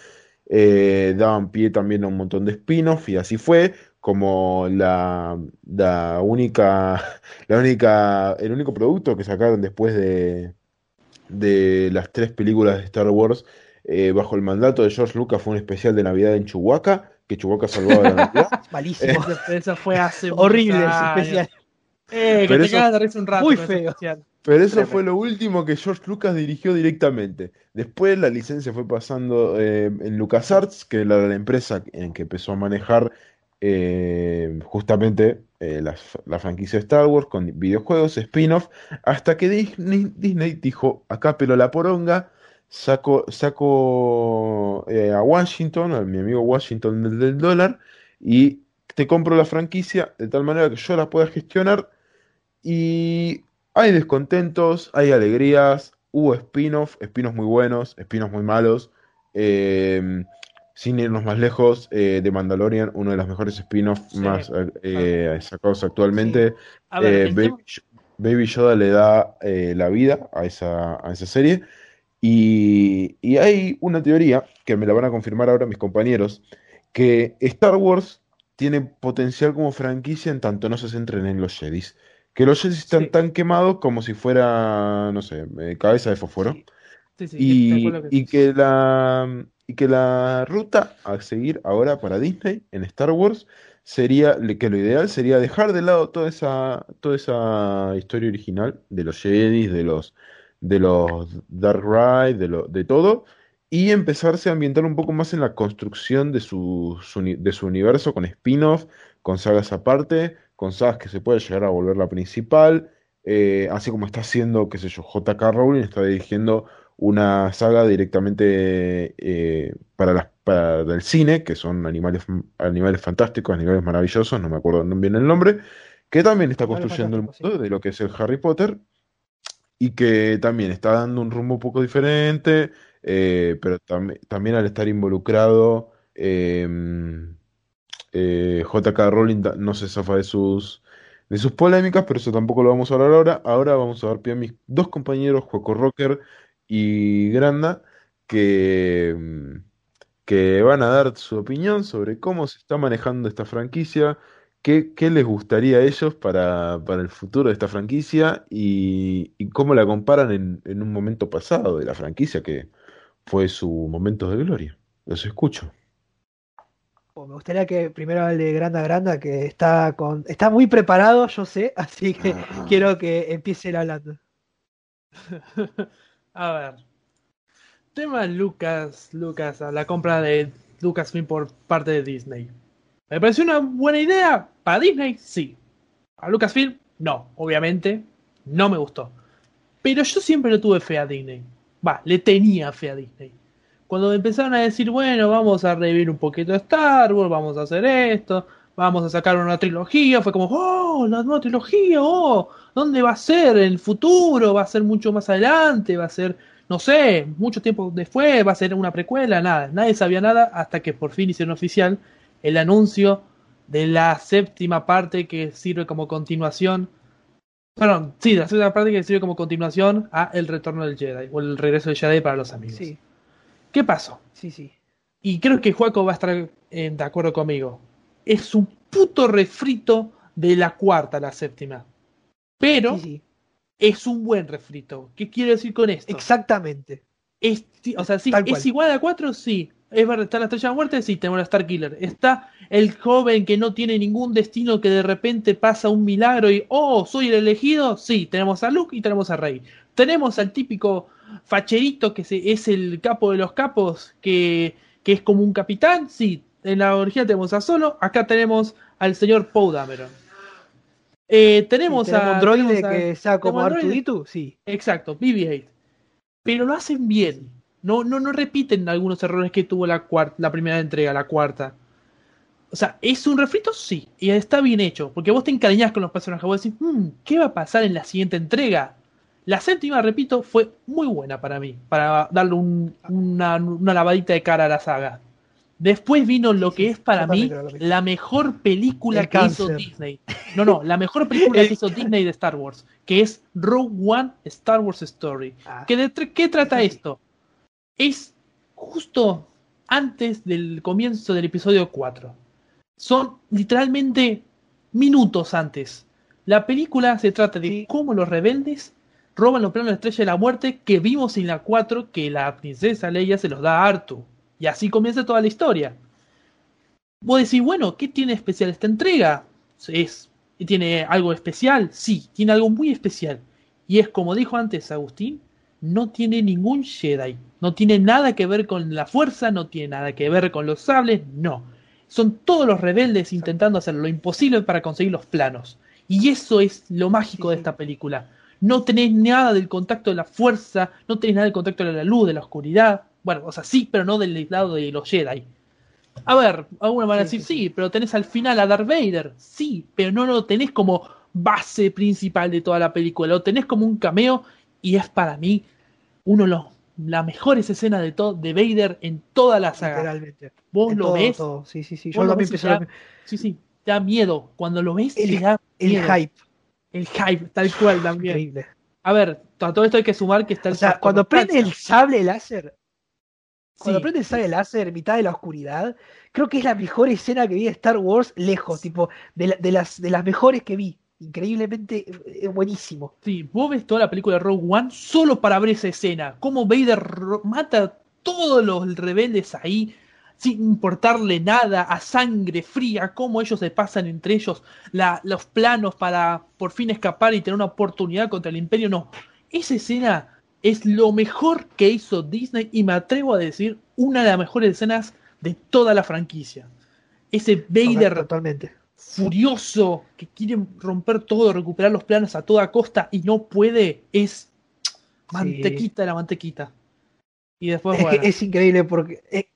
Daban pie también a un montón de spin-off y así fue como la, la única, *laughs* la única, el único producto que sacaron después de, de las tres películas de Star Wars eh, bajo el mandato de George Lucas fue un especial de Navidad en Chewbacca, que Chewbacca salvaba la Navidad. *laughs* Malísimo. Esa, esa fue hace Horrible ese especial. Eh, que Pero te eso- de risa un rato Muy feo. especial. Pero eso Tremendo. fue lo último que George Lucas dirigió directamente. Después la licencia fue pasando eh, en LucasArts, que era la empresa en que empezó a manejar eh, justamente eh, la, la franquicia de Star Wars con videojuegos, spin-off, hasta que Disney, Disney dijo, acá pero la poronga, saco, saco eh, a Washington, a mi amigo Washington del, del dólar, y te compro la franquicia de tal manera que yo la pueda gestionar. Y hay descontentos, hay alegrías, hubo spin-off, spin-offs muy buenos, spin-offs muy malos. Eh, sin irnos más lejos, eh, The Mandalorian, uno de los mejores spin-offs Sí. más eh, sacados actualmente. Ver, Eh, Baby, Baby Yoda le da eh, la vida a esa, a esa serie. Y, y hay una teoría, que me la van a confirmar ahora mis compañeros, que Star Wars tiene potencial como franquicia en tanto no se centren en los Jedis. Que los Jedis están Sí. tan quemados como si fuera, no sé, eh, cabeza de fósforo. Sí, sí, sí, Y, que la, y que la ruta a seguir ahora para Disney en Star Wars sería, que lo ideal sería dejar de lado toda esa, toda esa historia original de los Jedi, de los, de los Dark Ride, de, lo, de todo, y empezarse a ambientar un poco más en la construcción de su, de su universo con spin-off, con sagas aparte, con sagas que se puede llegar a volver la principal, eh, así como está haciendo, qué sé yo, J.K. Rowling está dirigiendo una saga directamente eh, para las para el cine, que son animales, animales fantásticos, animales maravillosos, no me acuerdo bien el nombre, que también está construyendo el mundo de lo que es el Harry Potter y que también está dando un rumbo un poco diferente, eh, pero tam- también al estar involucrado, eh, eh, J.K. Rowling no se zafa de sus, de sus polémicas, pero eso tampoco lo vamos a hablar ahora. Ahora vamos a dar pie a mis dos compañeros, Juaco Rocker y Granda, que, mm, que van a dar su opinión sobre cómo se está manejando esta franquicia, qué, qué les gustaría a ellos para, para el futuro de esta franquicia y, y cómo la comparan en, en un momento pasado de la franquicia, que fue su momento de gloria. Los escucho. Oh, Me gustaría que primero hable de Granda Granda, que está con, está muy preparado, yo sé, *laughs* así que Ah. quiero que empiece él hablando. *laughs* A ver. Tema Lucas, Lucas, a la compra de Lucasfilm por parte de Disney. ¿Me pareció una buena idea? Para Disney, sí. A Lucasfilm, no, obviamente, no me gustó. Pero yo siempre le tuve fe a Disney. Va, le tenía fe a Disney. Cuando empezaron a decir, bueno, vamos a revivir un poquito de Star Wars, vamos a hacer esto, vamos a sacar una trilogía, fue como, oh, la nueva trilogía, oh, ¿dónde va a ser? ¿En el futuro? ¿Va a ser mucho más adelante? ¿Va a ser, no sé, mucho tiempo después? ¿Va a ser una precuela? Nada, nadie sabía nada hasta que por fin hicieron oficial el anuncio de la séptima parte que sirve como continuación. Perdón, sí, la séptima parte que sirve como continuación a El Retorno del Jedi, o el regreso del Jedi para los amigos. Sí, ¿Qué pasó? sí, sí. Y creo que Juaco va a estar eh, de acuerdo conmigo. Es un puto refrito de la cuarta a la séptima. Pero sí, sí. es un buen refrito. ¿Qué quiero decir con esto? Exactamente. Es, o sea, sí, ¿es igual a 4? Sí. ¿Es verdad? ¿Está la estrella de muerte? Sí, tenemos la Star Killer. Está el joven que no tiene ningún destino que de repente pasa un milagro y, oh, soy el elegido. Sí, tenemos a Luke y tenemos a Rey. Tenemos al típico facherito que se- es el capo de los capos, que, que es como un capitán. Sí, en la original tenemos a Solo. Acá tenemos al señor Poe Dameron. Eh, tenemos, a. un droide tenemos a- que sea como sí. Exacto, BB-8. Pero lo hacen bien. No, no, no repiten algunos errores que tuvo la, la primera entrega, la cuarta. O sea, ¿es un refrito? Sí. Y está bien hecho. Porque vos te encariñás con los personajes. Vos decís, "Hmm, ¿qué va a pasar en la siguiente entrega? La séptima, repito, fue muy buena para mí. Para darle un- una, una lavadita de cara a la saga. Después vino lo Sí, que sí, es para mí la mejor película El que hizo. Disney. No, no, la mejor película El que hizo Disney de Star Wars, que es Rogue One Star Wars Story. Ah, ¿Qué, de- ¿qué trata Sí. esto? Es justo antes del comienzo del episodio 4. Son literalmente minutos antes. La película se trata de cómo los rebeldes roban los planos de la estrella de la muerte que vimos en la 4 que la princesa Leia se los da a Artu. Y así comienza toda la historia. Vos decís, bueno, ¿qué tiene especial esta entrega? Es, ¿Tiene algo especial? Sí, tiene algo muy especial. Y es como dijo antes Agustín, no tiene ningún Jedi. No tiene nada que ver con la fuerza, no tiene nada que ver con los sables, no. Son todos los rebeldes intentando hacer lo imposible para conseguir los planos. Y eso es lo mágico de esta película. No tenés nada del contacto de la fuerza, no tenés nada del contacto de la luz, de la oscuridad. Bueno, o sea, sí, pero no del lado de los Jedi. A ver, algunos van a decir, sí, sí, pero tenés al final a Darth Vader. Sí, pero no lo tenés como base principal de toda la película. Lo tenés como un cameo y es para mí uno de los las mejores escenas de todo de Vader en toda la saga. literalmente. Vos En lo todo, ves, todo. Sí, sí, sí. vos Yo lo también mismo. sí, sí, te da miedo. Cuando lo ves, El- te da El miedo. hype, El hype, tal cual también. increíble. A ver, a todo esto hay que sumar que está el O sea, cuando prende el sable láser, cuando Sí. prende el sable láser en mitad de la oscuridad, creo que es la mejor escena que vi de Star Wars lejos, tipo, de, la- de las, de las mejores que vi. Increíblemente eh, buenísimo. Sí, vos ves toda la película de Rogue One solo para ver esa escena. Cómo Vader mata a todos los rebeldes ahí sin importarle nada, a sangre fría, cómo ellos se pasan entre ellos la- los planos para por fin escapar y tener una oportunidad contra el Imperio. No, esa escena es lo mejor que hizo Disney y me atrevo a decir una de las mejores escenas de toda la franquicia. Ese Vader Totalmente. Furioso que quiere romper todo, recuperar los planos a toda costa y no puede, es mantequita de la mantequita. Y después, Es, bueno. que es increíble porque. eh,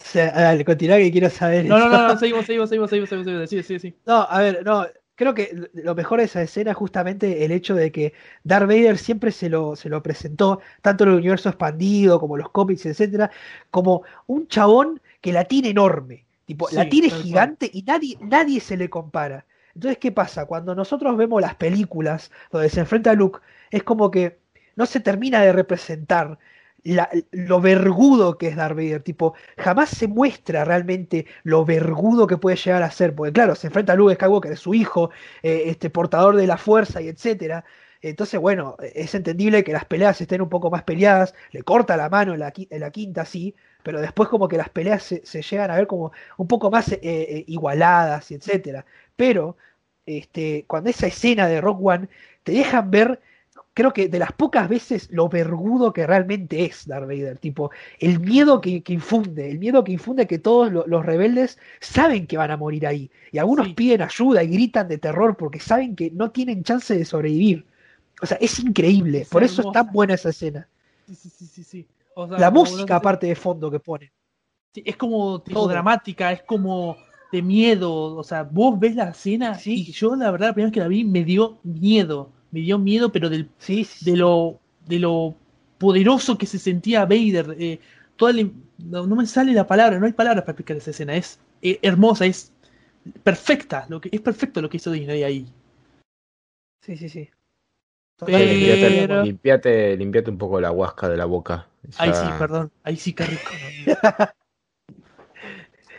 o sea, dale, continúa que quiero saber. No, no, eso. no, no, seguimos, seguimos, seguimos, seguimos, seguimos, seguimos, sí, sí, sí. No, a ver, no, creo que lo mejor de esa escena es justamente el hecho de que Darth Vader siempre se lo, se lo presentó, tanto en el universo expandido como los cómics, etcétera, como un chabón que la tiene enorme. Tipo, la cual. gigante y nadie, nadie se le compara. Entonces, ¿qué pasa? Cuando nosotros vemos las películas donde se enfrenta a Luke, es como que no se termina de representar la- lo vergudo que es Darth Vader. Tipo, jamás se muestra realmente lo vergudo que puede llegar a ser. Porque, claro, se enfrenta a Luke Skywalker, es su hijo, eh, este portador de la fuerza y etcétera. Entonces, bueno, es entendible que las peleas estén un poco más peleadas. Le corta la mano en la, en la quinta, sí. Pero después, como que las peleas se, se llegan a ver como un poco más eh, eh, igualadas y etcétera. Pero, este, cuando esa escena de Rock One te dejan ver creo que de las pocas veces lo vergudo que realmente es Darth Vader, tipo, el miedo que, que infunde, el miedo que infunde que todos lo- los rebeldes saben que van a morir ahí. Y algunos Sí. piden ayuda y gritan de terror porque saben que no tienen chance de sobrevivir. O sea, es increíble, Es por eso es tan buena esa escena. Sí, sí, sí, sí, sí. O sea, La música aparte de fondo que pone. Sí, es como tipo Todo. dramática, es como de miedo. O sea, vos ves la escena Sí. y yo la verdad la primera vez que la vi me dio miedo. Me dio miedo, pero del, Sí, sí, de lo de lo poderoso que se sentía Vader. eh, toda la- no, no me sale la palabra, no hay palabras para explicar esa escena. Es eh, hermosa, es perfecta. Lo que, es perfecto lo que hizo Disney ahí. sí, sí, sí. Pero- Limpiate, limpiate, limpiate un poco la huasca de la boca. Ahí sí, perdón. Ahí sí que rico. *laughs*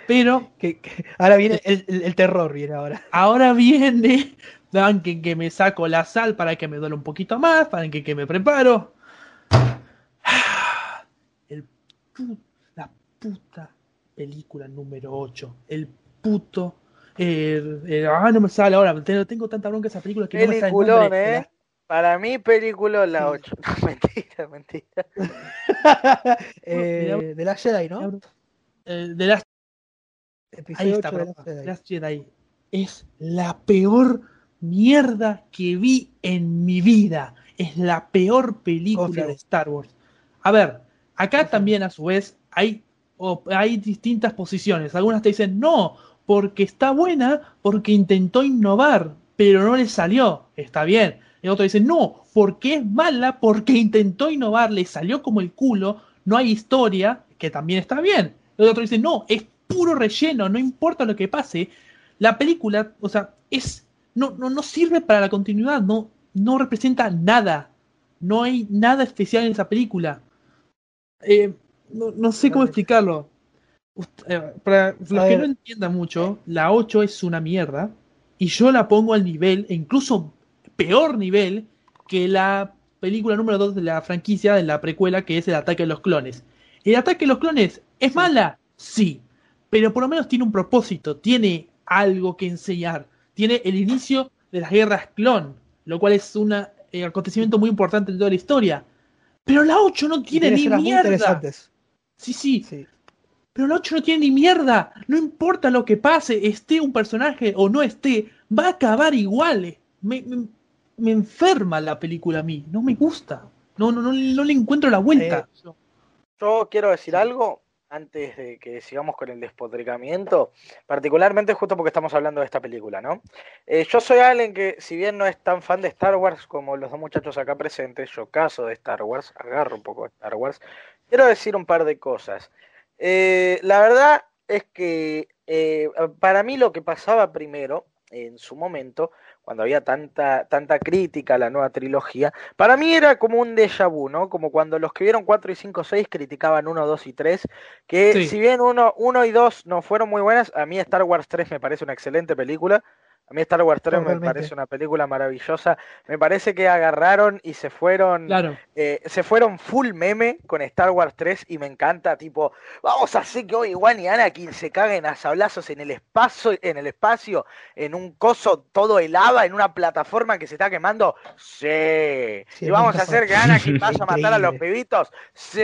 Pero Que- que- ahora viene el, el- el terror, viene ahora. Ahora viene, dan que, que me saco la sal para que me duele un poquito más, para que, que me preparo. *sighs* El pu- la puta película número 8. El puto. eh, eh, ah, no me sale ahora. Tengo, tengo tanta bronca esa película que no me sale el Peliculón, nombre. ¿eh? Para mí, película la Sí. 8. *laughs* No, mentira, mentira. *laughs* eh, de la Jedi, ¿no? Eh, de las Ahí está, 8 de Jedi. Last Jedi. Es la peor mierda que vi en mi vida. Es la peor película de Star Wars. A ver, acá también a su vez hay, hay distintas posiciones. Algunas te dicen no, porque está buena, porque intentó innovar, pero no le salió. Está bien. Y otros dicen no, porque es mala, porque intentó innovar, le salió como el culo, no hay historia, que también está bien. Y otro dice no, es puro relleno, no importa lo que pase. La película, o sea, es no, no, no sirve para la continuidad, no, no representa nada. No hay nada especial en esa película. Eh, no, no sé cómo explicarlo. Eh, para los que no entiendan mucho, la 8 es una mierda. Y yo la pongo al nivel, e incluso peor nivel, que la película número 2 de la franquicia, de la precuela, que es el ataque de los clones. ¿El ataque de los clones es mala? Sí. Pero por lo menos tiene un propósito, tiene algo que enseñar. Tiene el inicio de las guerras clon, lo cual es un acontecimiento muy importante en toda la historia. Pero la 8 no tiene, Tiene ni mierda. Sí, sí, Sí. pero la 8 no tiene ni mierda. No importa lo que pase, esté un personaje o no esté, va a acabar igual. Me, me- me enferma la película a mí, no me gusta. No, no, no, no le encuentro la vuelta. Yo quiero decir algo antes de que sigamos con el despotricamiento, particularmente justo porque estamos hablando de esta película, ¿no? Eh, yo soy alguien que, si bien no es tan fan de Star Wars como los dos muchachos acá presentes, yo caso de Star Wars, agarro un poco de Star Wars, quiero decir un par de cosas. Eh, la verdad es que eh, para mí lo que pasaba primero, en su momento, cuando había tanta, tanta crítica a la nueva trilogía, para mí era como un déjà vu, ¿no? Como cuando los que vieron 4 y 5, 6 criticaban 1, 2 y 3, que Sí. si bien 1 uno y 2 no fueron muy buenas, a mí Star Wars 3 me parece una excelente película. A mí Star Wars 3 me parece una película maravillosa. Me parece que agarraron y se fueron Claro. eh, se fueron full meme con Star Wars 3 y me encanta, tipo, vamos a hacer que Obi-Wan y Anakin se caguen a sablazos en el espacio, en el espacio, en un coso todo helada, en una plataforma que se está quemando. Sí. Sí, y vamos a hacer que. Anakin *laughs* vaya a matar a los pibitos. Sí.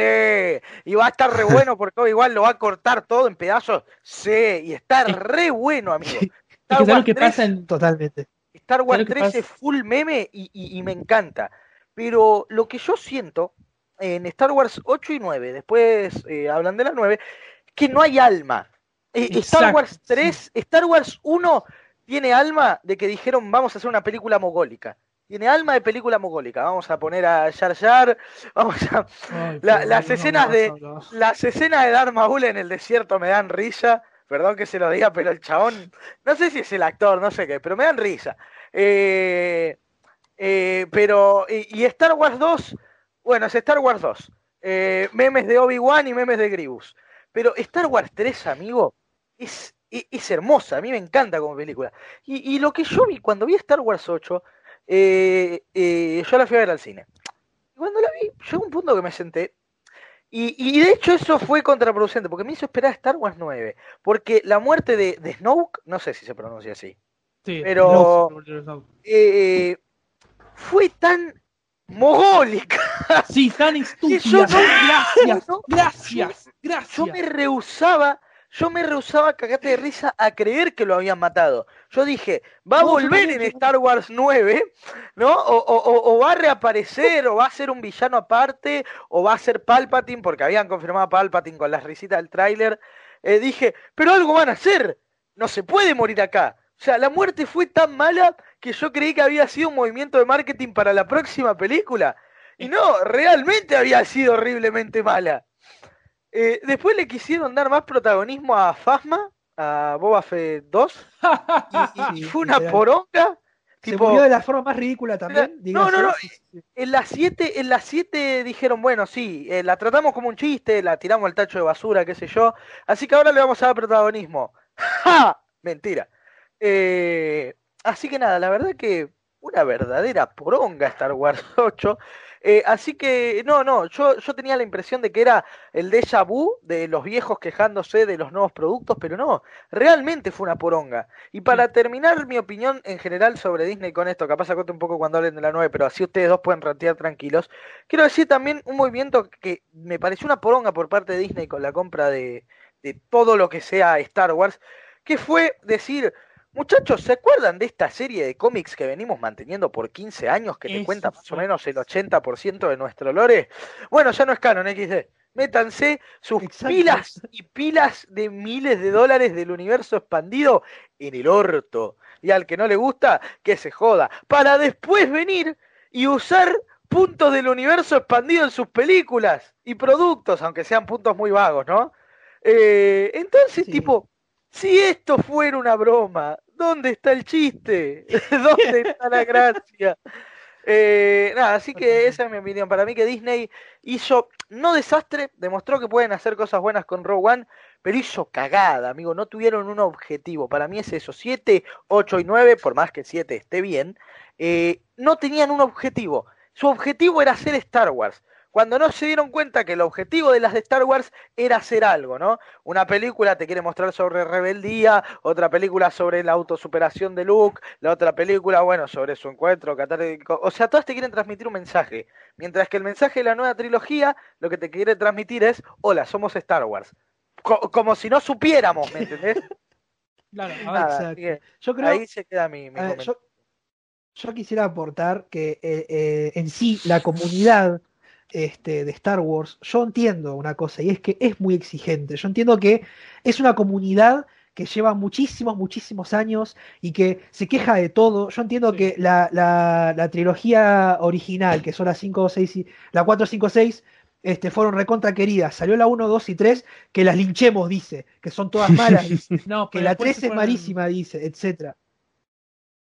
Y va a estar re bueno porque Obi-Wan lo va a cortar todo en pedazos. Sí. Y está Es- re bueno, amigo. Es Star que sabes Wars que 3 pasa en. Totalmente. Star Wars lo que 3 pasa? es full meme y, y- y me encanta. Pero lo que yo siento en Star Wars 8 y 9, después eh, hablan de la 9, es que no hay alma. Eh, Star Wars 3, Star Wars 1 tiene alma de que dijeron vamos a hacer una película mogólica. Tiene alma de película mogólica. Vamos a poner a Jar Jar, *laughs* vamos a... Ay, La- las no, no escenas vas de-. Las escenas de Darth Maul en el desierto me dan risa. Perdón que se lo diga, pero el chabón, no sé si es el actor, no sé qué, pero me dan risa. Eh, eh, pero, y, Star Wars 2, bueno, es Star Wars 2. Eh, memes de Obi-Wan y memes de Grievous. Pero Star Wars 3, amigo, es, es, es hermosa, a mí me encanta como película. Y, y lo que yo vi cuando vi Star Wars 8, eh, eh, yo la fui a ver al cine. Y cuando la vi, llegó un punto que me senté. Y, y de hecho eso fue contraproducente, porque me hizo esperar Star Wars 9. Porque la muerte de, de Snoke, no sé si se pronuncia así, Sí, pero- eh, fue tan mogólica. Sí, tan *laughs* yo estúpida. no- Gracias, no- gracias, *laughs* Yo gracias. me rehusaba, yo me rehusaba a cagarte de risa a creer que lo habían matado. Yo dije, va a No, volver en Star Wars 9, ¿no? O, o- o- o va a reaparecer, o va a ser un villano aparte, o va a ser Palpatine, porque habían confirmado a Palpatine con las risitas del tráiler. Eh, dije, pero algo van a hacer. No se puede morir acá. O sea, la muerte fue tan mala que yo creí que había sido un movimiento de marketing para la próxima película. Y no, realmente había sido horriblemente mala. Eh, después le quisieron dar más protagonismo a Fasma, a Boba Fett 2, y, *laughs* fue una poronga. Se tipo, murió de la forma más ridícula también. no, no, no, en las 7 en las siete dijeron, bueno, sí, eh, la tratamos como un chiste, la tiramos al tacho de basura, qué sé yo, así que ahora le vamos a dar protagonismo. *laughs* ¡Ja! Mentira. Eh, así que nada, la verdad que una verdadera poronga Star Wars *laughs* 8. Eh, así que, no, no, yo, yo tenía la impresión de que era el déjà vu de los viejos quejándose de los nuevos productos, pero no, realmente fue una poronga. Y para terminar mi opinión en general sobre Disney con esto, capaz acote un poco cuando hablen de la 9, pero así ustedes dos pueden rantear tranquilos, quiero decir también un movimiento que me pareció una poronga por parte de Disney con la compra de, de todo lo que sea Star Wars, que fue decir, muchachos, ¿se acuerdan de esta serie de cómics que venimos manteniendo por 15 años que te Eso cuenta más o menos el 80% de nuestro lore? Bueno, ya no es canon XD. Métanse sus Exacto. pilas y pilas de miles de dólares del universo expandido en el orto. Y al que no le gusta, que se joda. Para después venir y usar puntos del universo expandido en sus películas y productos, aunque sean puntos muy vagos, ¿no? Eh, entonces, Sí. tipo, si esto fuera una broma, ¿dónde está el chiste? *laughs* *laughs* ¿Dónde está la gracia? Eh, nada, así que esa es mi opinión. Para mí que Disney hizo, no desastre, demostró que pueden hacer cosas buenas con Rogue One, pero hizo cagada, amigo. No tuvieron un objetivo. Para mí es eso. 7, 8 y 9, por más que 7 esté bien, eh, no tenían un objetivo. Su objetivo era hacer Star Wars. Cuando no se dieron cuenta que el objetivo de las de Star Wars era hacer algo, ¿no? Una película te quiere mostrar sobre rebeldía, otra película sobre la autosuperación de Luke, la otra película, bueno, sobre su encuentro catártico. O sea, todas te quieren transmitir un mensaje. Mientras que el mensaje de la nueva trilogía lo que te quiere transmitir es, hola, somos Star Wars. Co- como si no supiéramos, ¿me entendés? *laughs* Claro, a ver, Nada, que Yo creo, ahí se queda mi, mi ver, yo quisiera aportar que eh, eh, en sí la comunidad este, de Star Wars, yo entiendo una cosa y es que es muy exigente. Yo entiendo que es una comunidad que lleva muchísimos, muchísimos años y que se queja de todo. Yo entiendo Sí. que la, la- la trilogía original, que son las 5, 6 y la 4, 5, 6, este, fueron recontra queridas. Salió la 1, 2 y 3, que las linchemos, dice, que son todas *laughs* malas. dice no, que la después 3 se es malísima, dice, etcétera.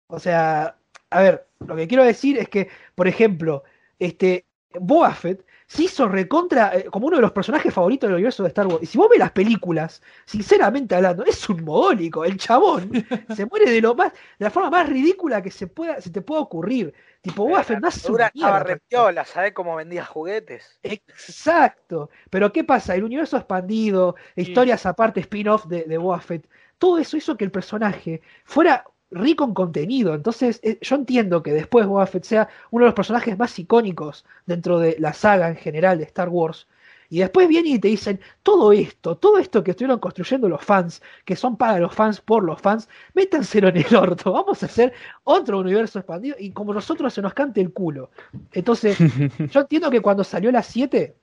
O sea, a ver, lo que quiero decir es que, por ejemplo, este Boba Fett se hizo recontra eh, como uno de los personajes favoritos del universo de Star Wars. Y si vos ves las películas, sinceramente hablando, es un mogólico. El chabón *laughs* se muere de lo más, de la forma más ridícula que se pueda, se te pueda ocurrir. Tipo, Boba Fett una estaba mierda. re piola, ¿sabés cómo vendía juguetes? Exacto. Pero ¿qué pasa? El universo expandido, historias aparte, spin-off de, de Boba Fett, todo eso hizo que el personaje fuera rico en contenido. Entonces, eh, yo entiendo que después Boba Fett sea uno de los personajes más icónicos dentro de la saga en general de Star Wars. Y después vienen y te dicen, todo esto, todo esto que estuvieron construyendo los fans, que son para los fans, por los fans, métanselo en el orto, vamos a hacer otro universo expandido y como nosotros se nos cante el culo. Entonces, *laughs* yo entiendo que cuando salió la 7,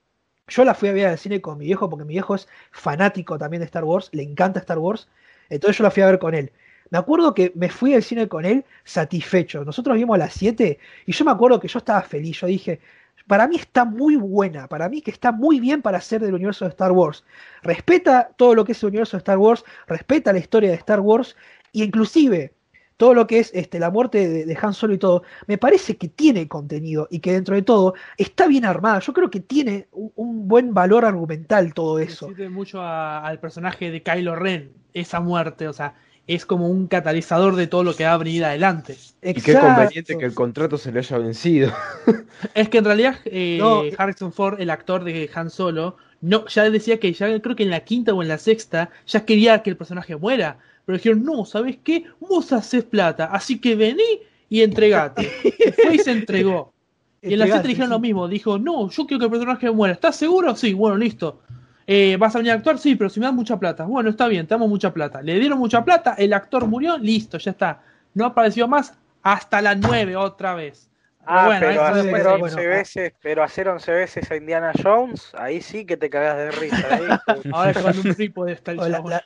yo la fui a ver al cine con mi viejo, porque mi viejo es fanático también de Star Wars, le encanta Star Wars, entonces yo la fui a ver con él. Me acuerdo que me fui al cine con él satisfecho. Nosotros vimos las 7 y yo me acuerdo que yo estaba feliz. Yo dije, para mí está muy buena, para mí que está muy bien para ser del universo de Star Wars. Respeta todo lo que es el universo de Star Wars, respeta la historia de Star Wars e inclusive todo lo que es este, la muerte de, de Han Solo y todo, me parece que tiene contenido y que dentro de todo está bien armada. Yo creo que tiene un, un buen valor argumental todo eso. sirve mucho a- al personaje de Kylo Ren, esa muerte, o sea, es como un catalizador de todo lo que va a venir adelante. Y qué conveniente que el contrato se le haya vencido. *laughs* Es que en realidad eh, No. Harrison Ford, el actor de Han Solo, no, ya decía que ya creo que en la quinta o en la sexta ya quería que el personaje muera. Pero dijeron, no, ¿sabes qué? Vos haces plata, así que vení y entregate. Y *laughs* fue y se entregó. Y en la 7 Entregate, dijeron sí. lo mismo. Dijo, no, yo quiero que el personaje muera. ¿Estás seguro? Sí, bueno, listo. Eh, ¿Vas a venir a actuar? Sí, pero si me das mucha plata. Bueno, está bien, te damos mucha plata. Le dieron mucha plata, el actor murió, listo, ya está. No apareció más hasta la 9 otra vez. Ah, bueno, pero, eso hacer después sí, 11 bueno, ah. veces, pero hacer 11 veces a Indiana Jones, ahí sí que te cagás de risa. ahí. *laughs* Ahora llevando un trípode está el la- la-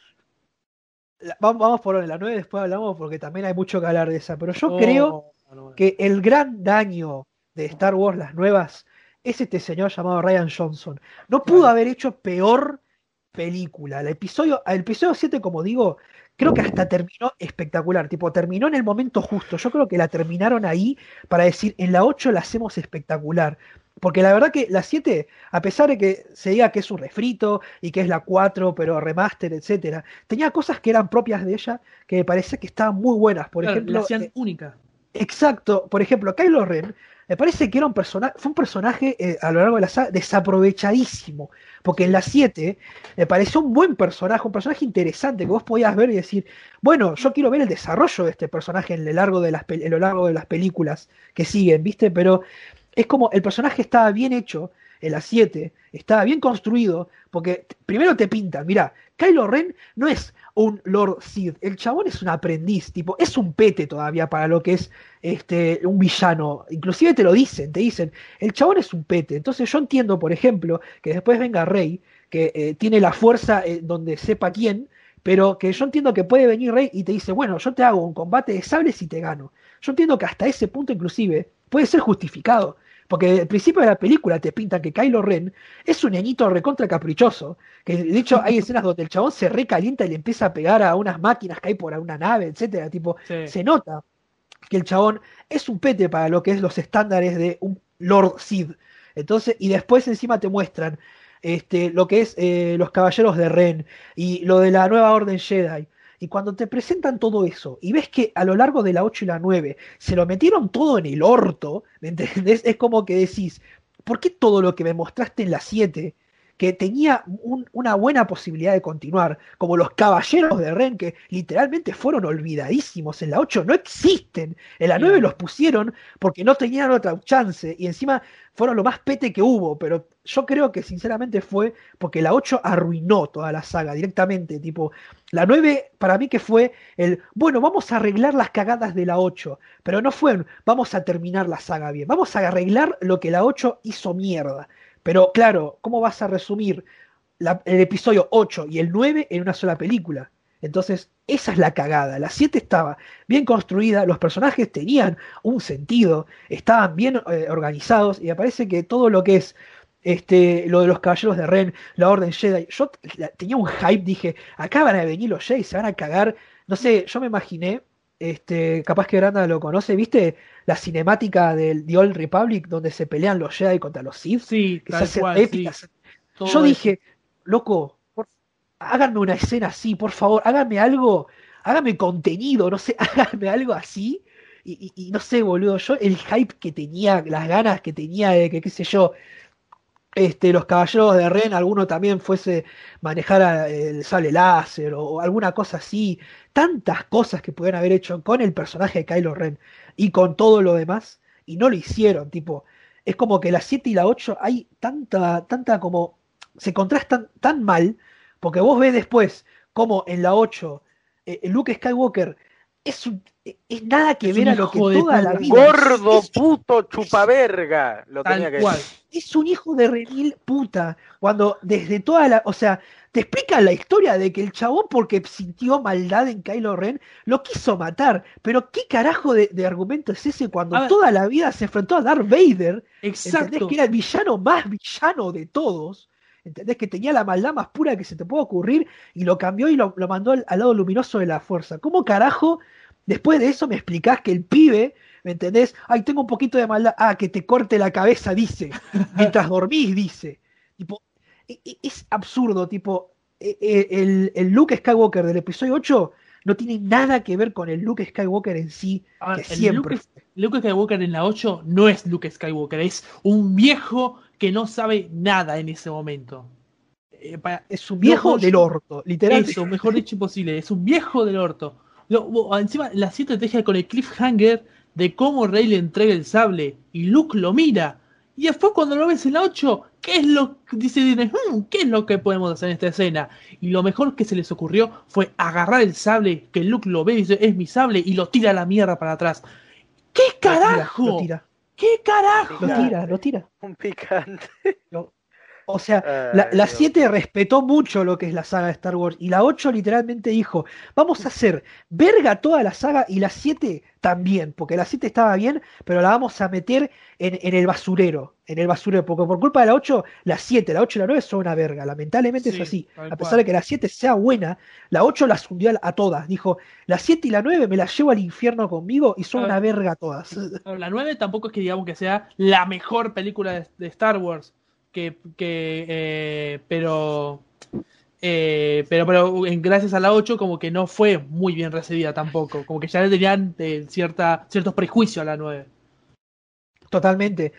la- vamos, vamos por la 9 después hablamos porque también hay mucho que hablar de esa. Pero yo Oh, creo no, no. que el gran daño de Star Wars, las nuevas, es este señor llamado Ryan Johnson. No pudo Claro. haber hecho peor película. El episodio, el episodio 7, como digo, creo que hasta terminó espectacular. Tipo, terminó en el momento justo. Yo creo que la terminaron ahí para decir, en la 8 la hacemos espectacular. Porque la verdad que la 7, a pesar de que se diga que es un refrito y que es la 4, pero remaster, etcétera, tenía cosas que eran propias de ella que me parece que estaban muy buenas. Por Claro, ejemplo, la hacían eh, única. Exacto, por ejemplo, Kylo Ren me parece que era un personaje, fue un personaje eh, a lo largo de la saga desaprovechadísimo, porque en la 7 me pareció un buen personaje, un personaje interesante que vos podías ver y decir, bueno, yo quiero ver el desarrollo de este personaje en, lo largo de las, en lo largo de las películas que siguen, ¿viste? Pero es como el personaje estaba bien hecho en la 7, estaba bien construido, porque primero te pintan, mira, Kylo Ren no es un Lord Sith, el chabón es un aprendiz, tipo, es un pete todavía para lo que es este, un villano, inclusive te lo dicen, te dicen, el chabón es un pete, entonces yo entiendo, por ejemplo, que después venga Rey, que eh, tiene la fuerza eh, donde sepa quién, pero que yo entiendo que puede venir Rey y te dice, bueno, yo te hago un combate de sables y te gano. Yo entiendo que hasta ese punto inclusive puede ser justificado. Porque al principio de la película te pintan que Kylo Ren es un niñito recontra caprichoso. Que de hecho hay escenas donde el chabón se recalienta y le empieza a pegar a unas máquinas que hay por una nave, etcétera. Tipo, Sí. se nota que el chabón es un pete para lo que es los estándares de un Lord Sid. Entonces, y después encima te muestran este, lo que es eh, los caballeros de Ren y lo de la nueva orden Jedi. Y cuando te presentan todo eso y ves que a lo largo de la 8 y la 9 se lo metieron todo en el orto, ¿me entendés? Es como que decís, ¿por qué todo lo que me mostraste en la 7, que tenía un- una buena posibilidad de continuar, como los caballeros de Ren, que literalmente fueron olvidadísimos en la 8, no existen. En la 9 los pusieron porque no tenían otra chance y encima fueron lo más pete que hubo, pero yo creo que sinceramente fue porque la 8 arruinó toda la saga directamente, tipo, la 9 para mí que fue el, bueno, vamos a arreglar las cagadas de la 8, pero no fue vamos a terminar la saga bien, vamos a arreglar lo que la 8 hizo mierda. Pero claro, ¿cómo vas a resumir el episodio 8 y el 9 en una sola película? Entonces, esa es la cagada. La 7 estaba bien construida, los personajes tenían un sentido, estaban bien eh, organizados y me parece que todo lo que es este, lo de los caballeros de Ren, la Orden Jedi, yo tenía un hype, dije, acá van a venir los Jedi, se van a cagar. No sé, yo me imaginé, este, capaz que Granda lo conoce, ¿viste? La cinemática del The Old Republic donde se pelean los Jedi contra los Sith, Sí, que se hacen cual, sí. épicas. Yo dije, loco, por- háganme una escena así, por favor, háganme algo, háganme contenido, no sé, *laughs* háganme algo así. Y, y- y no sé, boludo, yo el hype que tenía, las ganas que tenía de que, qué sé yo, este, los caballeros de Ren, alguno también fuese manejar el sable láser o, o alguna cosa así, tantas cosas que pudieran haber hecho con el personaje de Kylo Ren y con todo lo demás, y no lo hicieron, tipo, es como que la 7 y la 8 hay tanta, tanta como, se contrastan tan mal, porque vos ves después como en la 8 eh, Luke Skywalker es, un- es nada que Es ver a lo que hijo de toda la vida Gordo, es- puto, chupaverga. Lo tenía que cual. decir. es un hijo de remil puta. Cuando desde toda la. O sea, te explican la historia de que el chabón, porque sintió maldad en Kylo Ren, lo quiso matar. Pero ¿qué carajo de, de argumento es ese cuando A ver. toda la vida se enfrentó a Darth Vader? ¿Entendés Exacto. que era el villano más villano de todos? ¿Entendés que tenía la maldad más pura que se te puede ocurrir y lo cambió y lo, lo mandó al, al lado luminoso de la fuerza? ¿Cómo carajo después de eso me explicás que el pibe, ¿me entendés? Ay, tengo un poquito de maldad. Ah, que te corte la cabeza, dice. *laughs* Mientras dormís, dice. Tipo, e- e- es absurdo, tipo, e- el, el Luke Skywalker del episodio 8 no tiene nada que ver con el Luke Skywalker en sí, que siempre. Luke, Luke Skywalker en la 8 no es Luke Skywalker, es un viejo que no sabe nada en ese momento. Eh, para- Es un viejo No, del orto, literalmente. Eso, mejor dicho imposible, es un viejo del orto. Lo- encima, la 7 te deja con el cliffhanger de cómo Rey le entrega el sable y Luke lo mira. Y después cuando lo ves en la 8, ¿qué es lo que dice Disney? "Hmm, ¿Qué es lo que podemos hacer en esta escena? Y lo mejor que se les ocurrió fue agarrar el sable, que Luke lo ve y dice, es mi sable, y lo tira a la mierda para atrás. ¿Qué Lo tira, carajo? Lo tira, ¿Qué carajo? lo tira, lo tira. Un picante. O sea, Ay, la, la Dios. 7 respetó mucho lo que es la saga de Star Wars y la 8 literalmente dijo, vamos a hacer verga toda la saga y la 7 también, porque la 7 estaba bien, pero la vamos a meter en, en el basurero, en el basurero, porque por culpa de la 8, la 7, la 8 y la 9 son una verga, lamentablemente Sí, es así. A pesar cual. de que la 7 sea buena, la 8 las hundió a, todas, dijo, la 7 y la 9 me las llevo al infierno conmigo y son una verga todas. La 9 tampoco es que digamos que sea la mejor película de, de Star Wars. Que, eh, pero, eh, pero pero en- gracias a la 8 como que no fue muy bien recibida tampoco. Como que ya le tenían eh, cierta, ciertos prejuicios a la 9. Totalmente.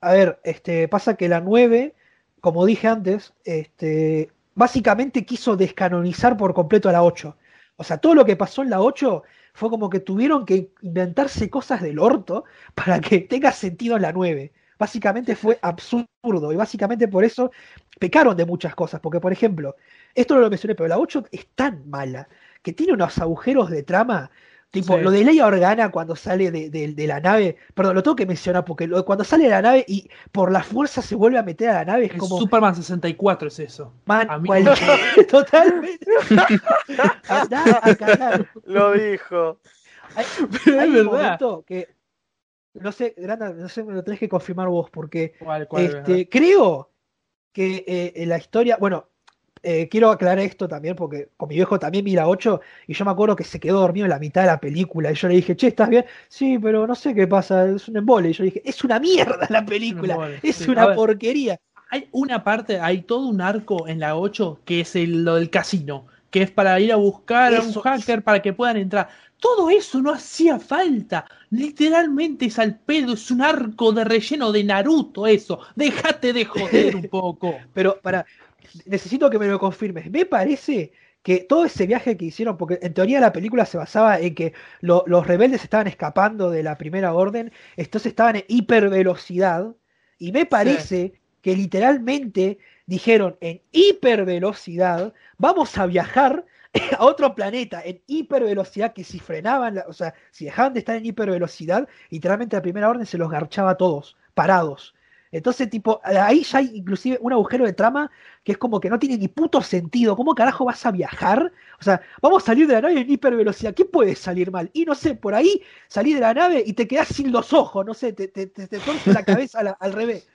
A ver, este, pasa que la 9, como dije antes, este, básicamente quiso descanonizar por completo a la 8. O sea, todo lo que pasó en la 8 fue como que tuvieron que inventarse cosas del orto para que tenga sentido en la 9. Básicamente fue absurdo y básicamente por eso pecaron de muchas cosas. Porque, por ejemplo, esto no lo mencioné, pero la 8 es tan mala que tiene unos agujeros de trama. Tipo, Sí. lo de Leia Organa cuando sale de, de- de la nave, perdón, lo tengo que mencionar porque lo- cuando sale de la nave y por la fuerza se vuelve a meter a la nave es como, Superman 64 es eso. man, a mí- cual- *laughs* totalmente. *laughs* Andá a cagar. Lo dijo. Hay, Pero hay es un verdad. momento que, no sé, Granda, no sé, me lo tenés que confirmar vos porque ¿Cuál, cuál, este, creo que eh, la historia, bueno, eh, quiero aclarar esto también porque con mi viejo también vi la 8 y yo me acuerdo que se quedó dormido en la mitad de la película y yo le dije, che, ¿estás bien? Sí, pero no sé qué pasa, es un embole. Y yo le dije, es una mierda la *laughs* película, embole, es sí. Una porquería. Hay una parte, hay todo un arco en la 8 que es el, lo del casino, que es para ir a buscar a un hacker para que puedan entrar. Todo eso no hacía falta. Literalmente es al pedo, es un arco de relleno de Naruto eso. Déjate de joder un poco. *laughs* Pero para, necesito que me lo confirmes. Me parece que todo ese viaje que hicieron, porque en teoría la película se basaba en que lo- los rebeldes estaban escapando de la primera orden, entonces estaban en hipervelocidad, y me parece que literalmente dijeron en hipervelocidad, vamos a viajar *coughs* a otro planeta en hipervelocidad que si frenaban, la- o sea, si dejaban de estar en hipervelocidad, literalmente la primera orden se los garchaba a todos, parados. Entonces, tipo, ahí ya hay inclusive un agujero de trama que es como que no tiene ni puto sentido. ¿Cómo carajo vas a viajar? O sea, vamos a salir de la nave en hipervelocidad. ¿Qué puede salir mal? Y no sé, por ahí salí de la nave y te quedás sin los ojos, no sé, te, te, te, te torce la cabeza al revés.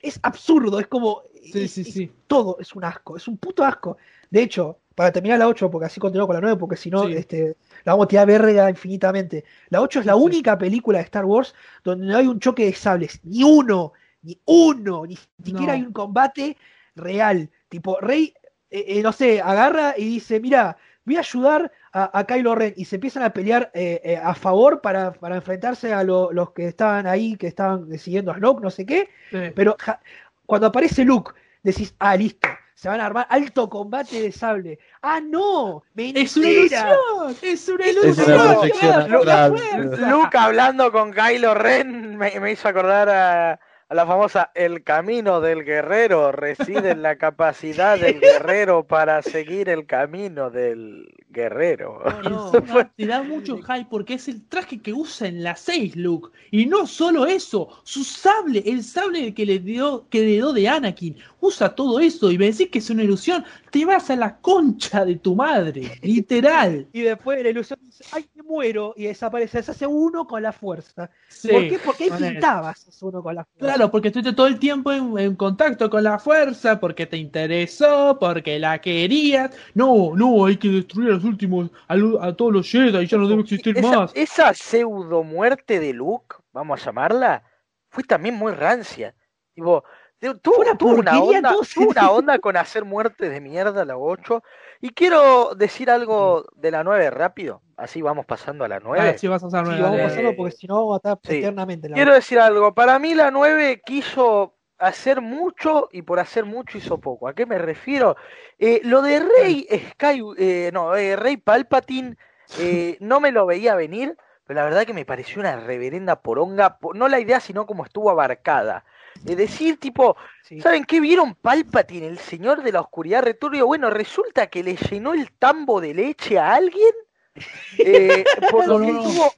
Es absurdo, es como. Sí, es- sí, es- sí. todo es un asco, es un puto asco. De hecho, para terminar la 8, porque así continúo con la 9, porque si no, Sí. este, la vamos a tirar verga infinitamente. La 8 es la Sí. única película de Star Wars donde no hay un choque de sables, ni uno, ni uno, ni siquiera No. hay un combate real. Tipo, Rey, eh, eh, no sé, agarra y dice, mira, voy a ayudar a, a Kylo Ren y se empiezan a pelear eh, eh, a favor para, para enfrentarse a lo- los que estaban ahí, que estaban siguiendo a Snoke, no sé qué. Sí. Pero ja- cuando aparece Luke, decís, ah, listo, se van a armar alto combate de sable. ¡Ah, no! Es una ¡Mentira! ilusión, es una Es ilusión. una fuerza. Luke hablando con Kylo Ren me, me hizo acordar a, a la famosa El camino del guerrero reside en la capacidad del guerrero para seguir el camino del guerrero. No, no. *laughs* Encima te da mucho hype porque es el traje que usa en la 6, Luke. Y no solo eso, su sable, el sable que le dio, que le dio de Anakin, usa todo eso y me decís que es una ilusión, te vas a la concha de tu madre, literal. *laughs* Y después la ilusión dice, ¡ay, me muero! Y desaparece. Se hace uno con la fuerza. Sí, ¿Por qué? Porque ahí pintabas uno con la fuerza. Claro, porque estuviste todo el tiempo en, en contacto con la fuerza, porque te interesó, porque la querías. No, no, hay que destruir a los últimos, a, todos los Jedi, ya no debe existir esa, más. esa pseudo muerte de Luke, vamos a llamarla, fue también muy rancia. Tipo, tuvo, una tuvo una onda, tuvo una onda con hacer muertes de mierda la 8. Y quiero decir algo de la 9 rápido, así vamos pasando a la 9. Ah, sí, vas a usar Sí, nueve, vamos dale. pasando porque si no vamos a estar Sí. eternamente en la Quiero decir algo, para mí la 9 quiso hacer mucho y por hacer mucho hizo poco. ¿A qué me refiero? Eh, lo de Rey Sky, eh, no, eh, Rey Palpatine, eh, *laughs* no me lo veía venir, pero la verdad que me pareció una reverenda poronga, po- no la idea, sino como estuvo abarcada. Es decir, tipo, Sí. ¿saben qué vieron Palpatine, el señor de la oscuridad returbio? Bueno, resulta que le llenó el tambo de leche a alguien. *laughs* eh, por lo No, que no, no. tuvo-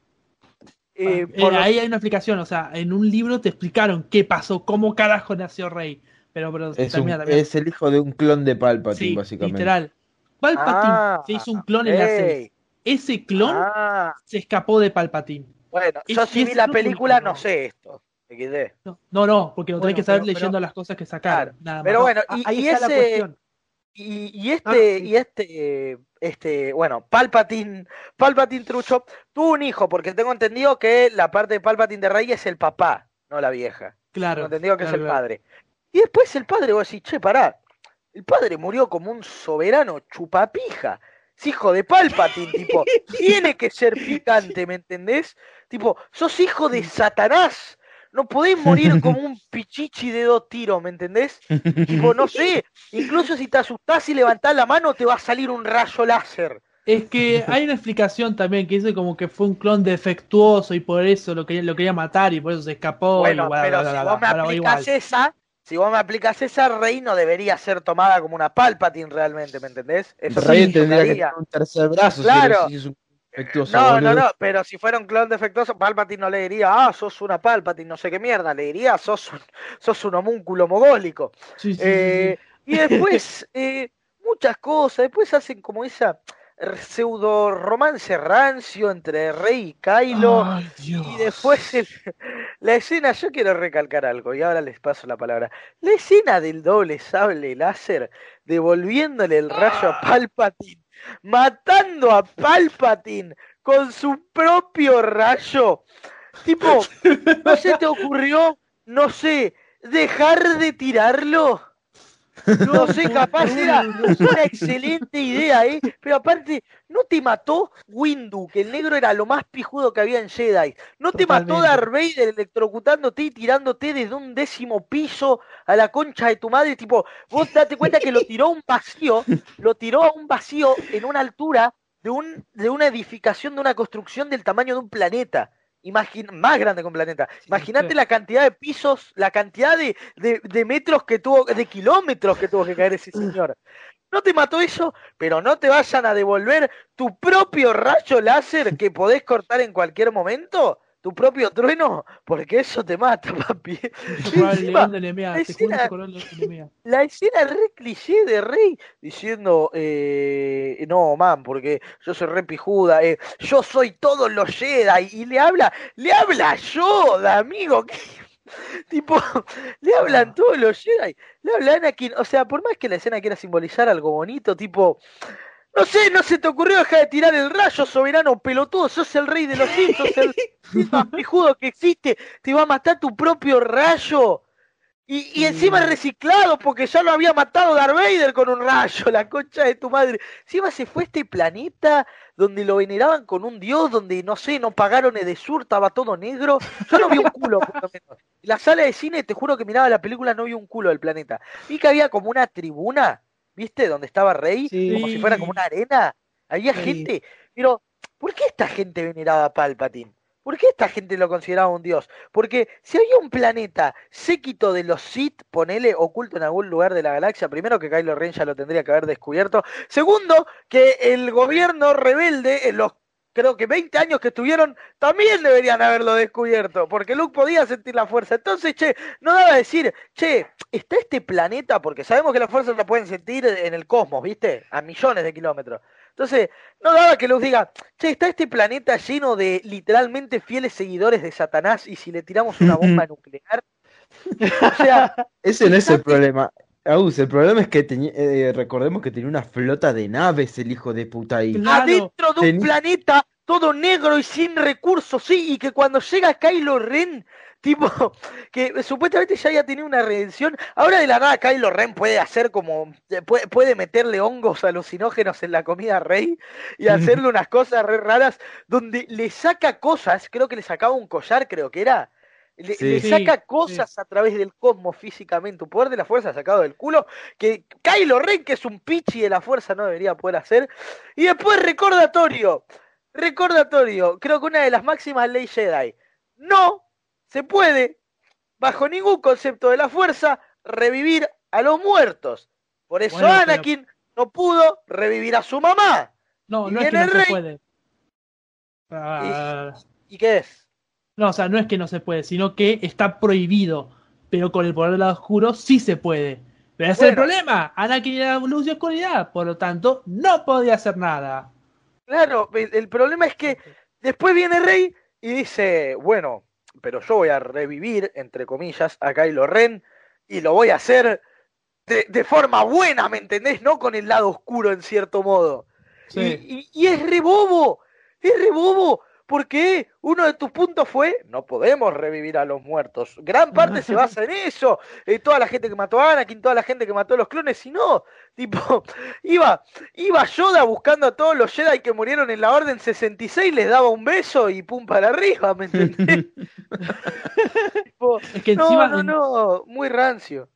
eh, Eh, por lo- ahí hay una explicación, o sea, en un libro te explicaron qué pasó, cómo carajo nació Rey. Pero, pero Es, termina, un- es el hijo de un clon de Palpatine, Sí, básicamente. literal. Palpatine Ah, se hizo un clon en la 6. Ese clon ah, se escapó de Palpatine. bueno, Es- yo si vi la película no sé esto. XD. No, no, no, porque lo tenés Bueno, que saber pero- leyendo pero- las cosas que sacaron. nada más. Pero No, bueno, a- y, ahí y está la ese, cuestión. Y, y Ah, este, sí. y este, este, bueno, Palpatine, Palpatine Trucho, tuvo un hijo, porque tengo entendido que la parte de Palpatine de Rey es el papá, no la vieja. claro. Tengo entendido que es el claro. padre. Y después el padre, vos decís, che, pará, el padre murió como un soberano chupapija. Es hijo de Palpatine, tipo, *laughs* tiene que ser picante, ¿me entendés? Tipo, sos hijo de Satanás. No podés morir como *laughs* un pichichi de dos tiros, ¿me entendés? Tipo, no sé, incluso si te asustás y levantás la mano, te va a salir un rayo láser. Es que hay una explicación también que dice como que fue un clon defectuoso y por eso lo quería, lo quería matar y por eso se escapó. Bueno, y bla, pero bla, si bla, vos me bla, bla, aplicas igual. esa, si vos me aplicas esa, Rey no debería ser tomada como una Palpatine realmente, ¿me entendés? Eso Rey tendría que chocaría. tener un tercer brazo. si Claro. si es un defectuoso, No, no, boludo. no, pero si fuera un clon defectuoso, Palpatine no le diría, ah, sos una Palpatine, no sé qué mierda, le diría, sos un, sos un homúnculo mogólico. Sí, sí, sí, Eh, y después, *laughs* eh, muchas cosas, después hacen como esa pseudo romance rancio entre Rey y. Kylo. Ay, Dios. Y después el- *laughs* la escena, yo quiero recalcar algo y ahora les paso la palabra. La escena del doble sable láser devolviéndole el rayo a Palpatine, matando a Palpatine con su propio rayo. Tipo, ¿no se te ocurrió, no sé, dejar de tirarlo? No sé, capaz *laughs* era una excelente idea, ¿eh? Pero aparte, ¿no te mató Windu, que el negro era lo más pijudo que había en Jedi? ¿No te mató. Darth Vader electrocutándote y tirándote desde un décimo piso a la concha de tu madre? Tipo, vos date cuenta que lo tiró a un vacío, lo tiró a un vacío en una altura de, un, de una edificación, de una construcción del tamaño de un planeta. Imagin más grande que un planeta. Imagínate sí. la cantidad de pisos, la cantidad de, de, de metros que tuvo, de kilómetros que tuvo que caer ese señor. No te mató eso, pero no te vayan a devolver tu propio rayo láser que podés cortar en cualquier momento, tu propio trueno, porque eso te mata, *laughs* papi. Encima, la escena-. *laughs* La escena re cliché de Rey diciendo, eh, no, man, porque yo soy re pijuda, eh, yo soy todos los Jedi, y le habla, le habla Yoda, amigo, que- *laughs* tipo, le hablan Ah. todos los Jedi, le habla Anakin, o sea, por más que la escena quiera simbolizar algo bonito, tipo, no sé, no se te ocurrió dejar de tirar el rayo, soberano pelotudo, sos el rey de los Sith, sos el más pijudo que existe, te va a matar tu propio rayo. Y, y encima reciclado, porque ya lo había matado Darth Vader con un rayo, la concha de tu madre. Encima se fue a este planeta donde lo veneraban con un dios, donde no sé, no pagaron Edesur, estaba todo negro. Yo no vi un culo, por lo menos. En la sala de cine, te juro que miraba la película, no vi un culo del planeta. Vi que había como una tribuna, ¿viste? Donde estaba Rey, Sí. como si fuera como una arena. Había Sí. gente, pero ¿por qué esta gente veneraba a Palpatine? ¿Por qué esta gente lo consideraba un dios? Porque si había un planeta séquito de los Sith, ponele oculto en algún lugar de la galaxia, primero que Kylo Ren ya lo tendría que haber descubierto, segundo que el gobierno rebelde en los creo que 20 años que estuvieron también deberían haberlo descubierto, porque Luke podía sentir la fuerza. Entonces, che, no daba a decir, che, está este planeta, porque sabemos que la fuerza la pueden sentir en el cosmos, ¿viste? A millones de kilómetros. Entonces, no daba que Luke diga, che, está este planeta lleno de literalmente fieles seguidores de Satanás y si le tiramos una bomba *laughs* nuclear. O sea, Ese no es el problema. El problema es que tenía, eh, recordemos que tenía una flota de naves el hijo de puta ahí. Claro. adentro de un planeta todo negro y sin recursos, sí, y que cuando llega Kylo Ren, tipo, *laughs* que supuestamente ya había tenido una redención, ahora de la nada Kylo Ren puede hacer como, eh, puede, puede meterle hongos alucinógenos en la comida Rey y hacerle unas cosas re raras, donde le saca cosas, creo que le sacaba un collar, creo que era. Le, Sí. le Sí, saca sí. cosas a través del cosmos físicamente, un poder de la fuerza sacado del culo, que Kylo Ren, que es un pichi de la fuerza, no debería poder hacer. Y después recordatorio, recordatorio, creo que una de las máximas leyes Jedi. No se puede, bajo ningún concepto de la fuerza, revivir a los muertos. Por eso Bueno, pero- Anakin no pudo revivir a su mamá. No, Y no es que no rey. se puede. Ah, ¿Y qué es? No, o sea, no es que no se puede, sino que está prohibido. Pero con el poder del lado oscuro sí se puede. Pero ese es el problema. Anakin era luz y oscuridad, por lo tanto, no podía hacer nada. Claro, el, el problema es que después viene Rey y dice, bueno, pero yo voy a revivir, entre comillas, a Kylo Ren y lo voy a hacer de, de forma buena, ¿me entendés? No con el lado oscuro en cierto modo. Sí. Y, y- y es re bobo, es re bobo, porque uno de tus puntos fue, no podemos revivir a los muertos. Gran parte se basa en eso. Eh, toda la gente que mató a Anakin, toda la gente que mató a los clones, y no, *laughs* tipo, iba, iba Yoda buscando a todos los Jedi que murieron en la Orden 66, les daba un beso y pum para arriba, ¿me entendés? *laughs* Tipo, Es que no, encima. no, no, muy rancio.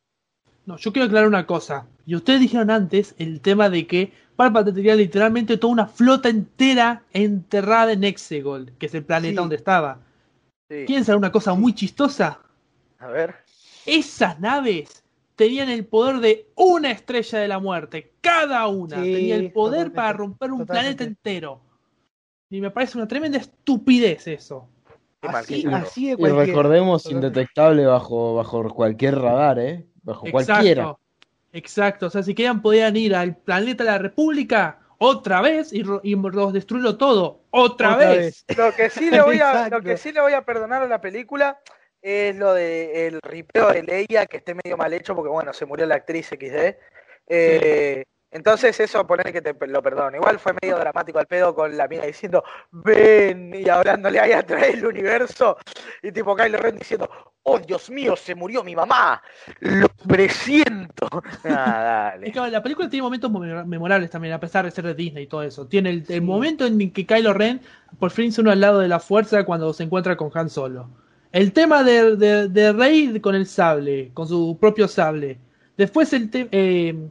No, yo quiero aclarar una cosa. Y ustedes dijeron antes el tema de que Palpatine tenía literalmente toda una flota entera enterrada en Exegol, que es el planeta Sí. donde estaba. Sí. ¿Quieren saber una cosa muy chistosa? A ver. Esas naves tenían el poder de una estrella de la muerte. Cada una Sí, tenía el poder para romper un totalmente. planeta entero. Y me parece una tremenda estupidez eso. Así, así de Y recordemos, indetectable bajo, bajo cualquier radar, ¿eh? Bajo cualquiera. Exacto. O sea, si querían podían ir al planeta de la República otra vez y, y ro- destruirlo todo. Otra, Otra vez. Lo que sí le voy a, *laughs* lo que sí le voy a perdonar a la película es lo de el ripeo de Leia, que esté medio mal hecho, porque bueno, se murió la actriz XD. Eh, entonces eso poner que te lo perdono. Igual fue medio dramático al pedo con la mina diciendo, ven, y hablándole ahí atrás del universo, y tipo Kylo Ren diciendo, oh Dios mío, se murió mi mamá, lo presiento. *laughs* Ah, Es dale. que la película tiene momentos memora- memorables también, a pesar de ser de Disney y todo eso. Tiene el, el momento en que Kylo Ren por fin se une al lado de la fuerza cuando se encuentra con Han Solo. El tema de, de, de Rey con el sable, con su propio sable. Después el te- eh,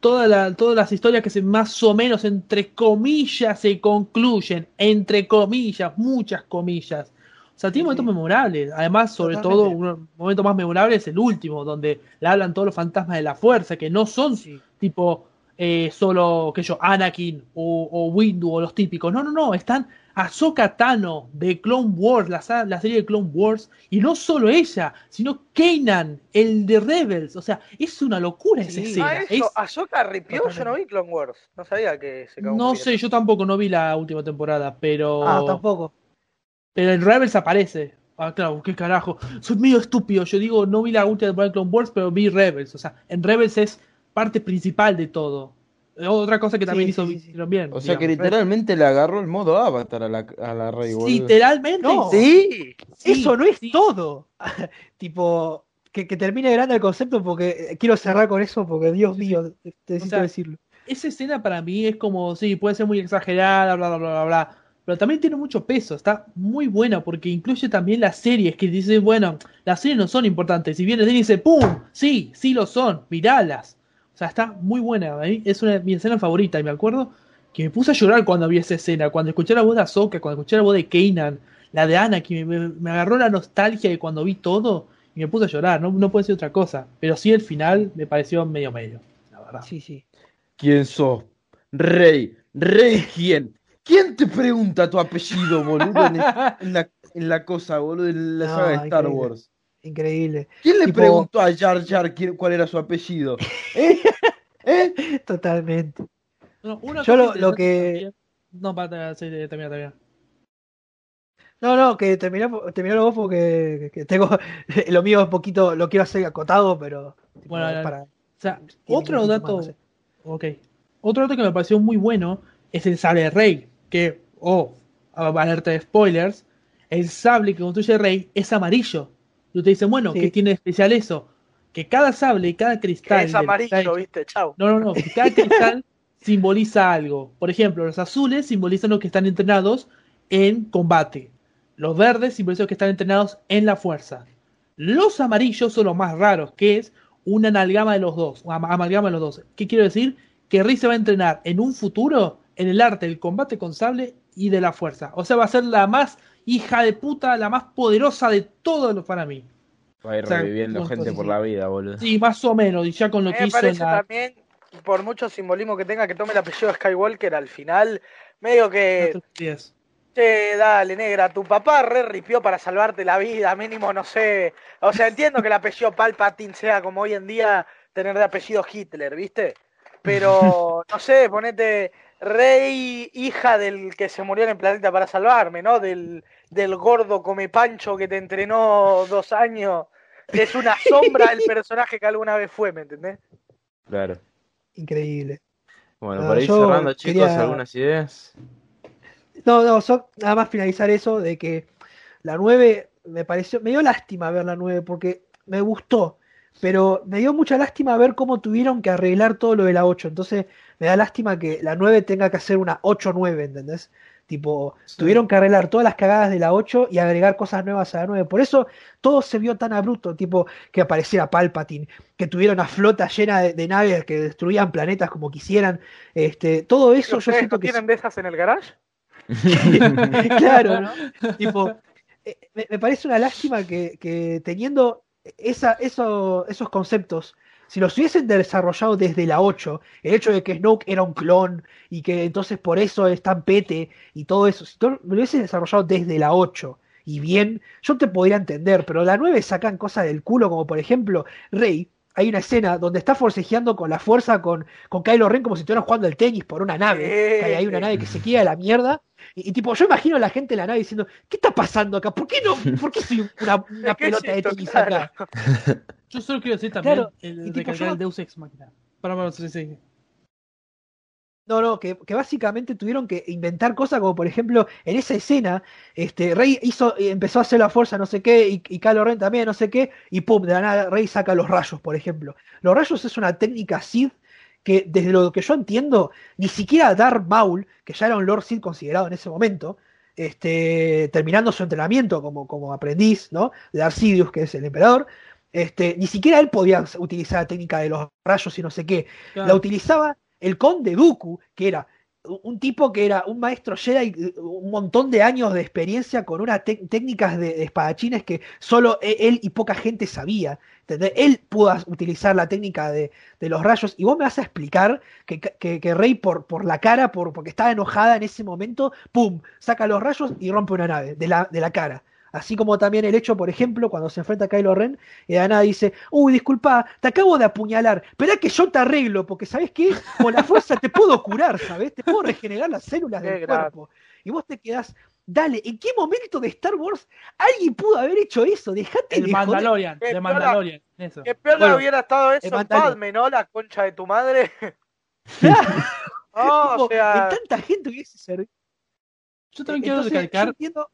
toda la- todas las historias que se más o menos, entre comillas, se concluyen. Entre comillas, muchas comillas. O sea, tiene momentos sí. memorables. Además, sobre Totalmente. todo, un momento más memorable es el último, donde le hablan todos los fantasmas de la fuerza, que no son Sí. tipo eh, solo que yo, Anakin o, o Windu o los típicos. No, no, no, están Ahsoka Tano de Clone Wars, la, serie de Clone Wars, y no solo ella, sino Kanan, el de Rebels. O sea, es una locura esa Sí. escena. Ah, Es- eso, Ahsoka ripió, yo no vi Clone Wars, no sabía que se cagó no sé, yo tampoco no vi la última temporada, pero. Ah, tampoco. Pero en Rebels aparece. Ah, claro, qué carajo. Soy medio estúpido. Yo digo, no vi la última temporada de Clone Wars, pero vi Rebels. O sea, en Rebels es parte principal de todo. Otra cosa que también Sí, hizo sí, sí, sí. hicieron bien. O sea que literalmente le agarró el modo avatar a la, a la Rey. Literalmente. No. Sí, Sí, Eso no es sí. todo. *laughs* tipo, que, que termine grande el concepto porque eh, quiero cerrar con eso porque Dios Sí, sí. mío, te- necesito sea, decirlo. Esa escena para mí es como, sí, puede ser muy exagerada, bla, bla, bla, bla, bla. Pero también tiene mucho peso. Está muy buena porque incluye también las series que dicen, bueno, las series no son importantes. Si viene y dice, ¡pum! Sí, sí lo son, miralas. O sea, está muy buena. A mí es una de mis escenas favoritas. Y me acuerdo que me puse a llorar cuando vi esa escena. Cuando escuché la voz de Ahsoka, cuando escuché la voz de Kanan, la de Ana, que me, me- me agarró la nostalgia de cuando vi todo y me puse a llorar. No, no puede ser otra cosa. Pero sí, el final me pareció medio medio, la verdad. Sí, sí. ¿Quién sos? Rey. ¿Rey quién? ¿Quién te pregunta tu apellido, boludo? En, en la, en la cosa, boludo, en la No, saga de Star increíble. Wars. Increíble. ¿Quién le Tipo- preguntó a Jar Jar quién- cuál era su apellido? ¿Eh? ¿Eh? *laughs* Totalmente. No, una Yo lo- lo que- No, para, sí, termina, termina. No, no, que terminá, terminalo vos porque que tengo *laughs* lo mío es un poquito, lo quiero hacer acotado, pero tipo, Bueno, para O sea, otro dato. más, no sé. Ok. Otro dato que me pareció muy bueno es el sable Rey. Que, oh, alerta de spoilers. El sable que construye Rey es amarillo. Y ustedes dicen, bueno, Sí. ¿qué tiene de especial eso? Que cada sable y cada que cristal. es amarillo, viste, chau. No, no, no. cada *laughs* cristal simboliza algo. Por ejemplo, los azules simbolizan los que están entrenados en combate. Los verdes simbolizan los que están entrenados en la fuerza. Los amarillos son los más raros, que es una amalgama de los dos. Una ama- amalgama de los dos. ¿Qué quiero decir? Que Rey se va a entrenar en un futuro en el arte del combate con sable y de la fuerza. O sea, va a ser la más hija de puta, la más poderosa de todos los para mí. Va a ir O sea, reviviendo gente por la vida, boludo. Sí, más o menos, y ya con lo mí que me hizo en parece la... también, por mucho simbolismo que tenga, que tome el apellido Skywalker al final, medio que, che, dale, negra, tu papá re ripió para salvarte la vida, mínimo, no sé. O sea, entiendo que el apellido Palpatine sea como hoy en día tener de apellido Hitler, ¿viste? Pero, *laughs* no sé, ponete rey, hija del que se murió en el planeta para salvarme, ¿no? Del, del gordo come pancho que te entrenó dos años. Es una sombra del *laughs* personaje que alguna vez fue, ¿me entendés? Claro. Increíble. Bueno, No, para ir yo cerrando, chicos, quería- algunas ideas. No, no, so- nada más finalizar eso de que la 9 me pareció, me dio lástima ver la 9 porque me gustó, pero me dio mucha lástima ver cómo tuvieron que arreglar todo lo de la 8. Entonces me da lástima que la 9 tenga que hacer una 8-9, ¿entendés? Tipo, tuvieron que arreglar todas las cagadas de la 8 y agregar cosas nuevas a la 9. Por eso todo se vio tan abrupto, tipo que apareciera Palpatine, que tuviera una flota llena de, de naves que destruían planetas como quisieran. Este, todo eso yo ¿Ustedes siento no que tienen de esas en el garage? *laughs* *laughs* claro, ¿no? Tipo, eh, me, me parece una lástima que, que teniendo esa, eso- esos conceptos, si los hubiesen desarrollado desde la 8, el hecho de que Snoke era un clon y que entonces por eso es tan pete y todo eso, si lo hubiesen desarrollado desde la 8 y bien, yo te podría entender, pero la 9 sacan cosas del culo, como por ejemplo, Rey. Hay una escena donde está forcejeando con la fuerza con, con Kylo Ren como si estuvieran jugando al tenis por una nave. hay, hay una nave que se queda a la mierda y, y tipo, yo imagino a la gente en la nave diciendo, ¿qué está pasando acá? ¿Por qué no? *laughs* ¿Por qué soy una, una *laughs* ¿Qué es pelota de tenis Claro. acá? *laughs* Yo solo quiero decir también Claro, el y tipo, recalcar yo- el Deus Ex Machina. Para, para, sí, sí. No, no, que, que básicamente tuvieron que inventar cosas como por ejemplo, en esa escena, este, Rey hizo, empezó a hacer la fuerza, no sé qué, y, y Kylo Ren también, no sé qué, y pum, de la nada Rey saca los rayos, por ejemplo. Los rayos es una técnica Sith que, desde lo que yo entiendo, ni siquiera Darth Maul, que ya era un Lord Sith considerado en ese momento, este, terminando su entrenamiento como, como aprendiz, ¿no? De Darth Sidious, que es el emperador, este, ni siquiera él podía utilizar la técnica de los rayos y no sé qué. La utilizaba el conde Dooku, que era un tipo que era un maestro Jedi, un montón de años de experiencia con unas técnicas de, espadachines que solo e- él y poca gente sabía. ¿entendés? Él pudo utilizar la técnica de, de los rayos y vos me vas a explicar que, que, que Rey por, por la cara, por, porque estaba enojada en ese momento, ¡pum! saca los rayos y rompe una nave de la, de la cara. Así como también el hecho, por ejemplo, cuando se enfrenta a Kylo Ren y de nada dice, uy, disculpa, te acabo de apuñalar, espera que yo te arreglo, porque ¿sabes qué? Con la fuerza te puedo curar, ¿sabes? Te puedo regenerar las células Qué del cuerpo. Y vos te quedás, dale, ¿en qué momento de Star Wars alguien pudo haber hecho eso? Dejate El de joder. Mandalorian, Qué de. Mandalorian, eso. Que peor Bueno, hubiera estado el eso en. Padme, ¿no? La concha de tu madre. *laughs* No, tipo, o sea, en tanta gente hubiese servido. Yo también quiero Entonces, yo recalcar. entiendo-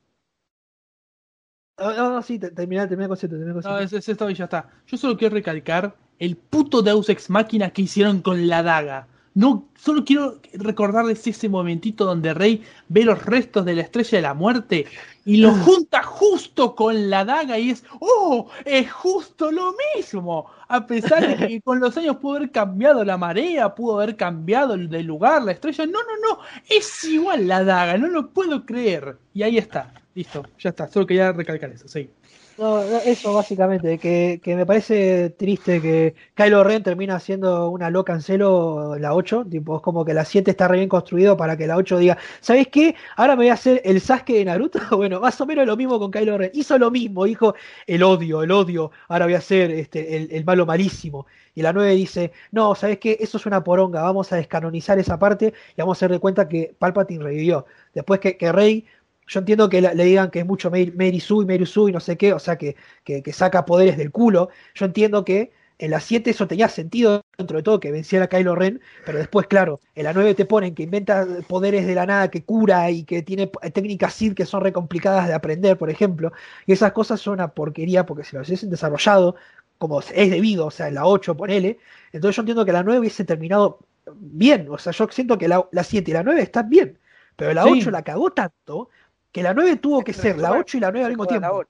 No, no, no, sí, te- terminá, terminá el concepto, terminá el No, concepto. es, es esto y ya está. Yo solo quiero recalcar el puto Deus Ex Máquina que hicieron con la daga. No, solo quiero recordarles ese momentito donde Rey ve los restos de la estrella de la muerte y lo junta justo con la daga y es, ¡oh! Es justo lo mismo. A pesar de que *laughs* con los años pudo haber cambiado la marea, pudo haber cambiado el de lugar, la estrella. No, no, no. Es igual la daga, no lo puedo creer. Y ahí está. Listo, ya está. Solo quería recalcar eso, sí. No, eso básicamente, que, que me parece triste que Kylo Ren termina siendo una loca en celo la 8, tipo, es como que la 7 está re bien construido para que la 8 diga, ¿sabes qué? Ahora me voy a hacer el Sasuke de Naruto, *laughs* bueno, más o menos lo mismo con Kylo Ren, hizo lo mismo, dijo, el odio, el odio, ahora voy a ser este, el, el malo malísimo, y la 9 dice, no, ¿sabes qué? Eso es una poronga, vamos a descanonizar esa parte y vamos a hacer de cuenta que Palpatine revivió, después que, que Rey yo entiendo que le digan que es mucho Sue y Mary Sue y no sé qué, o sea, que, que, que saca poderes del culo. Yo entiendo que en la 7 eso tenía sentido dentro de todo, que venciera a Kylo Ren, pero después, claro, en la 9 te ponen que inventa poderes de la nada, que cura y que tiene técnicas Sith que son re complicadas de aprender, por ejemplo. Y esas cosas son una porquería porque si las hubiesen desarrollado como es debido, o sea, en la 8, ponele, entonces yo entiendo que la 9 hubiese terminado bien, o sea, yo siento que la, la 7 y la 9 están bien, pero la Sí. 8 la cagó tanto que la 9 tuvo que ser la 8 y la 9 al mismo tiempo.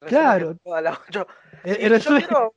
Claro. la Y el yo, quiero,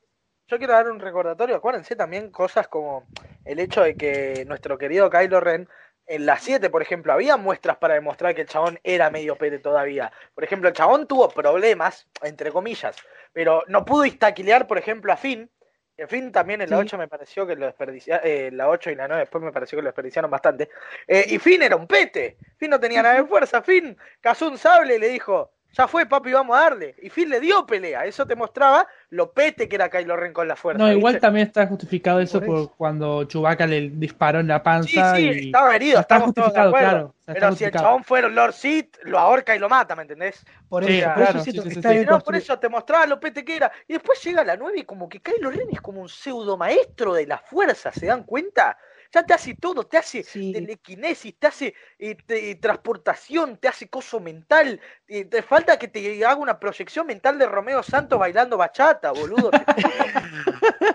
yo quiero dar un recordatorio. Acuérdense también cosas como el hecho de que nuestro querido Kylo Ren en la 7, por ejemplo, había muestras para demostrar que el chabón era medio pete todavía. Por ejemplo, el chabón tuvo problemas, entre comillas, pero no pudo instaquilear, por ejemplo, a Finn. En Finn también en la Sí. 8 me pareció que lo desperdiciaron, la 8 y la 9 después me pareció que lo desperdiciaron bastante. Eh, y Finn era un pete. Finn no tenía nada de fuerza. Finn cazó un sable y le dijo, ya fue papi, vamos a darle. Y Finn le dio pelea. Eso te mostraba lo pete que era Kylo Ren con la fuerza. No, igual ¿viste? también está justificado eso Por cuando Chewbacca le disparó en la Sí, panza sí, y estaba herido, está estamos todos de justificado, claro. está Pero si el chabón fuera Lord Sith, lo ahorca y lo mata, ¿me entendés? Por Sí, eso, por claro, sí, sí, sí. No, eso te mostraba lo pete que era. Y después llega la 9 y como que Kylo Ren es como un pseudo maestro de la fuerza, ¿se dan cuenta? Ya te hace todo, te hace Sí. telequinesis, te hace eh, te- transportación, te hace coso mental. y te falta que te haga una proyección mental de Romeo Santos bailando bachata, boludo.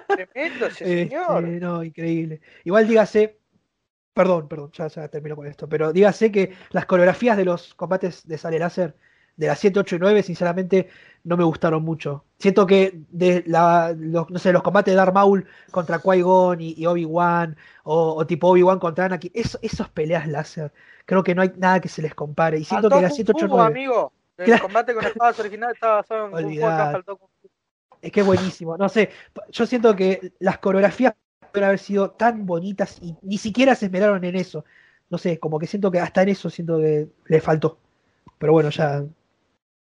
Tremendo *laughs* ese Este, señor. no, increíble. Igual dígase, perdón, perdón, ya, ya termino con esto, pero dígase que las coreografías de los combates de sale láser de las 7, 8 y 9, sinceramente, no me gustaron mucho. Siento que de la, los, no sé, los combates de Darth Maul contra Qui-Gon y, y Obi-Wan, o, o tipo Obi-Wan contra Anakin, eso, esas peleas láser, creo que no hay nada que se les compare. Y siento Faltó que las Kung 7, 8 y Fu, 9, amigo. El Claro. combate con espadas original estaba basado en Kung Fu, acá faltó Kung Fu. es que es buenísimo. No sé, yo siento que las coreografías pueden haber sido tan bonitas y ni siquiera se esmeraron en eso. No sé, como que siento que hasta en eso siento que le faltó. Pero bueno, ya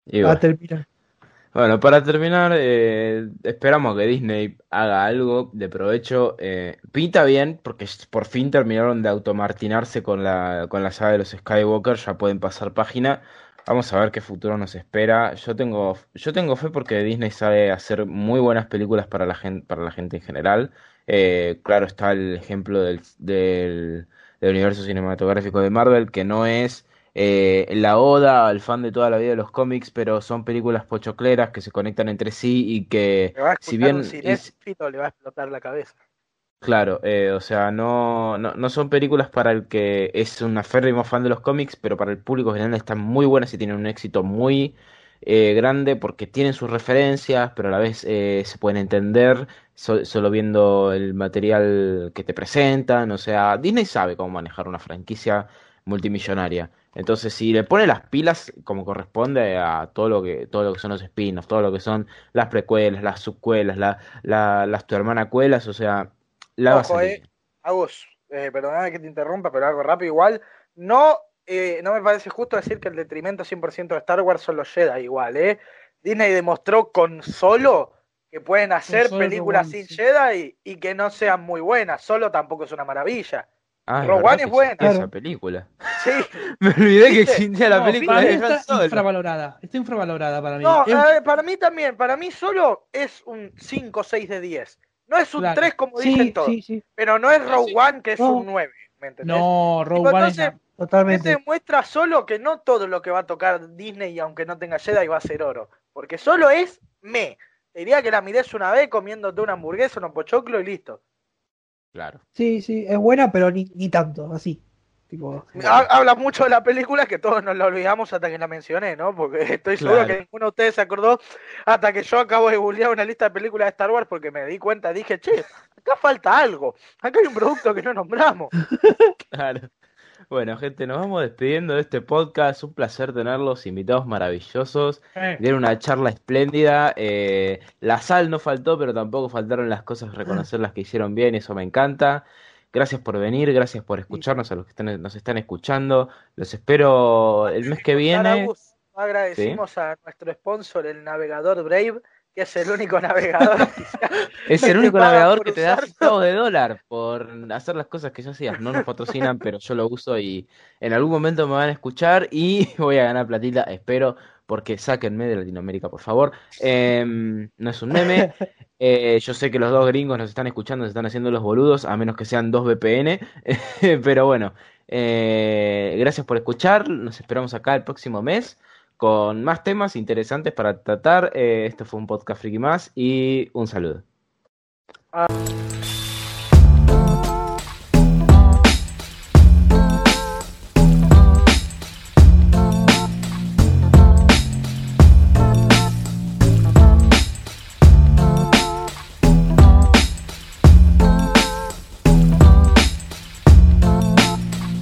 Y bueno. terminar. Bueno, para terminar, eh, esperamos que Disney haga algo de provecho. Eh, pinta bien, porque por fin terminaron de automartinarse con la, con la saga de los Skywalker, ya pueden pasar página. Vamos a ver qué futuro nos espera. Yo tengo, yo tengo fe porque Disney sabe hacer muy buenas películas para la gente, para la gente en general. Eh, claro está el ejemplo del, del, del universo cinematográfico de Marvel, que no es eh, la oda al fan de toda la vida de los cómics, pero son películas pochocleras que se conectan entre sí y que, Le va a si bien, un cinéfilo, le va a explotar la cabeza. claro, eh, o sea, no, no, no son películas para el que es un aférrimo fan de los cómics, pero para el público general están muy buenas y tienen un éxito muy eh, grande porque tienen sus referencias, pero a la vez eh, se pueden entender so- solo viendo el material que te presentan. O sea, Disney sabe cómo manejar una franquicia multimillonaria. Entonces, si le pone las pilas como corresponde a todo lo que, todo lo que son los spin-offs, todo lo que son las precuelas, las subcuelas, la, la- las tu hermana cuelas, o sea, la va a Ojo, eh, Agus, eh, perdóname que te interrumpa, pero algo rápido igual. No, eh, no me parece justo decir que el detrimento 100% de Star Wars son los Jedi igual, ¿eh? Disney demostró con solo que pueden hacer películas sin. Jedi y que no sean muy buenas. Solo tampoco es una maravilla. Ah, es Rogue que es buena. esa película. Sí. *laughs* Me olvidé que ¿Viste? existía la No, película para mí está Solo. infravalorada. Está infravalorada para mí. No, Es- eh, para mí también. Para mí solo es un 5 6 de 10. No es un Claro. 3 como dicen Sí, todos. sí, sí, Pero no es Rogue One que es No. un 9. ¿Me entendés? no, Rogue Tipo, One es entonces, la- totalmente. Este demuestra solo que no todo lo que va a tocar Disney, aunque no tenga Jedi, va a ser oro. Porque solo es me. Te diría que la mires una vez comiéndote una hamburguesa, un pochoclo y listo. Claro. Sí, sí, es buena, pero ni, ni tanto, así. Tipo, Ha- Habla mucho de la película que todos nos la olvidamos hasta que la mencioné, ¿no? Porque *laughs* estoy seguro Claro. que ninguno de ustedes se acordó hasta que yo acabo de googlear una lista de películas de Star Wars porque me di cuenta, dije, che, acá falta algo. Acá hay un producto que no nombramos. *laughs* Claro. Bueno, gente, nos vamos despidiendo de este podcast. Un placer tenerlos, invitados maravillosos. Dieron una charla espléndida. eh, la sal no faltó, pero tampoco faltaron las cosas, reconocer las que hicieron bien, eso me encanta. Gracias por venir, gracias por escucharnos a los que están- nos están escuchando. Los espero el mes que viene. Agus, agradecimos a nuestro sponsor, el navegador Brave, que es el único navegador. *laughs* Es el único navegador que te da centavos de dólar por hacer las cosas que yo hacía. No nos patrocinan, pero yo lo uso y en algún momento me van a escuchar y *laughs* voy a ganar platita, espero, porque sáquenme de Latinoamérica, por favor. Em, no es un meme. *laughs* Eh, yo sé que los dos gringos nos están escuchando, se están haciendo los boludos, a menos que sean dos VPN. Pero bueno, eh, gracias por escuchar. Nos esperamos acá el próximo mes con más temas interesantes para tratar. Eh, esto fue un podcast friki más y un saludo.